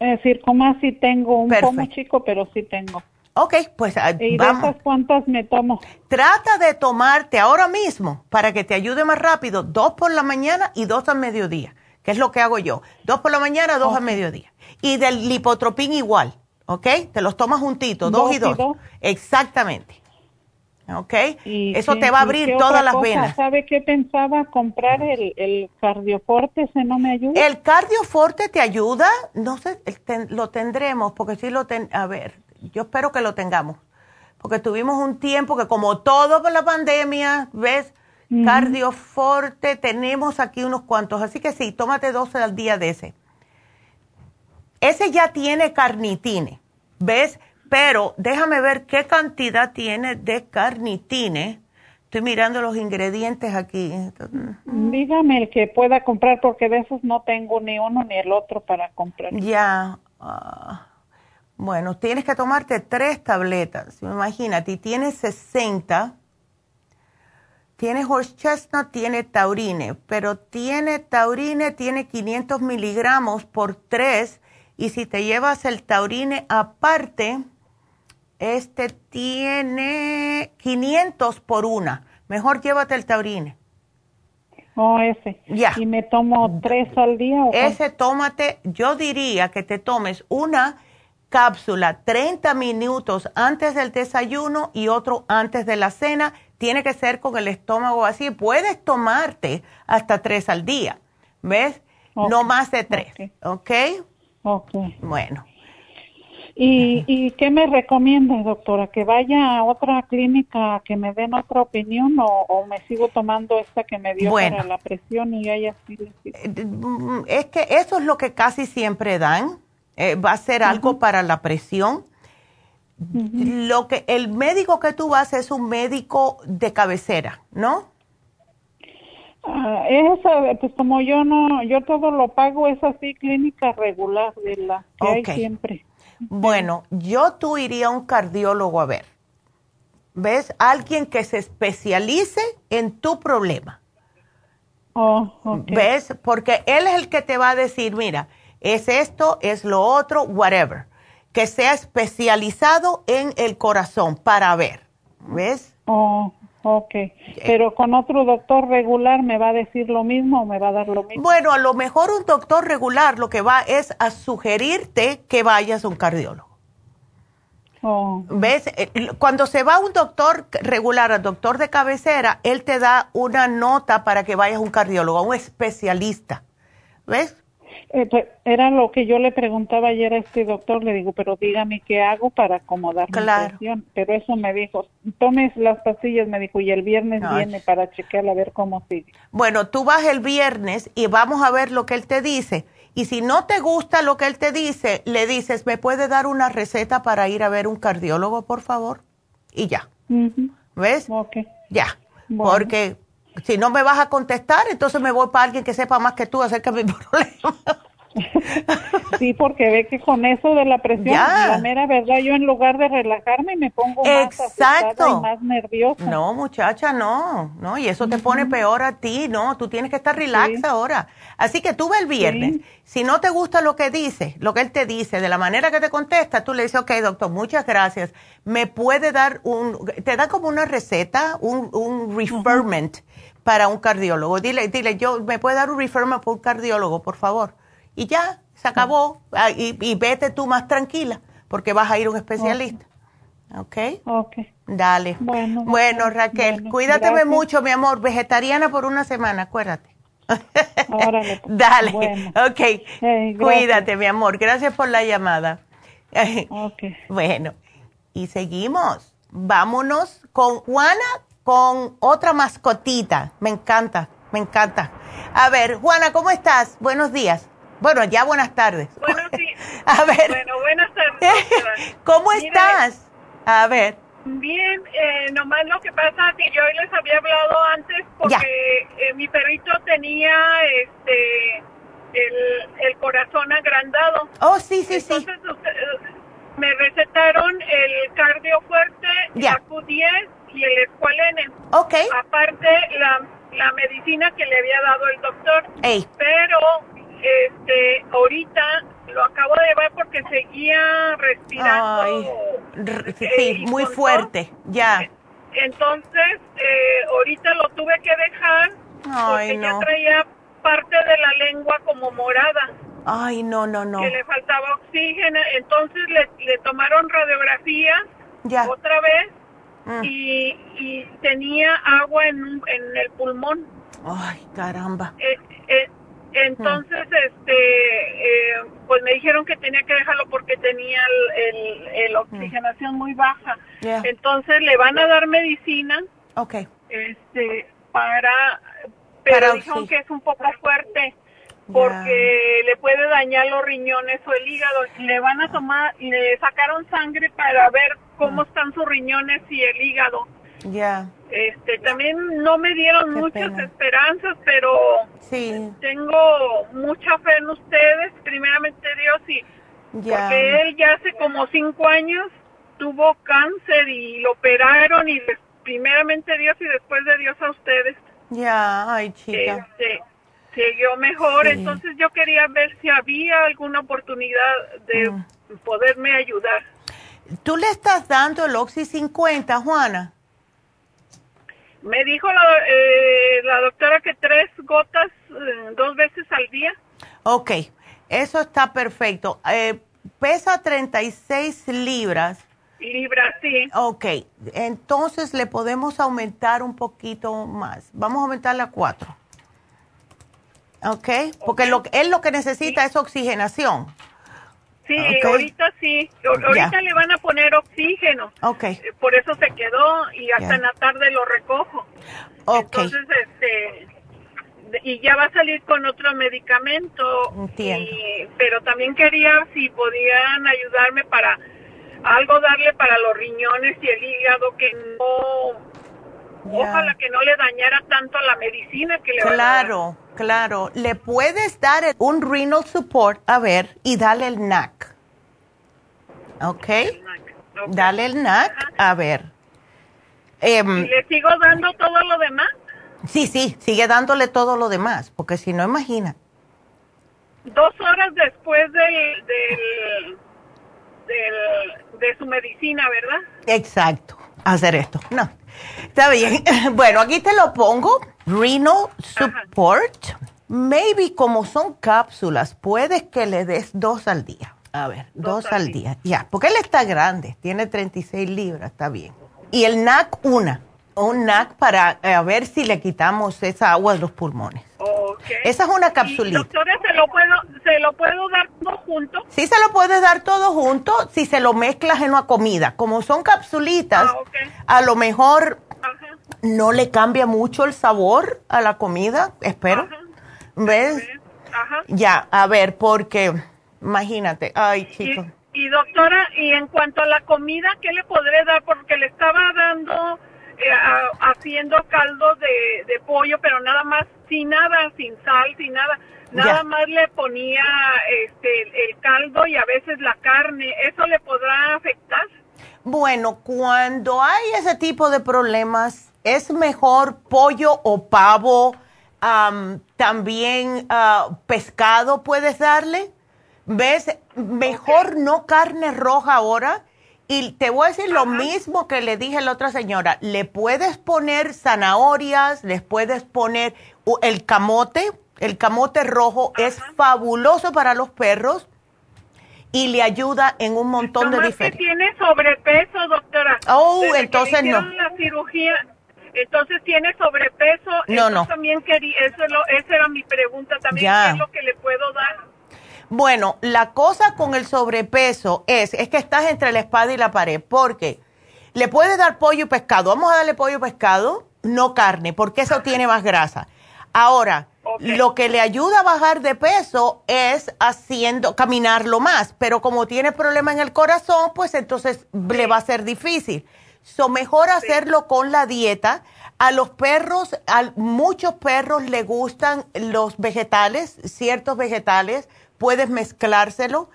El circumax sí tengo un poco chico, pero sí tengo. Ok, pues ah, ¿Y vamos. cuántas me tomo? Trata de tomarte ahora mismo, para que te ayude más rápido, dos por la mañana y dos al mediodía, que es lo que hago yo. Dos por la mañana, dos al mediodía. Y del lipotropín igual, ¿ok? Te los tomas juntitos, dos, y dos. Exactamente. ¿ok? Eso te va a abrir todas las venas. ¿Sabe qué pensaba? Comprar el, el cardioforte, ¿se no me ayuda? ¿El cardioforte te ayuda? No sé, lo tendremos, porque sí lo ten, a ver, yo espero que lo tengamos, porque tuvimos un tiempo que como todo por la pandemia, ¿ves? Cardioforte, tenemos aquí unos cuantos, así que sí, tómate 12 al día de ese. Ese ya tiene carnitine, ¿ves? Pero déjame ver qué cantidad tiene de carnitine. Estoy mirando los ingredientes aquí. Dígame el que pueda comprar porque de esos no tengo ni uno ni el otro para comprar. Ya. Ah, bueno, tienes que tomarte tres tabletas. Imagínate, tienes 60. Tiene horse chestnut, tiene taurine, pero tiene taurine, tiene 500 miligramos por tres. Y si te llevas el taurine aparte, este tiene 500 por una. Mejor llévate el taurine. Oh, ese. Ya. ¿Y me tomo tres al día? ¿o ese tómate, yo diría que te tomes una cápsula 30 minutos antes del desayuno y otro antes de la cena. Tiene que ser con el estómago así. Puedes tomarte hasta tres al día. ¿Ves? No más de tres. ¿Ok? Ok. Bueno. ¿Y, ¿Y qué me recomienda, doctora? ¿Que vaya a otra clínica que me den otra opinión o, me sigo tomando esta que me dio para la presión y así eh, mm, Es que eso es lo que casi siempre dan. Eh, va a ser algo para la presión. Lo que el médico que tú vas es un médico de cabecera, ¿no? Ah, esa, pues como yo no, yo todo lo pago, es así clínica regular de la que hay siempre. Bueno, yo tú iría a un cardiólogo a ver. ¿Ves? Alguien que se especialice en tu problema. Oh, ¿Ves? Porque él es el que te va a decir, mira, es esto, es lo otro, whatever. Que sea especializado en el corazón para ver. ¿Ves? Oh, Ok, pero con otro doctor regular me va a decir lo mismo o me va a dar lo mismo. Bueno, a lo mejor un doctor regular lo que va es a sugerirte que vayas a un cardiólogo. Oh. ¿Ves? Eh, cuando se va un doctor regular al doctor de cabecera, él te da una nota para que vayas a un cardiólogo, a un especialista. ¿Ves? Eh, pues, era lo que yo le preguntaba ayer a este doctor, le digo, pero dígame qué hago para acomodar la presión. Pero eso me dijo, tomes las pastillas, me dijo, y el viernes viene para chequear a ver cómo sigue. Bueno, tú vas el viernes y vamos a ver lo que él te dice. Y si no te gusta lo que él te dice, le dices, ¿me puede dar una receta para ir a ver un cardiólogo, por favor? Y ya. ¿Ves? Ya. Porque si no me vas a contestar, entonces me voy para alguien que sepa más que tú acerca de mi problema. Sí, porque ve que con eso de la presión, la mera verdad, yo en lugar de relajarme me pongo más Exacto. y más nerviosa. No, muchacha, no, no, y eso te pone peor a ti, no, tú tienes que estar relax ahora. Así que tú ve el viernes, si no te gusta lo que dice, lo que él te dice, de la manera que te contesta, tú le dices, ok, doctor, muchas gracias, me puede dar un, te da como una receta, un, un referment para un cardiólogo. Dile, dile, yo, ¿me puede dar un referment para un cardiólogo, por favor? y ya, se acabó. Ah, y, vete tú más tranquila, porque vas a ir a un especialista. ¿Ok? Ok. Dale. Bueno, bueno Raquel, cuídate mucho, mi amor. Vegetariana por una semana, acuérdate. Órale. Pues. Dale. Bueno. Ok. cuídate, mi amor. Gracias por la llamada. ok. Bueno, y seguimos. Vámonos con Juana, con otra mascotita. Me encanta, me encanta. A ver, Juana, ¿cómo estás? Buenos días. Bueno, ya buenas tardes. Buenos días. A ver. Bueno, buenas tardes. ¿Cómo estás? A ver. Bien, eh, nomás lo que pasa es que yo les había hablado antes porque eh, mi perrito tenía este el, el, corazón agrandado. Oh, sí, sí, sí. Me recetaron el cardio fuerte, el Q10 y el escualene. Ok. Aparte la, la medicina que le había dado el doctor. Ey. Pero este, ahorita lo acabo de ver porque seguía respirando sí, muy fuerte, ya. Entonces, eh, ahorita lo tuve que dejar porque ya traía parte de la lengua como morada. Ay, no, no, no. Que le faltaba oxígeno, entonces le, tomaron radiografía otra vez mm. y, y, tenía agua en, en el pulmón. Ay, caramba. Eh, eh, entonces, este, eh, pues me dijeron que tenía que dejarlo porque tenía el, oxigenación muy baja. Entonces le van a dar medicina. Okay. Este, para, pero dijeron que es un poco fuerte porque le puede dañar los riñones o el hígado. Le van a tomar, le sacaron sangre para ver cómo están sus riñones y el hígado. Ya. Este, también no me dieron muchas esperanzas, pero sí. tengo mucha fe en ustedes, primeramente Dios, y porque él ya hace como cinco años tuvo cáncer y lo operaron y primeramente Dios y después de Dios a ustedes. Ya, ay chica. Este, siguió mejor, entonces yo quería ver si había alguna oportunidad de mm. poderme ayudar. ¿Tú le estás dando el Oxy 50, Juana? Me dijo la, eh, la doctora que tres gotas eh, dos veces al día. Ok, eso está perfecto. Eh, pesa 36 libras. Libras, sí. Ok, entonces le podemos aumentar un poquito más. Vamos a aumentarla a cuatro. Ok, porque Lo, él lo que necesita es oxigenación. Sí, ahorita sí. Ahorita le van a poner oxígeno. Ok. Eh, por eso se quedó y hasta en la tarde lo recojo. Ok. Entonces, este, y ya va a salir con otro medicamento. Entiendo. pero también quería si podían ayudarme para algo darle para los riñones y el hígado que no Ojalá que no le dañara tanto la medicina que le Claro, claro. Le puedes dar un renal support, a ver, y dale el NAC. ¿Ok? Dale el NAC, a ver. Em, ¿Y le sigo dando todo lo demás? Sí, sí, sigue dándole todo lo demás, porque si no, imagina. Dos horas después del, del, del, de su medicina, ¿verdad? Exacto, hacer esto. No, Está bien. Bueno, aquí te lo pongo. Reno Support. Maybe como son cápsulas, puedes que le des dos al día. A ver, dos, al día. Ya, porque él está grande, tiene 36 libras, está bien. Y el NAC, una. Un NAC para eh, ver si le quitamos esa agua de los pulmones. Esa es una capsulita. doctora, ¿se lo, puedo, ¿se lo puedo dar todo junto? Sí, se lo puedes dar todo junto si se lo mezclas en una comida. Como son capsulitas, ah, a lo mejor no le cambia mucho el sabor a la comida, espero. ¿Ves? Ya, a ver, porque imagínate, ay, chicos. Y, doctora, y en cuanto a la comida, ¿qué le podré dar? Porque le estaba dando, haciendo caldo de, de pollo, pero nada más sin nada, sin sal, sin nada. Nada más le ponía este el caldo y a veces la carne. ¿Eso le podrá afectar? Bueno, cuando hay ese tipo de problemas, es mejor pollo o pavo, también uh, pescado puedes darle. ¿Ves? Mejor no carne roja ahora. Y te voy a decir lo mismo que le dije a la otra señora. Le puedes poner zanahorias, les puedes poner el camote. El camote rojo es fabuloso para los perros y le ayuda en un montón de diferentes. tiene sobrepeso, doctora. Oh, entonces no. La cirugía, entonces tiene sobrepeso. No, no. También quería, eso lo, esa era mi pregunta también. ¿Qué es lo que le puedo dar? Bueno, la cosa con el sobrepeso es, es que estás entre la espada y la pared, porque le puedes dar pollo y pescado. Vamos a darle pollo y pescado, no carne, porque eso tiene más grasa. Ahora, lo que le ayuda a bajar de peso es haciendo, caminarlo más, pero como tiene problema en el corazón, pues entonces le va a ser difícil. So, mejor hacerlo con la dieta. A los perros, a muchos perros le gustan los vegetales, ciertos vegetales, puedes mezclárselo.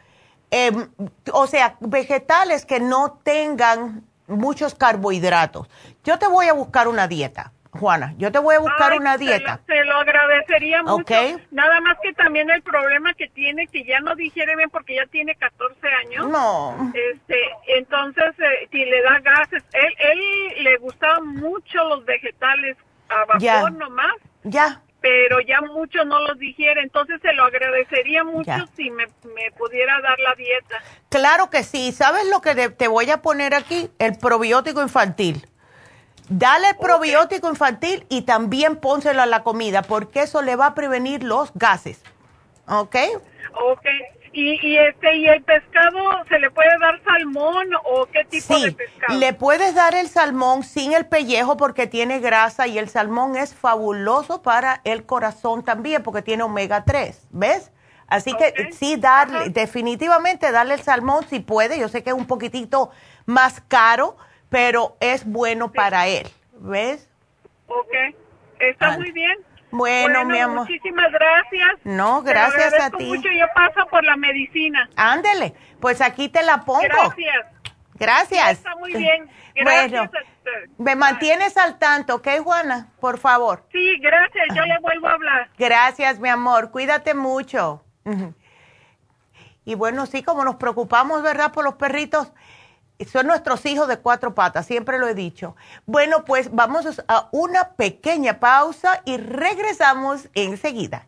Em, o sea, vegetales que no tengan muchos carbohidratos. Yo te voy a buscar una dieta Juana, yo te voy a buscar una dieta. Se lo, agradecería mucho. Nada más que también el problema que tiene, que ya no digiere bien porque ya tiene 14 años. No. Este, entonces eh, si le da gases, él, él le gustaban mucho los vegetales a vapor nomás. Ya. Pero ya mucho no los digiere, entonces se lo agradecería mucho si me, me, pudiera dar la dieta. Claro que sí. ¿Sabes lo que te voy a poner aquí? El probiótico infantil. Dale el probiótico infantil y también pónselo a la comida, porque eso le va a prevenir los gases. ¿Ok? Ok. ¿Y, este, ¿Y el pescado se le puede dar salmón o qué tipo de pescado? Le puedes dar el salmón sin el pellejo porque tiene grasa y el salmón es fabuloso para el corazón también porque tiene omega 3, ¿ves? Así que sí, darle, definitivamente darle el salmón si puede. Yo sé que es un poquitito más caro, pero es bueno para él, ¿ves? Ok, está muy bien. Bueno, mi amor. Muchísimas gracias. No, gracias a ti. mucho. Yo paso por la medicina. Ándele, pues aquí te la pongo. Gracias. Gracias. Está muy bien. Gracias. Bueno, me mantienes al tanto, ¿ok, Juana? Por favor. Sí, gracias. Yo le vuelvo a hablar. Gracias, mi amor. Cuídate mucho. Y bueno, sí, como nos preocupamos, ¿verdad? Por los perritos son nuestros hijos de cuatro patas, siempre lo he dicho. Bueno, pues vamos a una pequeña pausa y regresamos enseguida.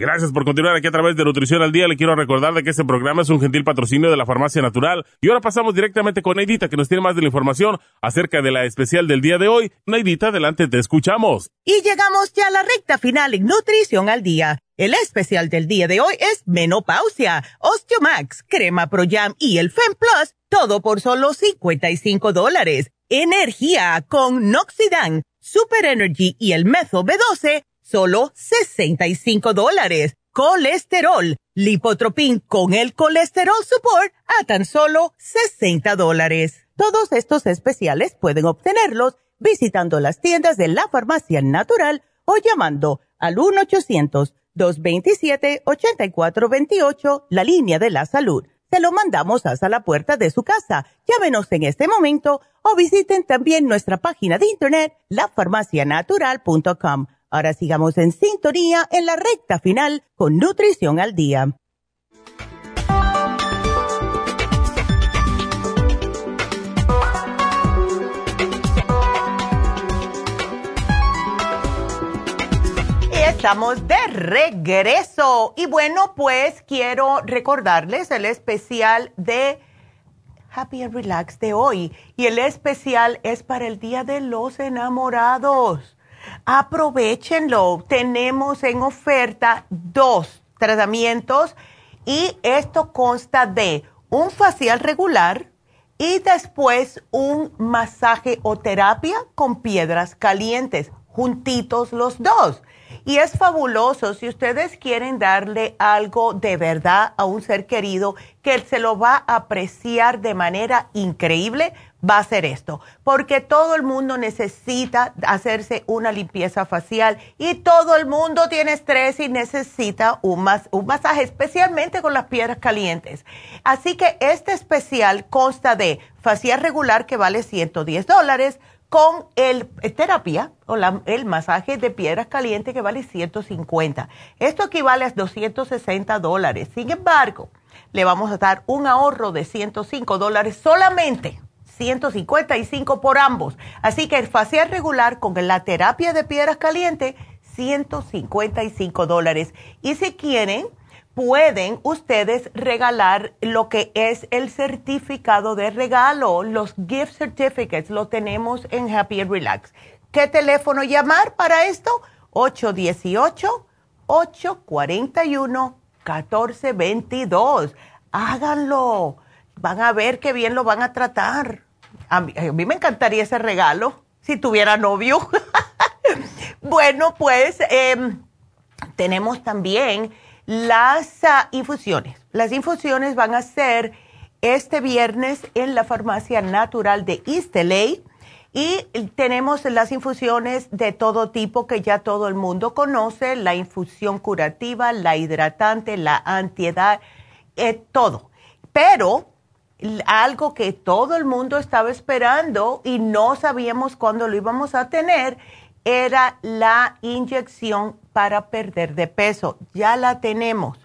Gracias por continuar aquí a través de Nutrición al Día. Le quiero recordar de que este programa es un gentil patrocinio de la Farmacia Natural. Y ahora pasamos directamente con Neidita, que nos tiene más de la información acerca de la especial del día de hoy. Neidita, adelante, te escuchamos. Y llegamos ya a la recta final en Nutrición al Día. El especial del día de hoy es Menopausia, Osteomax, Crema Pro Jam y el Fem Plus, todo por solo 55 dólares. Energía con Noxidan, Super Energy y el Methyl B12 solo 65 dólares. Colesterol, lipotropin con el colesterol support a tan solo 60 dólares. Todos estos especiales pueden obtenerlos visitando las tiendas de la farmacia natural o llamando al 1-800-227-8428, la línea de la salud. Se lo mandamos hasta la puerta de su casa. Llámenos en este momento o visiten también nuestra página de internet, lafarmacianatural.com Ahora sigamos en sintonía en la recta final con Nutrición al Día. Estamos de regreso. Y bueno, pues quiero recordarles el especial de Happy and Relax de hoy. Y el especial es para el Día de los Enamorados. Aprovechenlo. Tenemos en oferta dos tratamientos y esto consta de un facial regular y después un masaje o terapia con piedras calientes, juntitos los dos. Y es fabuloso si ustedes quieren darle algo de verdad a un ser querido que se lo va a apreciar de manera increíble va a ser esto, porque todo el mundo necesita hacerse una limpieza facial y todo el mundo tiene estrés y necesita un, un masaje, especialmente con las piedras calientes. Así que este especial consta de facial regular que vale 110 dólares, con el eh, terapia o el masaje de piedras calientes que vale 150. Esto equivale a 260 dólares. Sin embargo, le vamos a dar un ahorro de 105 dólares solamente 155 por ambos. Así que el facial regular con la terapia de piedras calientes, 155 dólares. Y si quieren, pueden ustedes regalar lo que es el certificado de regalo, los gift certificates, lo tenemos en Happy and Relax. ¿Qué teléfono llamar para esto? 818-841-1422. Háganlo. Van a ver qué bien lo van a tratar. A mí, me encantaría ese regalo si tuviera novio. bueno, pues em, tenemos también las ah, infusiones. Las infusiones van a ser este viernes en la farmacia natural de East y tenemos las infusiones de todo tipo que ya todo el mundo conoce, la infusión curativa, la hidratante, la antiedad, eh, todo. Pero algo que todo el mundo estaba esperando y no sabíamos cuándo lo íbamos a tener era la inyección para perder de peso. Ya la tenemos.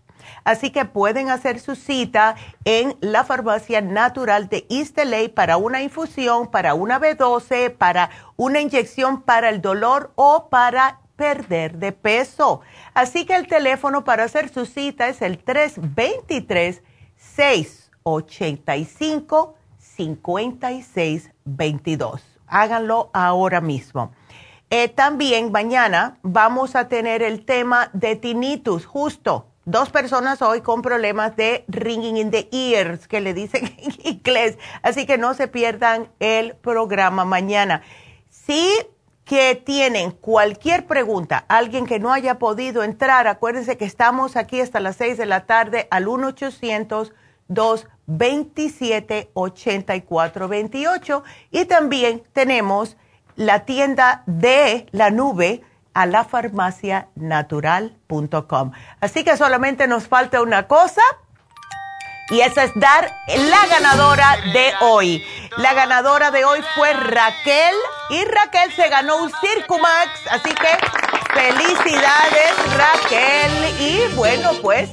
Así que pueden hacer su cita en la farmacia natural de East para una infusión, para una B12, para una inyección para el dolor o para perder de peso. Así que el teléfono para hacer su cita es el 323-685-5622. Háganlo ahora mismo. Eh, también mañana vamos a tener el tema de tinnitus, justo. Dos personas hoy con problemas de ringing in the ears, que le dicen en inglés. Así que no se pierdan el programa mañana. Si que tienen cualquier pregunta, alguien que no haya podido entrar, acuérdense que estamos aquí hasta las 6 de la tarde al 1-800-227-8428. Y también tenemos la tienda de la nube a la lafarmacianatural.com. Así que solamente nos falta una cosa y esa es dar la ganadora de hoy. La ganadora de hoy fue Raquel y Raquel se ganó un Circumax, así que felicidades Raquel y bueno pues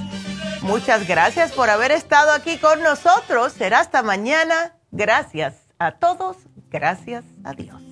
muchas gracias por haber estado aquí con nosotros. Será hasta mañana. Gracias a todos. Gracias a Dios.